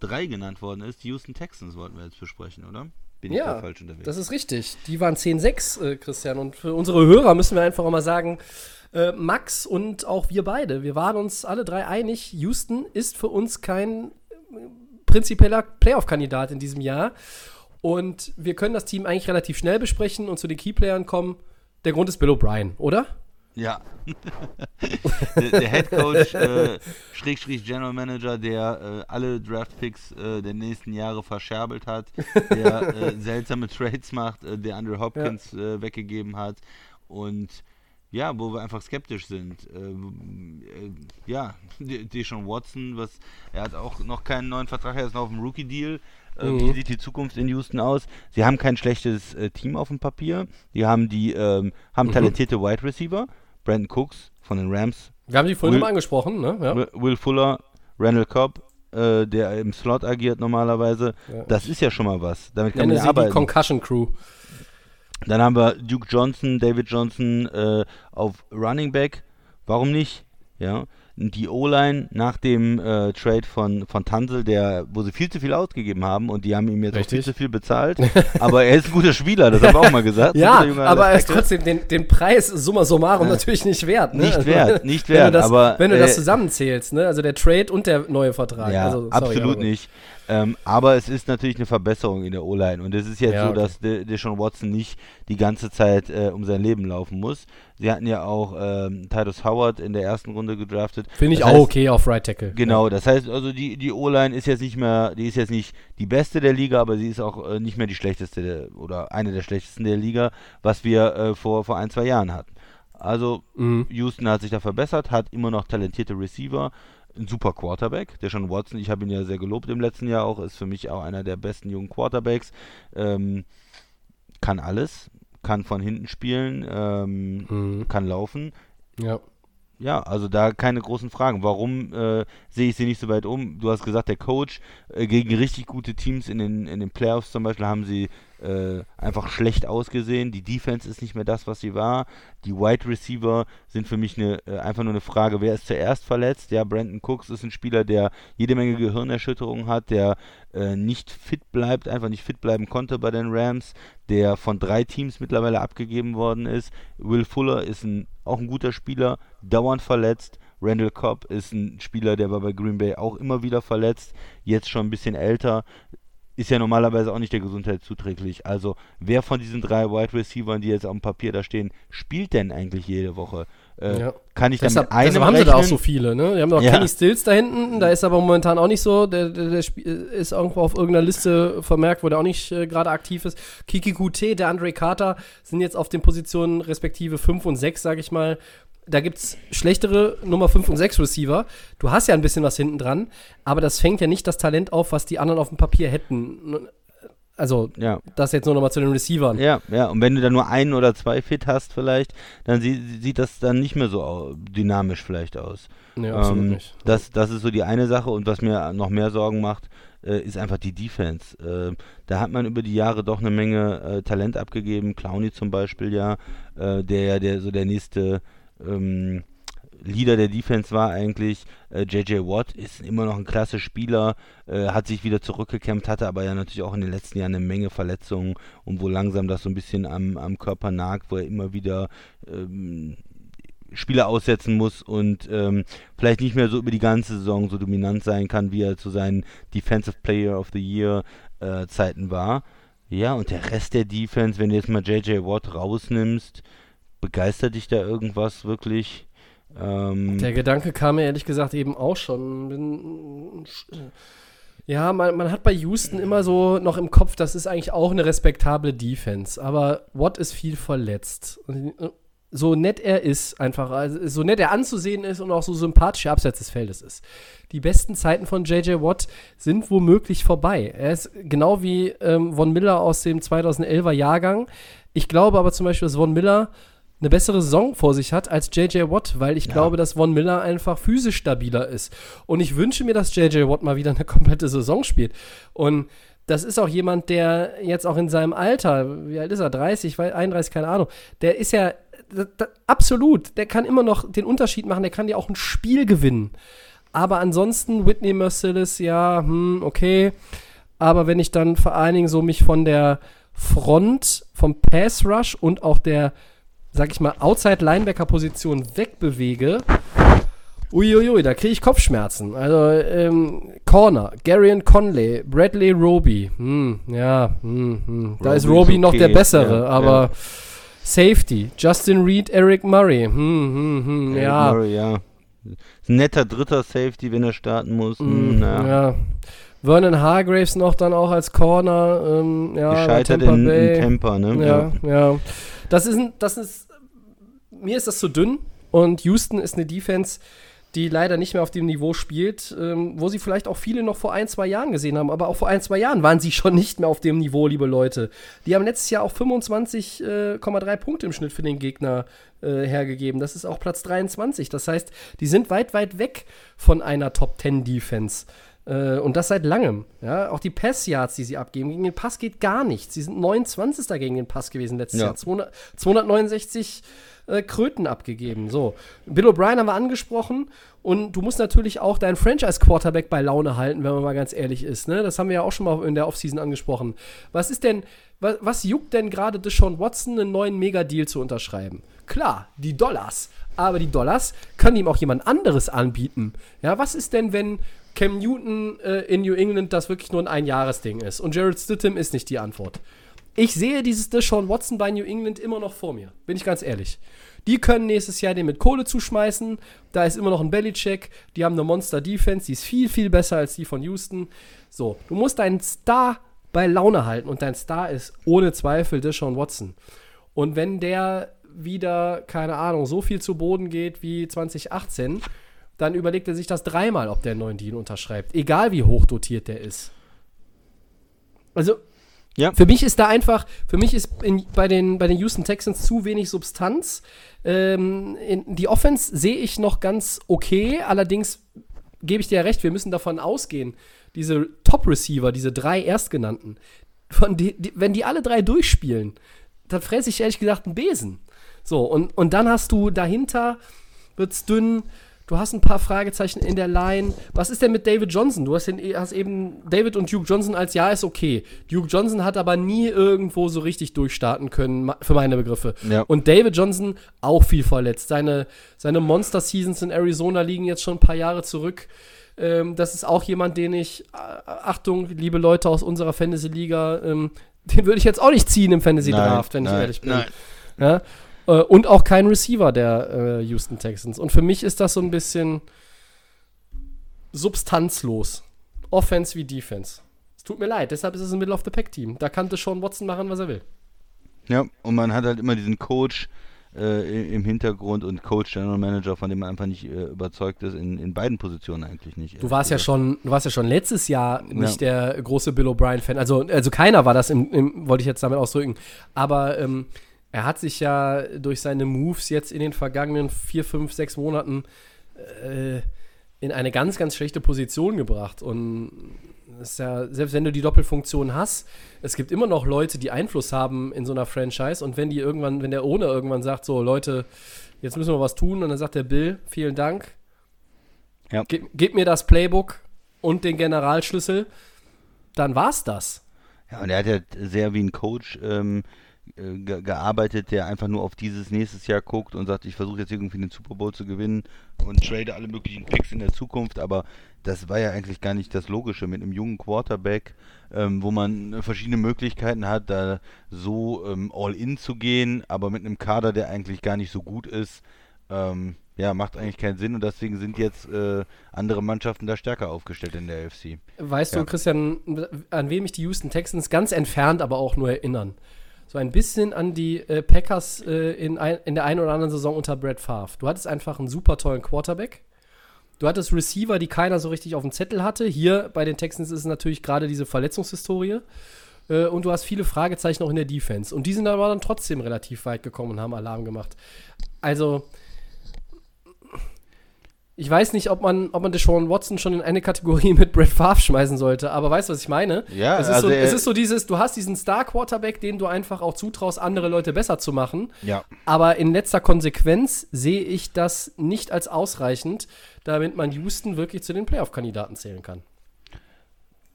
drei genannt worden ist. Die Houston Texans wollten wir jetzt besprechen, oder? Bin ich da Ja, falsch unterwegs? das ist richtig. Die waren 10-6, äh, Christian. Und für unsere Hörer müssen wir einfach auch mal sagen, äh, Max und auch wir beide, wir waren uns alle drei einig, Houston ist für uns kein äh, prinzipieller Playoff-Kandidat in diesem Jahr. Und wir können das Team eigentlich relativ schnell besprechen und zu den Keyplayern kommen. Der Grund ist Bill O'Brien, oder? Ja. [LAUGHS] der, der Head Coach, äh, Schrägstrich General Manager, der äh, alle Draft Picks äh, der nächsten Jahre verscherbelt hat, der äh, [LAUGHS] seltsame Trades macht, äh, der Andrew Hopkins äh, weggegeben hat und ja, wo wir einfach skeptisch sind. Ähm, äh, ja, Deshaun Watson, was, er hat auch noch keinen neuen Vertrag, er ist noch auf dem Rookie-Deal. Äh, Mhm. Wie sieht die Zukunft in Houston aus? Sie haben kein schlechtes äh, Team auf dem Papier. Die haben die ähm, haben Mhm. talentierte Wide Receiver. Brandon Cooks von den Rams, Wir haben die vorhin Will- mal angesprochen, ne? Ja. Will- Fuller, Randall Cobb, äh, der im Slot agiert normalerweise. Ja. Das ist ja schon mal was. Damit kann Nenne man ja sie die arbeiten. Concussion Crew. Dann haben wir Duke Johnson, David Johnson äh, auf Running Back. Warum nicht? Ja. Die O-Line nach dem äh, Trade von, von Tansel, der, wo sie viel zu viel ausgegeben haben und die haben ihm jetzt auch viel zu viel bezahlt. [LAUGHS] aber er ist ein guter Spieler, das haben wir auch mal gesagt. Ja, aber er ist trotzdem den, den Preis summa summarum natürlich nicht wert. Ne? Nicht Also, wert, nicht wenn wert, Du das, aber, wenn du das äh, zusammenzählst, ne? also der Trade und der neue Vertrag. Ja, also, sorry, absolut nicht. Ähm, aber es ist natürlich eine Verbesserung in der O-Line. Und es ist jetzt Ja, so, okay. dass De Deshaun Watson nicht die ganze Zeit äh, um sein Leben laufen muss. Sie hatten ja auch ähm, Titus Howard in der ersten Runde gedraftet. Finde ich Das auch heißt, okay auf Right Tackle. Genau, das heißt also die, die O-Line ist jetzt nicht mehr, die ist jetzt nicht die beste der Liga, aber sie ist auch äh, nicht mehr die schlechteste der, oder eine der schlechtesten der Liga, was wir äh, vor, vor ein, zwei Jahren hatten. Also Mhm. Houston hat sich da verbessert, hat immer noch talentierte Receiver, ein super Quarterback, der schon Watson, ich habe ihn ja sehr gelobt im letzten Jahr auch, ist für mich auch einer der besten jungen Quarterbacks, ähm, kann alles, kann von hinten spielen, ähm, Mhm. kann laufen, Ja. ja, also da keine großen Fragen. Warum äh, sehe ich sie nicht so weit um? Du hast gesagt, der Coach äh, gegen richtig gute Teams in den, in den Playoffs zum Beispiel haben sie äh, einfach schlecht ausgesehen. Die Defense ist nicht mehr das, was sie war. Die Wide Receiver sind für mich eine, äh, einfach nur eine Frage, wer ist zuerst verletzt? Ja, Brandon Cooks ist ein Spieler, der jede Menge Gehirnerschütterungen hat, der äh, nicht fit bleibt, einfach nicht fit bleiben konnte bei den Rams, der von drei Teams mittlerweile abgegeben worden ist. Will Fuller ist ein, auch ein guter Spieler, dauernd verletzt. Randall Cobb ist ein Spieler, der war bei Green Bay auch immer wieder verletzt, jetzt schon ein bisschen älter, ist ja normalerweise auch nicht der Gesundheit zuträglich. Also wer von diesen drei Wide Receivers, die jetzt auf dem Papier da stehen, spielt denn eigentlich jede Woche? Äh, Ja. Kann ich Deshalb, damit deshalb haben sie rechnen? da auch so viele, ne? Die haben noch Ja. Kenny Stills da hinten, da ist aber momentan auch nicht so, der, der, der Sp- ist irgendwo auf irgendeiner Liste vermerkt, wo der auch nicht äh, gerade aktiv ist. Kiki QT, der Andre Carter sind jetzt auf den Positionen respektive 5 und 6, sag ich mal. Da gibt es schlechtere Nummer 5 und 6 Receiver. Du hast ja ein bisschen was hinten dran, aber das fängt ja nicht das Talent auf, was die anderen auf dem Papier hätten. Also, Ja. das jetzt nur nochmal zu den Receivern. Ja, ja, und wenn du da nur einen oder zwei fit hast vielleicht, dann sie, sieht das dann nicht mehr so dynamisch vielleicht aus. Nee, absolut Ähm, nicht. Das, das ist so die eine Sache und was mir noch mehr Sorgen macht, äh, ist einfach die Defense. Äh, da hat man über die Jahre doch eine Menge äh, Talent abgegeben, Clowny zum Beispiel ja, äh, der ja der, so der nächste ähm, Leader der Defense war eigentlich. Äh, JJ Watt ist immer noch ein klasse Spieler, äh, hat sich wieder zurückgekämpft, hatte aber ja natürlich auch in den letzten Jahren eine Menge Verletzungen und wo langsam das so ein bisschen am, am Körper nagt, wo er immer wieder ähm, Spieler aussetzen muss und ähm, vielleicht nicht mehr so über die ganze Saison so dominant sein kann, wie er zu seinen Defensive Player of the Year äh, Zeiten war. Ja, und der Rest der Defense, wenn du jetzt mal JJ Watt rausnimmst, begeistert dich da irgendwas wirklich? Ähm, Der Gedanke kam mir ehrlich gesagt eben auch schon. Bin, ja, man, man hat bei Houston immer so noch im Kopf, das ist eigentlich auch eine respektable Defense. Aber Watt ist viel verletzt. Und So nett er ist, einfach, also so nett er anzusehen ist und auch so sympathisch er abseits des Feldes ist. Die besten Zeiten von JJ Watt sind womöglich vorbei. Er ist genau wie ähm, Von Miller aus dem 2011er Jahrgang. Ich glaube aber zum Beispiel, dass Von Miller eine bessere Saison vor sich hat als JJ Watt, weil ich glaube, dass Von Miller einfach physisch stabiler ist. Und ich wünsche mir, dass JJ Watt mal wieder eine [LAUGHS] komplette Saison spielt. Und das ist auch jemand, der jetzt auch in seinem Alter, wie alt ist er, 30, weil- 31, keine Ahnung, der ist ja da, da, absolut, der kann immer noch den Unterschied machen, der kann dir auch ein Spiel gewinnen. Aber ansonsten, Whitney Merciless, ja, hm, okay. Aber wenn ich dann vor allen Dingen so mich von der Front, vom Pass Rush und auch der, sag ich mal, Outside-Linebacker-Position wegbewege, uiuiui, da kriege ich Kopfschmerzen. Also, ähm, Corner, Garion Conley, Bradley Roby, hm, ja, hm, hm. da ist Roby ist Roby noch der okay, Bessere, ja, aber Safety, Justin Reed, Eric Murray. Hm, hm, hm, Eric ja. Murray, ja. Netter dritter Safety, wenn er starten muss. Mm, Hm, na. ja. Vernon Hargraves noch dann auch als Corner. Ähm, ja, Gescheitert Tampa in, Bay. in Tampa, ne? Ja, ja. Das ist, das ist, mir ist das zu dünn und Houston ist eine Defense, die leider nicht mehr auf dem Niveau spielt, ähm, wo sie vielleicht auch viele noch vor ein, zwei Jahren gesehen haben. Aber auch vor ein, zwei Jahren waren sie schon nicht mehr auf dem Niveau, liebe Leute. Die haben letztes Jahr auch 25,3 Punkte im Schnitt für den Gegner äh, hergegeben. Das ist auch Platz 23. Das heißt, die sind weit, weit weg von einer Top 10 Defense. Äh, und das seit langem. Ja? Auch die Pass-Yards, die sie abgeben, gegen den Pass geht gar nichts. Sie sind 29. gegen den Pass gewesen letztes Ja. Jahr. 200, 269 äh, Kröten abgegeben. So. Bill O'Brien haben wir angesprochen. Und du musst natürlich auch deinen Franchise-Quarterback bei Laune halten, wenn man mal ganz ehrlich ist. Ne? Das haben wir ja auch schon mal in der Offseason angesprochen. Was ist denn, was, was juckt denn gerade Deshaun Watson, einen neuen Mega-Deal zu unterschreiben? Klar, die Dollars. Aber die Dollars können ihm auch jemand anderes anbieten. Ja, was ist denn, wenn Cam Newton äh, in New England das wirklich nur ein Einjahresding ist? Und Jared Stidham ist nicht die Antwort. Ich sehe dieses Deshaun Watson bei New England immer noch vor mir. Bin ich ganz ehrlich. Die können nächstes Jahr den mit Kohle zuschmeißen. Da ist immer noch ein Bellycheck. Die haben eine Monster-Defense. Die ist viel, viel besser als die von Houston. So, du musst deinen Star bei Laune halten. Und dein Star ist ohne Zweifel Deshaun Watson. Und wenn der wieder, keine Ahnung, so viel zu Boden geht wie 2018, dann überlegt er sich das dreimal, ob der einen neuen Deal unterschreibt. Egal wie hoch dotiert der ist. Also, Ja. für mich ist da einfach, für mich ist in, bei, den, bei den Houston Texans zu wenig Substanz. Ähm, in, die Offense sehe ich noch ganz okay, allerdings gebe ich dir ja recht, wir müssen davon ausgehen, diese Top-Receiver, diese drei Erstgenannten, von die, die, wenn die alle drei durchspielen, dann fresse ich ehrlich gesagt einen Besen. So, und, und dann hast du dahinter, wird's dünn, du hast ein paar Fragezeichen in der Line. Was ist denn mit David Johnson? Du hast, den, hast eben David und Duke Johnson als Ja ist okay. Duke Johnson hat aber nie irgendwo so richtig durchstarten können, für meine Begriffe. Ja. Und David Johnson auch viel verletzt. Seine, seine Monster-Seasons in Arizona liegen jetzt schon ein paar Jahre zurück. Ähm, das ist auch jemand, den ich, äh, Achtung, liebe Leute aus unserer Fantasy-Liga, ähm, [LAUGHS] den würde ich jetzt auch nicht ziehen im Fantasy-Draft, wenn ich nein, ehrlich bin. Nein. Ja? Äh, und auch kein Receiver der äh, Houston Texans. Und für mich ist das so ein bisschen substanzlos. Offense wie Defense. Es tut mir leid, deshalb ist es ein Middle-of-the-Pack-Team. Da kann Sean Watson machen, was er will. Ja, und man hat halt immer diesen Coach äh, im Hintergrund und Coach, General Manager, von dem man einfach nicht äh, überzeugt ist, in, in beiden Positionen eigentlich nicht. Du warst ja Also, schon, du warst ja schon letztes Jahr nicht der große Bill O'Brien-Fan. Also, also keiner war das, im, im, wollte ich jetzt damit ausdrücken. Aber ähm, er hat sich ja durch seine Moves jetzt in den vergangenen vier, fünf, sechs Monaten äh, in eine ganz, ganz schlechte Position gebracht. Und ja, selbst wenn du die Doppelfunktion hast, es gibt immer noch Leute, die Einfluss haben in so einer Franchise. Und wenn die irgendwann, wenn der Owner irgendwann sagt, so Leute, jetzt müssen wir was tun, und dann sagt der Bill, vielen Dank, Ja. gib, gib mir das Playbook und den Generalschlüssel, dann war's das. Ja, und er hat ja sehr wie ein Coach ähm, äh, ge gearbeitet, der einfach nur auf dieses nächstes Jahr guckt und sagt, ich versuche jetzt irgendwie den Super Bowl zu gewinnen und trade alle möglichen Picks in der Zukunft, aber das war ja eigentlich gar nicht das Logische mit einem jungen Quarterback, ähm, wo man verschiedene Möglichkeiten hat, da so ähm, all in zu gehen, aber mit einem Kader, der eigentlich gar nicht so gut ist, ähm, ja, macht eigentlich keinen Sinn und deswegen sind jetzt äh, andere Mannschaften da stärker aufgestellt in der AFC. Weißt Ja. du, Christian, an wem mich die Houston Texans ganz entfernt aber auch nur erinnern? So ein bisschen an die äh, Packers äh, in, ein, in der einen oder anderen Saison unter Brad Favre. Du hattest einfach einen super tollen Quarterback. Du hattest Receiver, die keiner so richtig auf dem Zettel hatte. Hier bei den Texans ist es natürlich gerade diese Verletzungshistorie. Äh, und du hast viele Fragezeichen auch in der Defense. Und die sind aber dann trotzdem relativ weit gekommen und haben Alarm gemacht. Also, ich weiß nicht, ob man, ob man Deshaun Watson schon in eine Kategorie [LAUGHS] mit Brett Favre schmeißen sollte, aber weißt du, was ich meine? Ja, es ist, also so, es ist so dieses, du hast diesen Star-Quarterback, den du einfach auch zutraust, andere Leute besser zu machen. Ja. Aber in letzter Konsequenz sehe ich das nicht als ausreichend, damit man Houston wirklich zu den Playoff-Kandidaten zählen kann.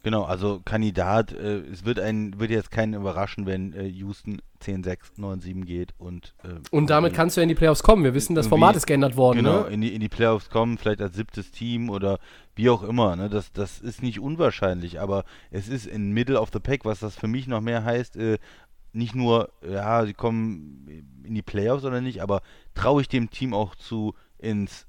Genau, also Kandidat, äh, es wird einen, wird jetzt keinen überraschen, wenn äh, Houston 10-6, 9-7 geht und äh, Und damit kannst du ja in die Playoffs kommen. Wir wissen, das Format ist geändert worden. genau, Ne? in, die, in die Playoffs kommen, vielleicht als siebtes Team oder wie auch immer. Ne? Das, das ist nicht unwahrscheinlich, aber es ist in Middle of the Pack, was das für mich noch mehr heißt, äh, nicht nur, ja, sie kommen in die Playoffs oder nicht, aber traue ich dem Team auch zu, ins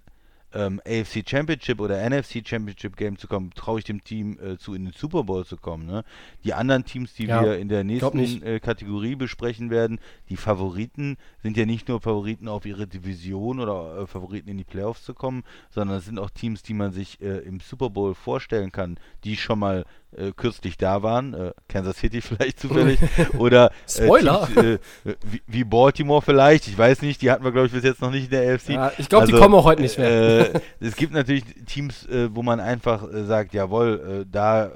ähm, AFC Championship oder NFC Championship Game zu kommen, traue ich dem Team äh, zu, in den Super Bowl zu kommen. Ne? Die anderen Teams, die Ja, wir in der nächsten äh, Kategorie besprechen werden, die Favoriten sind ja nicht nur Favoriten auf ihre Division oder äh, Favoriten in die Playoffs zu kommen, sondern es sind auch Teams, die man sich äh, im Super Bowl vorstellen kann, die schon mal äh, kürzlich da waren, äh, Kansas City [LAUGHS] vielleicht zufällig, [LAUGHS] oder Spoiler. Teams, wie, wie Baltimore vielleicht, ich weiß nicht, die hatten wir glaube ich bis jetzt noch nicht in der AFC. Ja, ich glaube, die Also, kommen auch heute nicht mehr. [LAUGHS] Äh, es gibt natürlich Teams, äh, wo man einfach äh, sagt, jawohl, äh, da,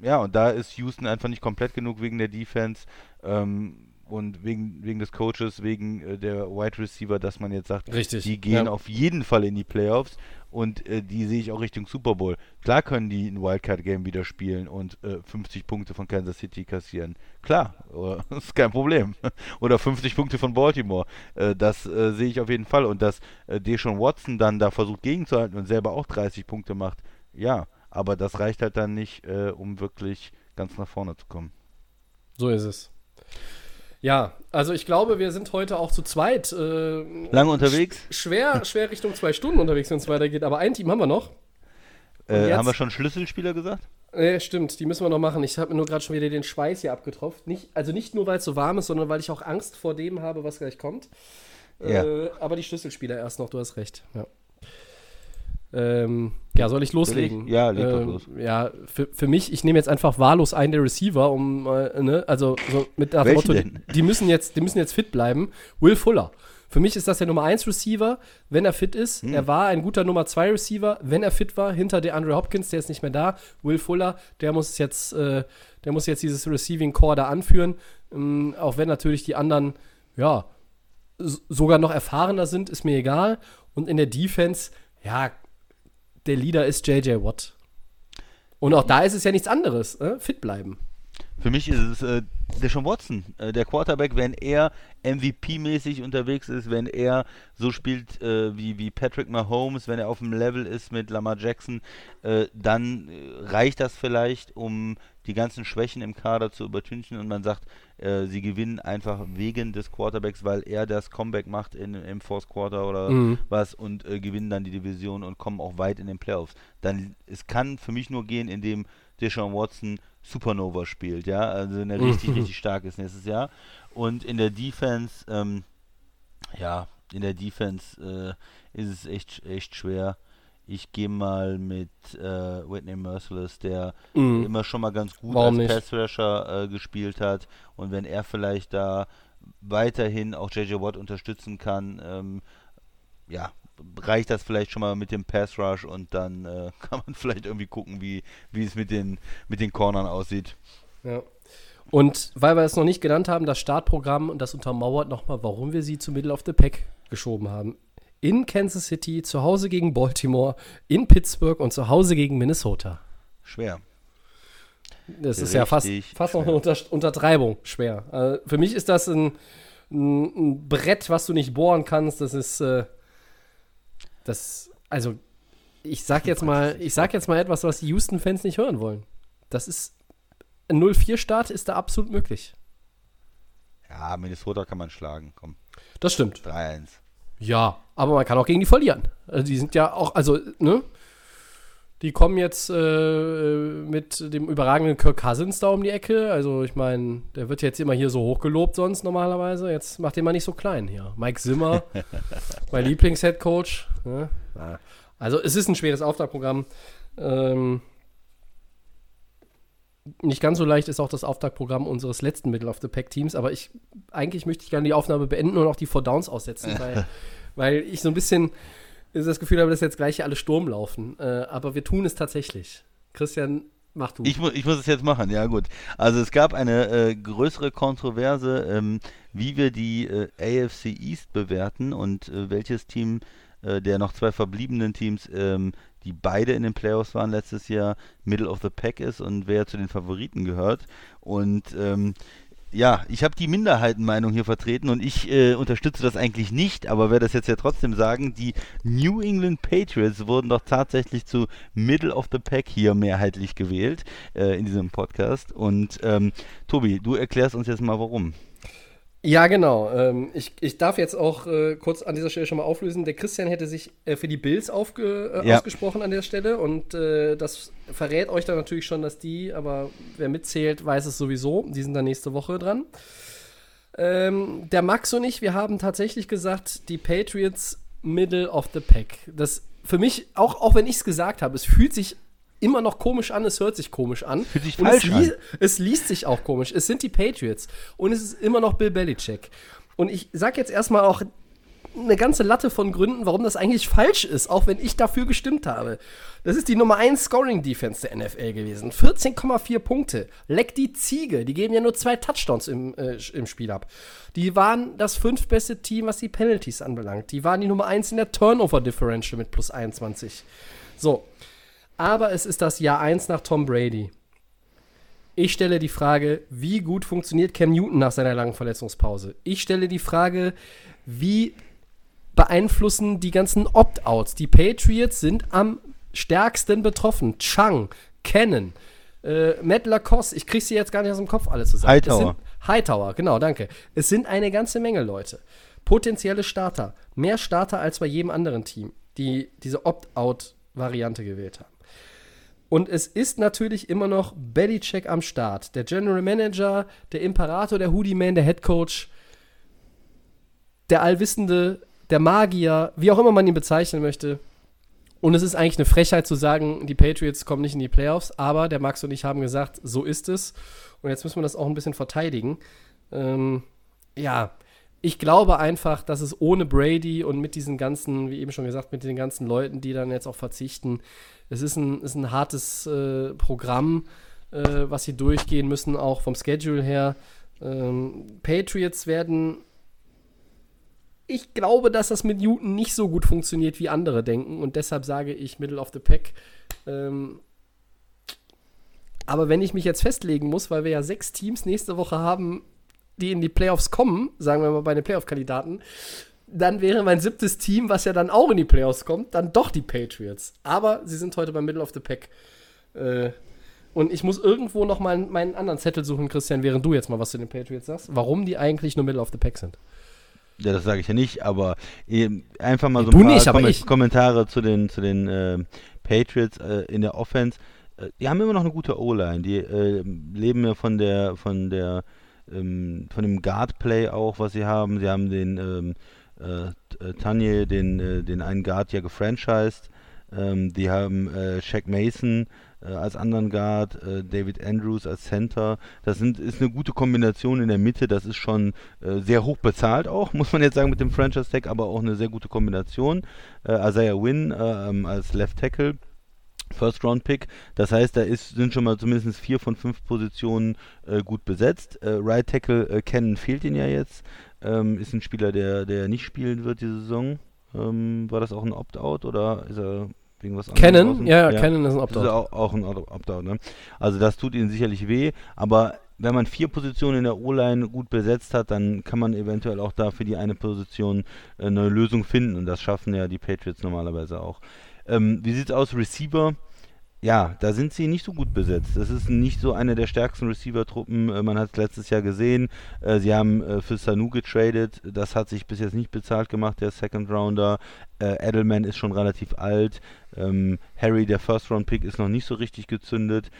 ja, und da ist Houston einfach nicht komplett genug wegen der Defense. Ähm, und wegen, wegen des Coaches, wegen äh, der Wide Receiver, dass man jetzt sagt, Richtig, die gehen ja. auf jeden Fall in die Playoffs und äh, die sehe ich auch Richtung Super Bowl. Klar können die ein Wildcard-Game wieder spielen und äh, 50 Punkte von Kansas City kassieren. Klar, das [LAUGHS] ist kein Problem. [LAUGHS] Oder 50 Punkte von Baltimore. Äh, das äh, sehe ich auf jeden Fall. Und dass äh, Deshaun Watson dann da versucht gegenzuhalten und selber auch 30 Punkte macht, ja. Aber das reicht halt dann nicht, äh, um wirklich ganz nach vorne zu kommen. So ist es. Ja, also ich glaube, wir sind heute auch zu zweit. Äh, Lange unterwegs? schwer, schwer Richtung zwei Stunden unterwegs, wenn es weitergeht. Aber ein Team haben wir noch. Äh, haben wir schon Schlüsselspieler gesagt? Äh, stimmt, die müssen wir noch machen. Ich habe mir nur gerade schon wieder den Schweiß hier abgetropft. Nicht, also nicht nur, weil es so warm ist, sondern weil ich auch Angst vor dem habe, was gleich kommt. Ja. Äh, aber die Schlüsselspieler erst noch, du hast recht. Ja, ähm, ja soll ich loslegen? ich? Ja, leg doch Ähm, los. Ja, für, für mich, ich nehme jetzt einfach wahllos einen der Receiver, um, äh, ne, also so mit dem Motto, denn? die, müssen jetzt, die müssen jetzt fit bleiben. Will Fuller. Für mich ist das der Nummer 1 Receiver, wenn er fit ist. Hm. Er war ein guter Nummer 2 Receiver, wenn er fit war, hinter der Andre Hopkins, der ist nicht mehr da. Will Fuller, der muss jetzt, äh, der muss jetzt dieses Receiving Core da anführen. Ähm, auch wenn natürlich die anderen, ja, sogar noch erfahrener sind, ist mir egal. Und in der Defense, ja, der Leader ist JJ Watt. Und auch da ist es ja nichts anderes. Äh? Fit bleiben. Für mich ist es äh, Deshaun Watson, äh, der Quarterback, wenn er MVP-mäßig unterwegs ist, wenn er so spielt äh, wie, wie Patrick Mahomes, wenn er auf dem Level ist mit Lamar Jackson, äh, dann äh, reicht das vielleicht, um die ganzen Schwächen im Kader zu übertünchen und man sagt, äh, sie gewinnen einfach wegen des Quarterbacks, weil er das Comeback macht in, im Fourth Quarter oder Mhm. was und äh, gewinnen dann die Division und kommen auch weit in den Playoffs. Dann es kann für mich nur gehen, indem Deshaun Watson Supernova spielt, ja, also eine richtig, [LAUGHS] richtig stark ist nächstes Jahr. Und in der Defense, ähm, ja, in der Defense äh, ist es echt, echt schwer. Ich gehe mal mit äh, Whitney Merciless, der Mhm. immer schon mal ganz gut Warum als? Pass-Rusher äh, gespielt hat. Und wenn er vielleicht da weiterhin auch JJ Watt unterstützen kann, ähm, ja, reicht das vielleicht schon mal mit dem Pass Rush und dann äh, [LAUGHS] kann man vielleicht irgendwie gucken, wie, wie es mit den, mit den Cornern aussieht. Ja. Und weil wir es noch nicht genannt haben, das Startprogramm und das untermauert nochmal, warum wir sie zu Middle of the Pack geschoben haben. In Kansas City, zu Hause gegen Baltimore, in Pittsburgh und zu Hause gegen Minnesota. Schwer. Das ist ja fast, Richtig fast noch eine Unter Untertreibung schwer. Äh, für mich ist das ein, ein, ein Brett, was du nicht bohren kannst. Das ist, äh, das, also, ich sag jetzt mal, ich sag jetzt mal etwas, was die Houston-Fans nicht hören wollen. Das ist, ein 0-4-Start ist da absolut möglich. Ja, Minnesota kann man schlagen. Komm, Das stimmt. 3-1. Ja, aber man kann auch gegen die verlieren. Also die sind ja auch, also, ne? Die kommen jetzt äh, mit dem überragenden Kirk Cousins da um die Ecke. Also, ich meine, der wird jetzt immer hier so hochgelobt sonst normalerweise. Jetzt macht den mal nicht so klein hier. Mike Zimmer, [LAUGHS] mein Lieblings-Headcoach. Ne? Also, es ist ein schweres Auftaktprogramm. Ähm, nicht ganz so leicht ist auch das Auftaktprogramm unseres letzten Middle of the Pack Teams, aber ich eigentlich möchte ich gerne die Aufnahme beenden und auch die Four Downs aussetzen, [LAUGHS] weil, weil ich so ein bisschen das Gefühl habe, dass jetzt gleich alle Sturm laufen. Äh, aber wir tun es tatsächlich. Christian, mach du. Ich, mu ich muss es jetzt machen, ja gut. Also es gab eine äh, größere Kontroverse, ähm, wie wir die äh, AFC East bewerten und äh, welches Team äh, der noch zwei verbliebenen Teams, ähm, die beide in den Playoffs waren letztes Jahr, Middle of the Pack ist und wer zu den Favoriten gehört. Und ähm, ja, ich habe die Minderheitenmeinung hier vertreten und ich äh, unterstütze das eigentlich nicht, aber werde das jetzt ja trotzdem sagen, die New England Patriots wurden doch tatsächlich zu Middle of the Pack hier mehrheitlich gewählt äh, in diesem Podcast. Und ähm, Tobi, du erklärst uns jetzt mal warum. Ja, genau. Ähm, ich, ich darf jetzt auch äh, kurz an dieser Stelle schon mal auflösen. Der Christian hätte sich äh, für die Bills aufge, äh, Ja. ausgesprochen an der Stelle und äh, das verrät euch dann natürlich schon, dass die, aber wer mitzählt, weiß es sowieso. Die sind dann nächste Woche dran. Ähm, der Max und ich, wir haben tatsächlich gesagt, die Patriots Middle of the Pack. Das für mich, auch, auch wenn ich es gesagt habe, es fühlt sich immer noch komisch an, es hört sich komisch an. Fühlt sich Und falsch es, an. es liest sich auch komisch. Es sind die Patriots und es ist immer noch Bill Belichick. Und ich sag jetzt erstmal auch eine ganze Latte von Gründen, warum das eigentlich falsch ist, auch wenn ich dafür gestimmt habe. Das ist die Nummer 1 Scoring Defense der NFL gewesen. 14,4 Punkte. Leck die Ziege. Die geben ja nur zwei Touchdowns im, äh, im Spiel ab. Die waren das fünftbeste Team, was die Penalties anbelangt. Die waren die Nummer 1 in der Turnover Differential mit plus 21. So. Aber es ist das Jahr 1 nach Tom Brady. Ich stelle die Frage, wie gut funktioniert Cam Newton nach seiner langen Verletzungspause? Ich stelle die Frage, wie beeinflussen die ganzen Opt-outs? Die Patriots sind am stärksten betroffen. Chang, Cannon, äh, Matt Lacoste, ich kriege sie jetzt gar nicht aus dem Kopf alle zusammen. Hightower. Sind- Hightower, genau, danke. Es sind eine ganze Menge Leute. Potenzielle Starter. Mehr Starter als bei jedem anderen Team, die diese Opt-out-Variante gewählt haben. Und es ist natürlich immer noch Belichick am Start. Der General Manager, der Imperator, der Hoodie Man, der Head Coach, der Allwissende, der Magier, wie auch immer man ihn bezeichnen möchte. Und es ist eigentlich eine Frechheit zu sagen, die Patriots kommen nicht in die Playoffs, aber der Max und ich haben gesagt, so ist es. Und jetzt müssen wir das auch ein bisschen verteidigen. Ähm, ja, ich glaube einfach, dass es ohne Brady und mit diesen ganzen, wie eben schon gesagt, mit den ganzen Leuten, die dann jetzt auch verzichten, es ist ein, ist ein hartes äh, Programm, äh, was sie durchgehen müssen, auch vom Schedule her. Ähm, Patriots werden. Ich glaube, dass das mit Newton nicht so gut funktioniert, wie andere denken. Und deshalb sage ich Middle of the Pack. Ähm, aber wenn ich mich jetzt festlegen muss, weil wir ja sechs Teams nächste Woche haben, die in die Playoffs kommen, sagen wir mal bei den Playoff-Kandidaten, dann wäre mein siebtes Team, was ja dann auch in die Playoffs kommt, dann doch die Patriots. Aber sie sind heute beim Middle of the Pack. Äh, und ich muss irgendwo noch mal meinen anderen Zettel suchen, Christian, während du jetzt mal was zu den Patriots sagst, warum die eigentlich nur Middle of the Pack sind. Ja, das sage ich ja nicht, aber eben einfach mal so ein paar nicht, ich. Kommentare zu den, zu den äh, Patriots äh, in der Offense. Äh, die haben immer noch eine gute O-Line. Die äh, leben ja von der, von der, ähm, von dem Guard-Play auch, was sie haben. Sie haben den ähm, äh, äh, Tanje, den, äh, den einen Guard ja gefranchised. Ähm, die haben äh, Shaq Mason äh, als anderen Guard, äh, David Andrews als Center. Das sind, ist eine gute Kombination in der Mitte. Das ist schon äh, sehr hoch bezahlt auch, [LAUGHS] muss man jetzt sagen mit dem Franchise Tag, aber auch eine sehr gute Kombination. Isaiah Wynn äh, ähm, als Left Tackle. First Round Pick. Das heißt, da ist, sind schon mal zumindest vier von fünf Positionen äh, gut besetzt. Äh, right Tackle äh, Cannon fehlt ihn ja jetzt. Ähm, ist ein Spieler, der, der nicht spielen wird diese Saison. Ähm, war das auch ein Opt-out oder ist er wegen was anderem Cannon, draußen? ja, ja, Cannon ist ein Das ist Opt-out. auch, auch ein Opt- Opt-out. Ne? Also das tut ihnen sicherlich weh, aber wenn man vier Positionen in der O-Line gut besetzt hat, dann kann man eventuell auch da für die eine Position äh, eine Lösung finden und das schaffen ja die Patriots normalerweise auch. Ähm, wie sieht's aus, Receiver? Ja, da sind sie nicht so gut besetzt. Das ist nicht so eine der stärksten Receiver-Truppen. Äh, man hat es letztes Jahr gesehen. Äh, sie haben äh, für Sanu getradet. Das hat sich bis jetzt nicht bezahlt gemacht, der Second Rounder. Edelman ist schon relativ alt. Ähm, Harry, der First-Round-Pick, ist noch nicht so richtig gezündet.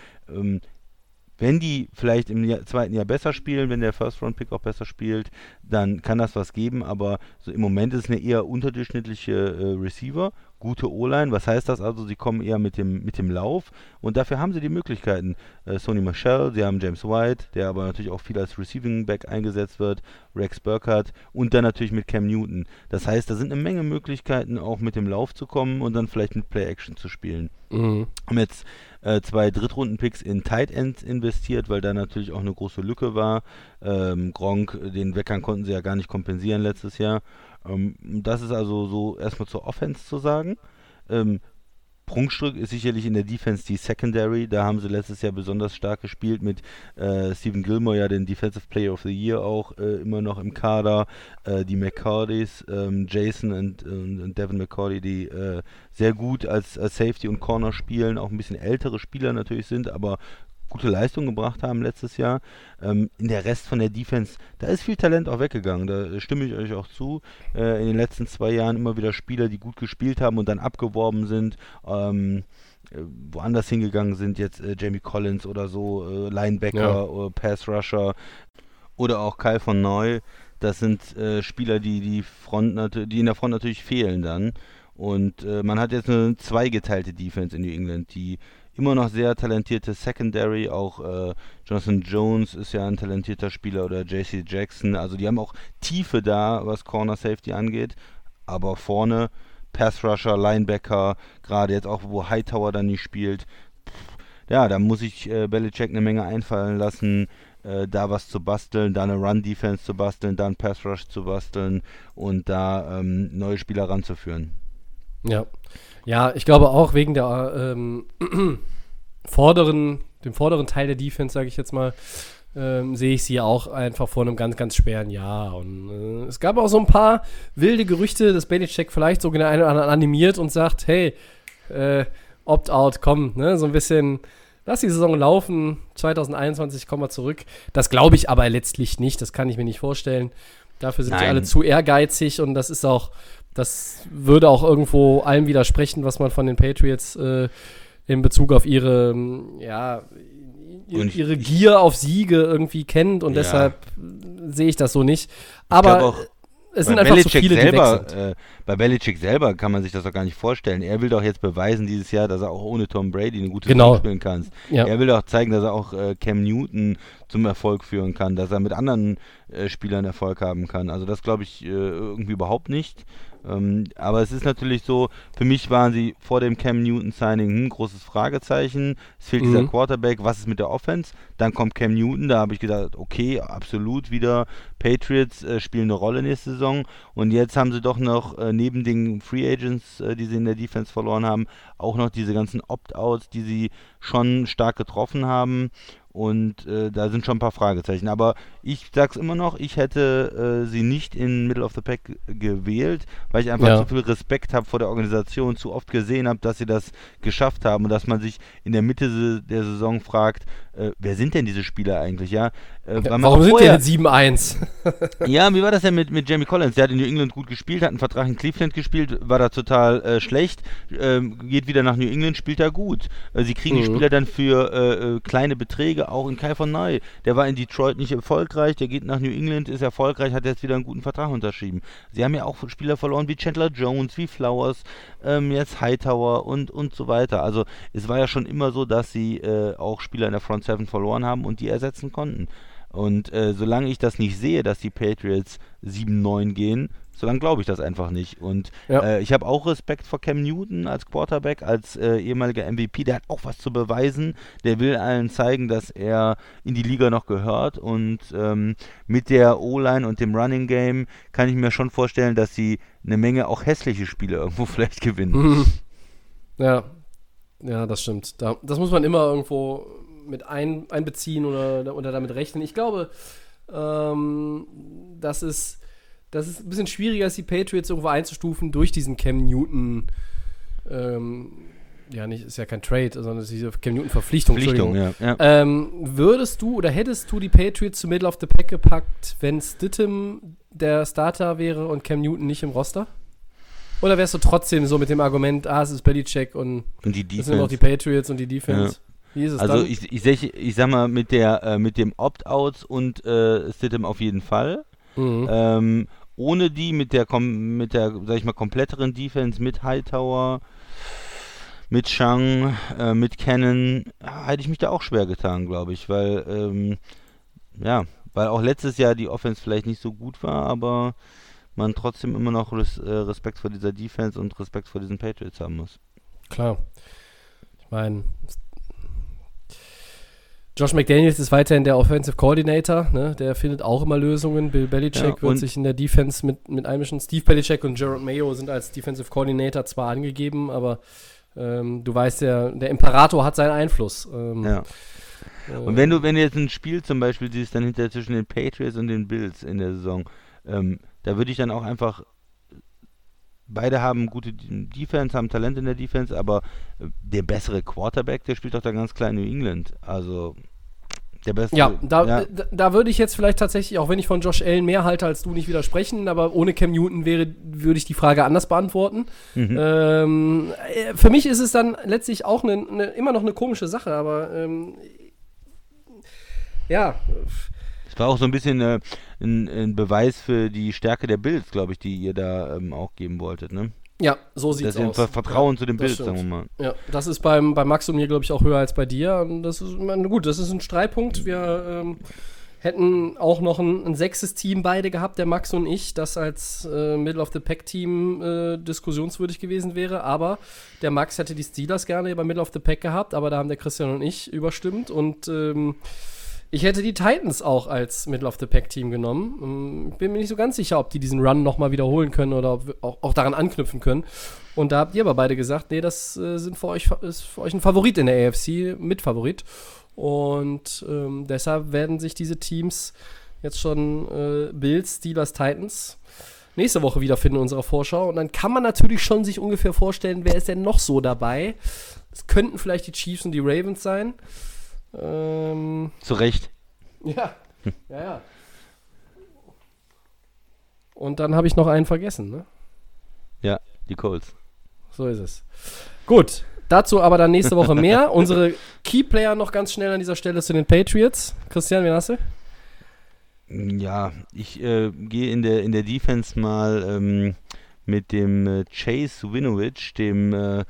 Wenn die vielleicht im Jahr, zweiten Jahr besser spielen, wenn der First-Round-Pick auch besser spielt, dann kann das was geben, aber so im Moment ist es eine eher unterdurchschnittliche äh, Receiver, gute O-Line. Was heißt das also? Sie kommen eher mit dem, mit dem Lauf und dafür haben sie die Möglichkeiten. Äh, Sony Michel, sie haben James White, der aber natürlich auch viel als Receiving Back eingesetzt wird, Rex Burkhardt und dann natürlich mit Cam Newton. Das heißt, da sind eine Menge Möglichkeiten, auch mit dem Lauf zu kommen und dann vielleicht mit Play-Action zu spielen Mhm. haben jetzt äh, zwei Drittrunden-Picks in Tight Ends investiert, weil da natürlich auch eine große Lücke war. Ähm, Gronk, den Weckern konnten sie ja gar nicht kompensieren letztes Jahr. Ähm, das ist also so erstmal zur Offense zu sagen. Ähm, Prunkstück ist sicherlich in der Defense die Secondary. Da haben sie letztes Jahr besonders stark gespielt mit äh, Stephen Gilmore, ja den Defensive Player of the Year auch äh, immer noch im Kader. Äh, die McCordys, ähm, Jason und, und, und Devin McCordy, die äh, sehr gut als, als Safety und Corner spielen, auch ein bisschen ältere Spieler natürlich sind, aber gute Leistung gebracht haben letztes Jahr. Ähm, in der Rest von der Defense, da ist viel Talent auch weggegangen. Da stimme ich euch auch zu. Äh, in den letzten zwei Jahren immer wieder Spieler, die gut gespielt haben und dann abgeworben sind. Ähm, äh, woanders hingegangen sind, jetzt äh, Jamie Collins oder so, äh, Linebacker, ja. oder Pass Rusher oder auch Kyle von Neu. Das sind äh, Spieler, die die Front die in der Front natürlich fehlen dann. Und äh, man hat jetzt eine zweigeteilte Defense in New England, die immer noch sehr talentierte Secondary, auch äh, Jonathan Jones ist ja ein talentierter Spieler oder JC Jackson, also die haben auch Tiefe da, was Corner Safety angeht, aber vorne Pass Rusher, Linebacker, gerade jetzt auch, wo Hightower dann nicht spielt, ja, da muss ich äh, Belichick eine Menge einfallen lassen, äh, da was zu basteln, da eine Run-Defense zu basteln, da einen Pass-Rush zu basteln und da ähm, neue Spieler ranzuführen. Ja. Ja, ich glaube auch wegen der ähm, [CLEARS THROAT] vorderen, dem vorderen Teil der Defense, sage ich jetzt mal, ähm, sehe ich sie auch einfach vor einem ganz, ganz schweren Jahr. Und äh, es gab auch so ein paar wilde Gerüchte, dass Belichick vielleicht sogar einen oder anderen animiert und sagt, hey, äh, Opt-out, komm, ne, so ein bisschen, lass die Saison laufen, 2021 kommen wir zurück. Das glaube ich aber letztlich nicht, das kann ich mir nicht vorstellen. Dafür sind Nein. die alle zu ehrgeizig und das ist auch das würde auch irgendwo allem widersprechen, was man von den Patriots äh, in Bezug auf ihre, ja, ihre Gier auf Siege irgendwie kennt und ja. deshalb sehe ich das so nicht. Aber auch, es sind einfach Belichick so viele, selber, die äh, Bei Belichick selber kann man sich das doch gar nicht vorstellen. Er will doch jetzt beweisen dieses Jahr, dass er auch ohne Tom Brady eine gute genau. Saison spielen kann. Ja. Er will doch zeigen, dass er auch äh, Cam Newton zum Erfolg führen kann, dass er mit anderen äh, Spielern Erfolg haben kann. Also das glaube ich äh, irgendwie überhaupt nicht. Ähm, aber es ist natürlich so, für mich waren sie vor dem Cam Newton Signing ein großes Fragezeichen. Es fehlt mhm. dieser Quarterback, was ist mit der Offense? Dann kommt Cam Newton, da habe ich gedacht, okay, absolut wieder Patriots äh, spielen eine Rolle nächste Saison und jetzt haben sie doch noch äh, neben den Free Agents, äh, die sie in der Defense verloren haben, auch noch diese ganzen Opt-outs, die sie schon stark getroffen haben und äh, da sind schon ein paar Fragezeichen. Aber ich sag's immer noch, ich hätte äh, sie nicht in Middle of the Pack gewählt, weil ich einfach ja. zu viel Respekt habe vor der Organisation, zu oft gesehen habe, dass sie das geschafft haben und dass man sich in der Mitte der Saison fragt, äh, wer sind denn diese Spieler eigentlich, ja? Äh, Warum sind vorher, die denn 7-1? [LAUGHS] ja, wie war das denn mit, mit Jamie Collins? Der hat in New England gut gespielt, hat einen Vertrag in Cleveland gespielt, war da total äh, schlecht, ähm, geht wieder nach New England, spielt da gut. Äh, sie kriegen mhm. die Spieler dann für äh, äh, kleine Beträge, auch in Kai von Neu. Der war in Detroit nicht erfolgreich, der geht nach New England, ist erfolgreich, hat jetzt wieder einen guten Vertrag unterschrieben. Sie haben ja auch Spieler verloren wie Chandler Jones, wie Flowers, ähm, jetzt Hightower und, und so weiter. Also es war ja schon immer so, dass sie auch Spieler in der Front Seven verloren haben und die ersetzen konnten. Und äh, solange ich das nicht sehe, dass die Patriots 7-9 gehen, solange glaube ich das einfach nicht. Und ja. äh, ich habe auch Respekt vor Cam Newton als Quarterback, als äh, ehemaliger MVP. Der hat auch was zu beweisen. Der will allen zeigen, dass er in die Liga noch gehört. Und ähm, mit der O-Line und dem Running Game kann ich mir schon vorstellen, dass sie eine Menge auch hässliche Spiele irgendwo [LAUGHS] vielleicht gewinnen. [LAUGHS] Ja, ja, das stimmt. Da, das muss man immer irgendwo mit ein, einbeziehen oder, oder damit rechnen. Ich glaube, ähm, das ist das ist ein bisschen schwieriger, als die Patriots irgendwo einzustufen durch diesen Cam Newton. Ähm, ja, nicht, ist ja kein Trade, sondern ist diese Cam Newton Verpflichtung. Verpflichtung, ja. ja. Ähm, würdest du oder hättest du die Patriots zu Middle of the Pack gepackt, wenn Stittem der Starter wäre und Cam Newton nicht im Roster? Oder wärst du trotzdem so mit dem Argument, ah, es ist Belichick und, und die Defense. das sind auch die Patriots und die Defense? Ja. Wie ist es also dann? ich, ich, sag, ich sag mal mit der äh, mit dem Opt-outs und äh, Stidham auf jeden Fall. Mhm. Ähm, ohne die mit der mit der sag ich mal kompletteren Defense mit Hightower, mit Chang, äh, mit Cannon hätte ich mich da auch schwer getan, glaube ich, weil ähm, ja, weil auch letztes Jahr die Offense vielleicht nicht so gut war, aber man trotzdem immer noch res, äh, Respekt vor dieser Defense und Respekt vor diesen Patriots haben muss. Klar. Ich meine, Josh McDaniels ist weiterhin der Offensive Coordinator, ne? der findet auch immer Lösungen. Bill Belichick ja, wird sich in der Defense mit, mit einmischen. Steve Belichick und Gerald Mayo sind als Defensive Coordinator zwar angegeben, aber ähm, du weißt ja, der Imperator hat seinen Einfluss. Ähm, ja. Äh, und wenn du, wenn du jetzt ein Spiel zum Beispiel siehst, dann hinter zwischen den Patriots und den Bills in der Saison, ähm, da würde ich dann auch einfach beide haben gute Defense, haben Talent in der Defense, aber äh, der bessere Quarterback, der spielt doch da ganz klar in New England. Also der beste. Ja, da, ja. da, da würde ich jetzt vielleicht tatsächlich, auch wenn ich von Josh Allen mehr halte als du, nicht widersprechen, aber ohne Cam Newton wäre, würde ich die Frage anders beantworten. Mhm. Ähm, äh, für mich ist es dann letztlich auch eine, eine, immer noch eine komische Sache, aber ähm, ja. Es war auch so ein bisschen äh, ein, ein, Beweis für die Stärke der Bills, glaube ich, die ihr da ähm, auch geben wolltet, ne? Ja, so sieht es aus. Vertrauen ja, zu den Bills, sagen wir mal. Ja, das ist beim, bei Max und mir, glaube ich, auch höher als bei dir. Und das ist, meine, gut, das ist ein Streitpunkt. Wir ähm, hätten auch noch ein, ein, sechstes Team beide gehabt, der Max und ich, das als äh, Middle of the Pack Team äh, diskussionswürdig gewesen wäre. Aber der Max hätte die Steelers gerne bei Middle of the Pack gehabt, aber da haben der Christian und ich überstimmt und ähm, ich hätte die Titans auch als Middle of the Pack Team genommen. Ähm, ich bin mir nicht so ganz sicher, ob die diesen Run nochmal wiederholen können oder auch, auch, daran anknüpfen können. Und da habt ihr aber beide gesagt, nee, das äh, sind für euch, ist für euch ein Favorit in der AFC, Mitfavorit. Und ähm, deshalb werden sich diese Teams jetzt schon äh, Bills, Steelers, Titans nächste Woche wiederfinden in unserer Vorschau. Und dann kann man natürlich schon sich ungefähr vorstellen, wer ist denn noch so dabei. Es könnten vielleicht die Chiefs und die Ravens sein. Ähm, Zu Recht. Ja, ja, ja. Und dann habe ich noch einen vergessen, ne? Ja, die Colts. So ist es. Gut, dazu aber dann nächste Woche mehr. [LAUGHS] Unsere Keyplayer noch ganz schnell an dieser Stelle zu den Patriots. Christian, wen hast du? Ja, ich äh, gehe in der, in der Defense mal ähm, mit dem äh, Chase Winovich, dem äh,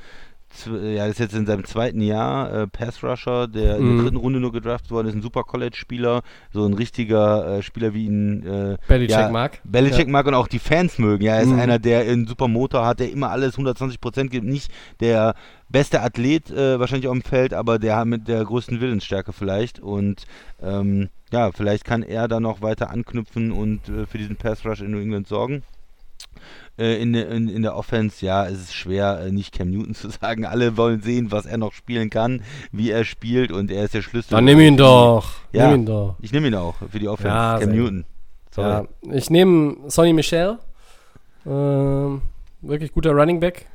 ja, ist jetzt in seinem zweiten Jahr äh, Pass Rusher, der mhm. in der mhm. dritten Runde nur gedraftet worden ist, ein super College-Spieler, so ein richtiger äh, Spieler wie ihn äh, Belichick ja, mag. Belichick ja. mag und auch die Fans mögen. Ja, er ist mhm. einer, der einen super Motor hat, der immer alles 120 Prozent gibt, nicht der beste Athlet äh, wahrscheinlich auf dem Feld, aber der mit der größten Willensstärke vielleicht und ähm, ja, vielleicht kann er da noch weiter anknüpfen und äh, für diesen Pass Rush in New England sorgen. Äh, in, in, in der Offense, ja, es ist schwer, äh, nicht Cam Newton zu [LAUGHS] sagen. Alle wollen sehen, was er noch spielen kann, wie er spielt und er ist der Schlüssel. Dann nimm ihn doch. Ja, nimm ihn doch. ich nehme ihn auch für die Offense. Ja, Cam Newton. Sorry. Ja, ich nehme Sonny Michel. Ähm, wirklich guter Running Back.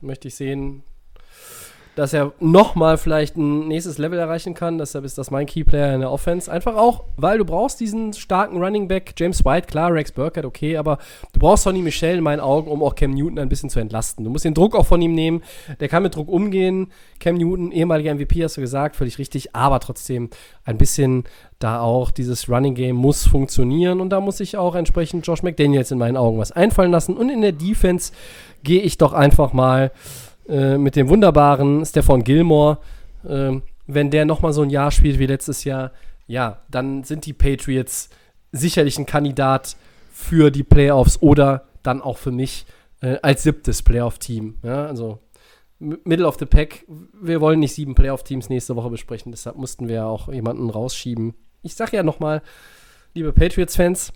Möchte ich sehen, dass er nochmal vielleicht ein nächstes Level erreichen kann. Deshalb ist das mein Keyplayer in der Offense. Einfach auch, weil du brauchst diesen starken Running Back. James White, klar, Rex Burkhardt, okay, aber du brauchst Sonny Michel in meinen Augen, um auch Cam Newton ein bisschen zu entlasten. Du musst den Druck auch von ihm nehmen. Der kann mit Druck umgehen. Cam Newton, ehemaliger MVP, hast du gesagt, völlig richtig, aber trotzdem ein bisschen da auch dieses Running Game muss funktionieren und da muss ich auch entsprechend Josh McDaniels in meinen Augen was einfallen lassen. Und in der Defense gehe ich doch einfach mal äh, mit dem wunderbaren Stefan Gilmore, äh, wenn der nochmal so ein Jahr spielt wie letztes Jahr, ja, dann sind die Patriots sicherlich ein Kandidat für die Playoffs oder dann auch für mich äh, als siebtes Playoff-Team. Ja, also Middle of the Pack. Wir wollen nicht sieben Playoff-Teams nächste Woche besprechen, deshalb mussten wir auch jemanden rausschieben. Ich sage ja nochmal, liebe Patriots-Fans,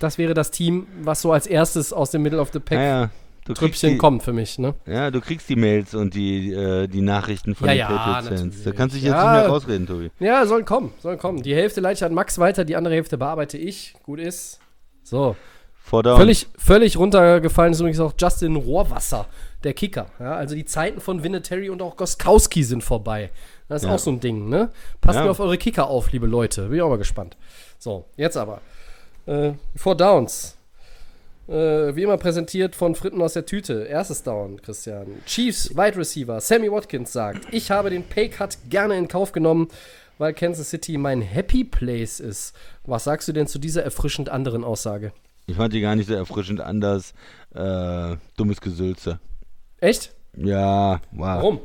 das wäre das Team, was so als erstes aus dem Middle of the Pack ja, ja. Trüppchen die, kommt für mich, ne? Ja, du kriegst die Mails und die, äh, die Nachrichten von ja, den ja, Patriots-Fans. Da kannst du dich jetzt ja, nicht mehr rausreden, Tobi. Ja, sollen kommen, sollen kommen. Die Hälfte leite ich an Max weiter, die andere Hälfte bearbeite ich. Gut ist. So. Völlig, völlig runtergefallen ist übrigens auch Justin Rohrwasser, der Kicker. Ja, also die Zeiten von Vinatieri und auch Goskowski sind vorbei. Das ist ja. auch so ein Ding, ne? Passt ja. mir auf eure Kicker auf, liebe Leute. Bin ich auch mal gespannt. So, jetzt aber. Äh, Four Downs. Äh, wie immer präsentiert von Fritten aus der Tüte. Erstes Down, Christian. Chiefs Wide Receiver Sammy Watkins sagt: Ich habe den Paycut gerne in Kauf genommen, weil Kansas City mein Happy Place ist. Was sagst du denn zu dieser erfrischend anderen Aussage? Ich fand die gar nicht so erfrischend anders. Äh, dummes Gesülze. Echt? Ja, wow. Warum?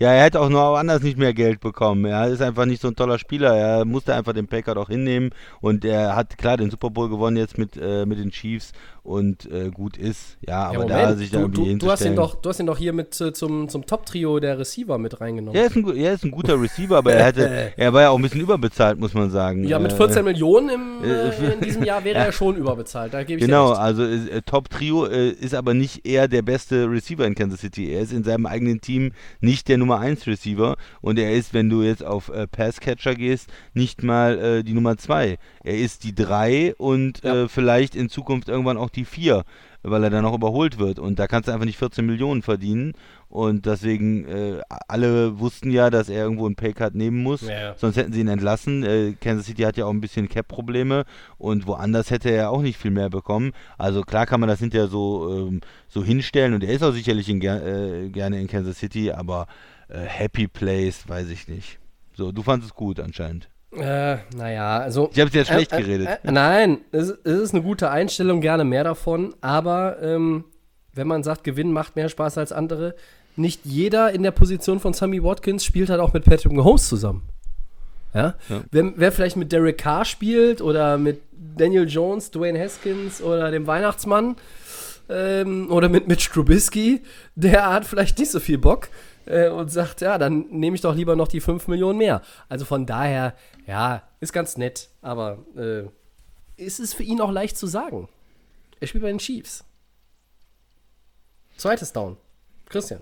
Ja, er hätte auch nur anders nicht mehr Geld bekommen. Er ist einfach nicht so ein toller Spieler. Er musste einfach den Packard auch hinnehmen und er hat klar den Super Bowl gewonnen jetzt mit, äh, mit den Chiefs und äh, gut ist. Ja, aber Moment, da sich da irgendwie du, du hast ihn doch, Du hast ihn doch hier mit äh, zum, zum Top-Trio der Receiver mit reingenommen. Er ist ein, er ist ein guter Receiver, aber er, hatte, [LAUGHS] er war ja auch ein bisschen überbezahlt, muss man sagen. Ja, mit 14 äh, Millionen im, [LAUGHS] äh, in diesem Jahr wäre er schon überbezahlt. Da gebe ich genau, also äh, Top-Trio ist aber nicht er der beste Receiver in Kansas City. Er ist in seinem eigenen Team nicht der Nummer 1 Receiver und er ist, wenn du jetzt auf Passcatcher gehst, nicht mal die Nummer 2. Er ist die 3 und ja. vielleicht in Zukunft irgendwann auch die die 4. weil er dann noch überholt wird. Und da kannst du einfach nicht 14 Millionen verdienen. Und deswegen, äh, alle wussten ja, dass er irgendwo einen Paycard nehmen muss, Ja. sonst hätten sie ihn entlassen. Äh, Kansas City hat ja auch ein bisschen Cap-Probleme und woanders hätte er auch nicht viel mehr bekommen. Also klar kann man das hinterher so, ähm, so hinstellen und er ist auch sicherlich in, äh, gerne in Kansas City, aber äh, Happy Place, weiß ich nicht. So, du fandest es gut anscheinend. Äh, naja, also. Ich habe jetzt schlecht Äh, äh, geredet. Äh, nein, es, es ist eine gute Einstellung, gerne mehr davon. Aber ähm, wenn man sagt, Gewinn macht mehr Spaß als andere, nicht jeder in der Position von Sammy Watkins spielt halt auch mit Patrick Mahomes zusammen. Ja? Ja. Wer, wer vielleicht mit Derek Carr spielt oder mit Daniel Jones, Dwayne Haskins oder dem Weihnachtsmann ähm, oder mit Mitch Trubisky, der hat vielleicht nicht so viel Bock äh, und sagt, ja, dann nehme ich doch lieber noch die 5 Millionen mehr. Also von daher, ja, ist ganz nett, aber äh, ist es für ihn auch leicht zu sagen. Er spielt bei den Chiefs. Zweites Down. Christian.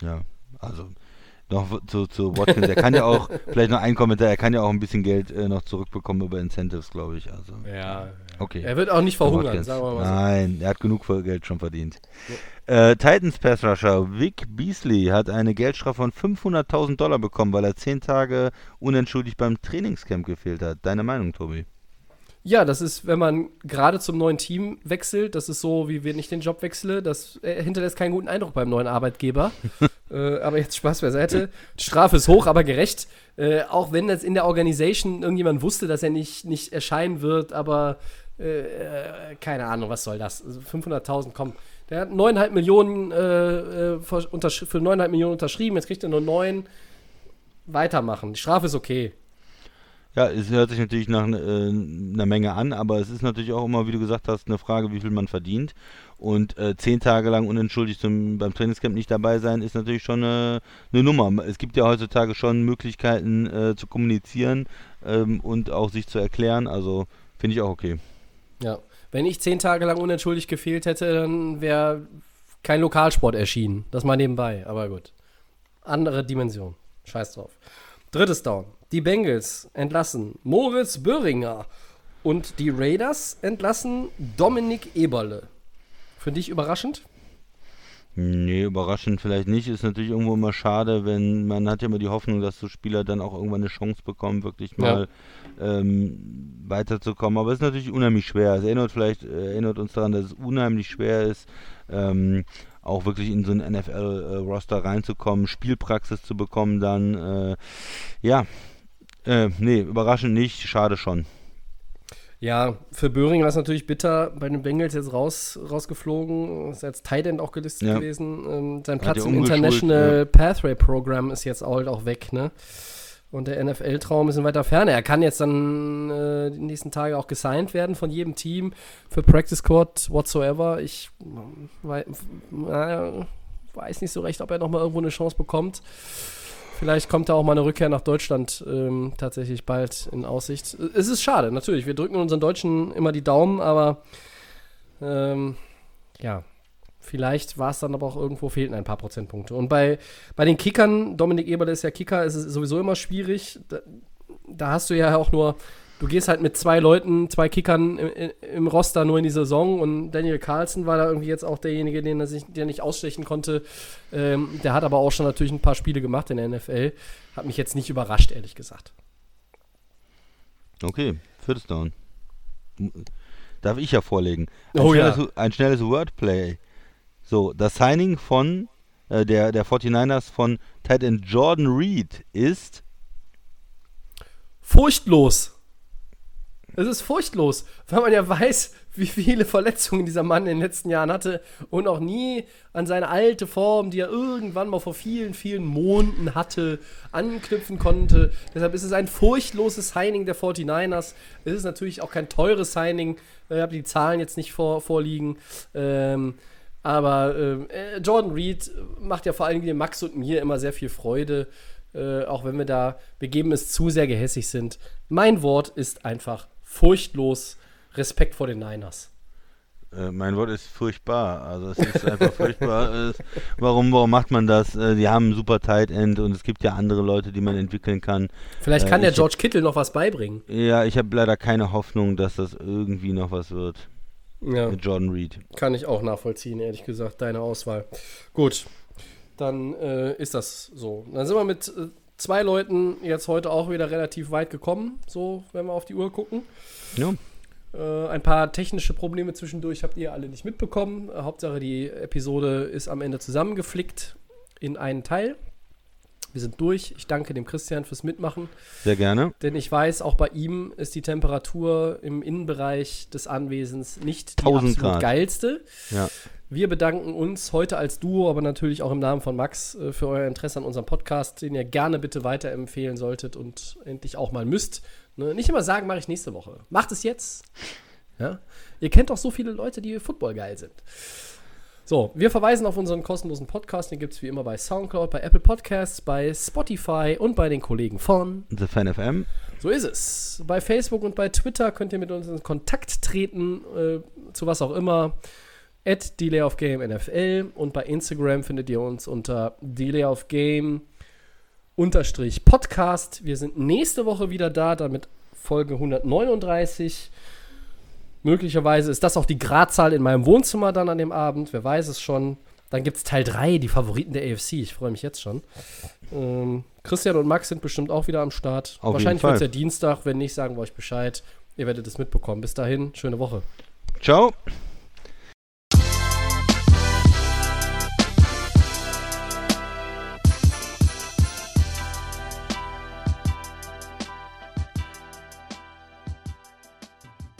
Ja, also noch zu, zu Watkins. Er kann ja auch, [LAUGHS] vielleicht noch ein Kommentar, er kann ja auch ein bisschen Geld äh, noch zurückbekommen über Incentives, glaube ich. Also, Ja. Okay. Er wird auch nicht verhungern, sagen wir mal so. Nein, er hat genug Geld schon verdient. Äh, Titans Pass Rusher Vic Beasley hat eine Geldstrafe von 500.000 Dollar bekommen, weil er zehn Tage unentschuldigt beim Trainingscamp gefehlt hat. Deine Meinung, Tobi? Ja, das ist, wenn man gerade zum neuen Team wechselt, das ist so, wie wenn ich den Job wechsle, das äh, hinterlässt keinen guten Eindruck beim neuen Arbeitgeber. [LAUGHS] äh, aber jetzt Spaß beiseite. Die Strafe ist hoch, aber gerecht. Äh, auch wenn das in der Organisation irgendjemand wusste, dass er nicht, nicht erscheinen wird, aber äh, äh, keine Ahnung, was soll das? Also 500.000, komm. Der hat 9,5 Millionen äh, äh, für 9,5 Millionen unterschrieben, jetzt kriegt er nur 9. Weitermachen. Die Strafe ist okay. Ja, es hört sich natürlich nach äh, einer Menge an, aber es ist natürlich auch immer, wie du gesagt hast, eine Frage, wie viel man verdient. Und äh, zehn Tage lang unentschuldigt zum, beim Trainingscamp nicht dabei sein, ist natürlich schon eine, eine Nummer. Es gibt ja heutzutage schon Möglichkeiten äh, zu kommunizieren ähm, und auch sich zu erklären. Also finde ich auch okay. Ja. Wenn ich zehn Tage lang unentschuldigt gefehlt hätte, dann wäre kein Lokalsport erschienen. Das mal nebenbei, aber gut. Andere Dimension. Scheiß drauf. Drittes Down. Die Bengals entlassen Moritz Böhringer und die Raiders entlassen Dominik Eberle. Für dich überraschend? Nee, überraschend vielleicht nicht. Ist natürlich irgendwo immer schade, wenn man hat ja immer die Hoffnung, dass so Spieler dann auch irgendwann eine Chance bekommen, wirklich mal ähm, weiterzukommen. Aber es ist natürlich unheimlich schwer. Es erinnert vielleicht, äh, erinnert uns daran, dass es unheimlich schwer ist, ähm, auch wirklich in so ein NFL-Roster reinzukommen, Spielpraxis zu bekommen dann. Äh, ja, äh, nee, überraschend nicht, schade schon. Ja, für Böhringer ist natürlich bitter, bei den Bengals jetzt raus, rausgeflogen, ist als Tight End auch gelistet Ja. gewesen. Ähm, sein Platz im International ja. Pathway Program ist jetzt halt auch weg, ne? Und der NFL-Traum ist in weiter Ferne. Er kann jetzt dann äh, die nächsten Tage auch gesigned werden von jedem Team für Practice Squad whatsoever. Ich äh, weiß nicht so recht, ob er nochmal irgendwo eine Chance bekommt. Vielleicht kommt da auch mal eine Rückkehr nach Deutschland ähm, tatsächlich bald in Aussicht. Es ist schade, natürlich. Wir drücken unseren Deutschen immer die Daumen, aber ähm, ja, vielleicht war es dann aber auch irgendwo fehlten ein paar Prozentpunkte. Und bei, bei den Kickern, Dominik Eberle ist ja Kicker, ist es sowieso immer schwierig. Da, da hast du ja auch nur, du gehst halt mit zwei Leuten, zwei Kickern im, im- Roster nur in die Saison und Daniel Carlson war da irgendwie jetzt auch derjenige, den er sich, der nicht ausstechen konnte. Ähm, der hat aber auch schon natürlich ein paar Spiele gemacht in der NFL. Hat mich jetzt nicht überrascht, ehrlich gesagt. Okay, viertes Down. Darf ich ja vorlegen. Ein, Oh ja. schnelles, ein schnelles Wordplay. So, das Signing von äh, der, der 49ers von Tight End Jordan Reed ist Furchtlos. Es ist furchtlos, weil man ja weiß, wie viele Verletzungen dieser Mann in den letzten Jahren hatte und auch nie an seine alte Form, die er irgendwann mal vor vielen, vielen Monaten hatte, anknüpfen konnte. Deshalb ist es ein furchtloses Signing der 49ers. Es ist natürlich auch kein teures Signing. Ich habe die Zahlen jetzt nicht vor, vorliegen. Ähm, aber ähm, äh, Jordan Reed macht ja vor allen Dingen Max und mir immer sehr viel Freude, äh, auch wenn wir da, wir geben es zu sehr gehässig sind. Mein Wort ist einfach furchtlos Respekt vor den Niners. Äh, mein Wort ist furchtbar. Also es ist einfach furchtbar. [LAUGHS] Warum, warum macht man das? Äh, die haben einen super Tight End und es gibt ja andere Leute, die man entwickeln kann. Vielleicht Äh, kann der George Kittle noch was beibringen. Ja, ich habe leider keine Hoffnung, dass das irgendwie noch was wird. Ja, mit Jordan Reed. kann ich auch nachvollziehen, ehrlich gesagt, deine Auswahl. Gut, dann äh, ist das so. Dann sind wir mit äh, zwei Leuten jetzt heute auch wieder relativ weit gekommen, so, wenn wir auf die Uhr gucken. Ja. Äh, ein paar technische Probleme zwischendurch habt ihr alle nicht mitbekommen. Hauptsache, die Episode ist am Ende zusammengeflickt in einen Teil. Wir sind durch. Ich danke dem Christian fürs Mitmachen, Sehr gerne. denn ich weiß, auch bei ihm ist die Temperatur im Innenbereich des Anwesens nicht die 1000 absolut Grad. geilste. Ja. Wir bedanken uns heute als Duo, aber natürlich auch im Namen von Max äh, für euer Interesse an unserem Podcast, den ihr gerne bitte weiterempfehlen solltet und endlich auch mal müsst. Ne? Nicht immer sagen, mache ich nächste Woche. Macht es jetzt. Ja? Ihr kennt doch so viele Leute, die Football geil sind. So, wir verweisen auf unseren kostenlosen Podcast. Den gibt es wie immer bei Soundcloud, bei Apple Podcasts, bei Spotify und bei den Kollegen von The Fan FM. so ist es. Bei Facebook und bei Twitter könnt ihr mit uns in Kontakt treten, äh, zu was auch immer. At Delay of Game NFL und bei Instagram findet ihr uns unter Delay of Game unterstrich Podcast. Wir sind nächste Woche wieder da, damit Folge 139. Möglicherweise ist das auch die Gradzahl in meinem Wohnzimmer dann an dem Abend, wer weiß es schon. Dann gibt es Teil 3, die Favoriten der AFC. Ich freue mich jetzt schon. Ähm, Christian und Max sind bestimmt auch wieder am Start. Auf Wahrscheinlich wird es ja Dienstag. Wenn nicht, sagen wir euch Bescheid. Ihr werdet es mitbekommen. Bis dahin, schöne Woche. Ciao.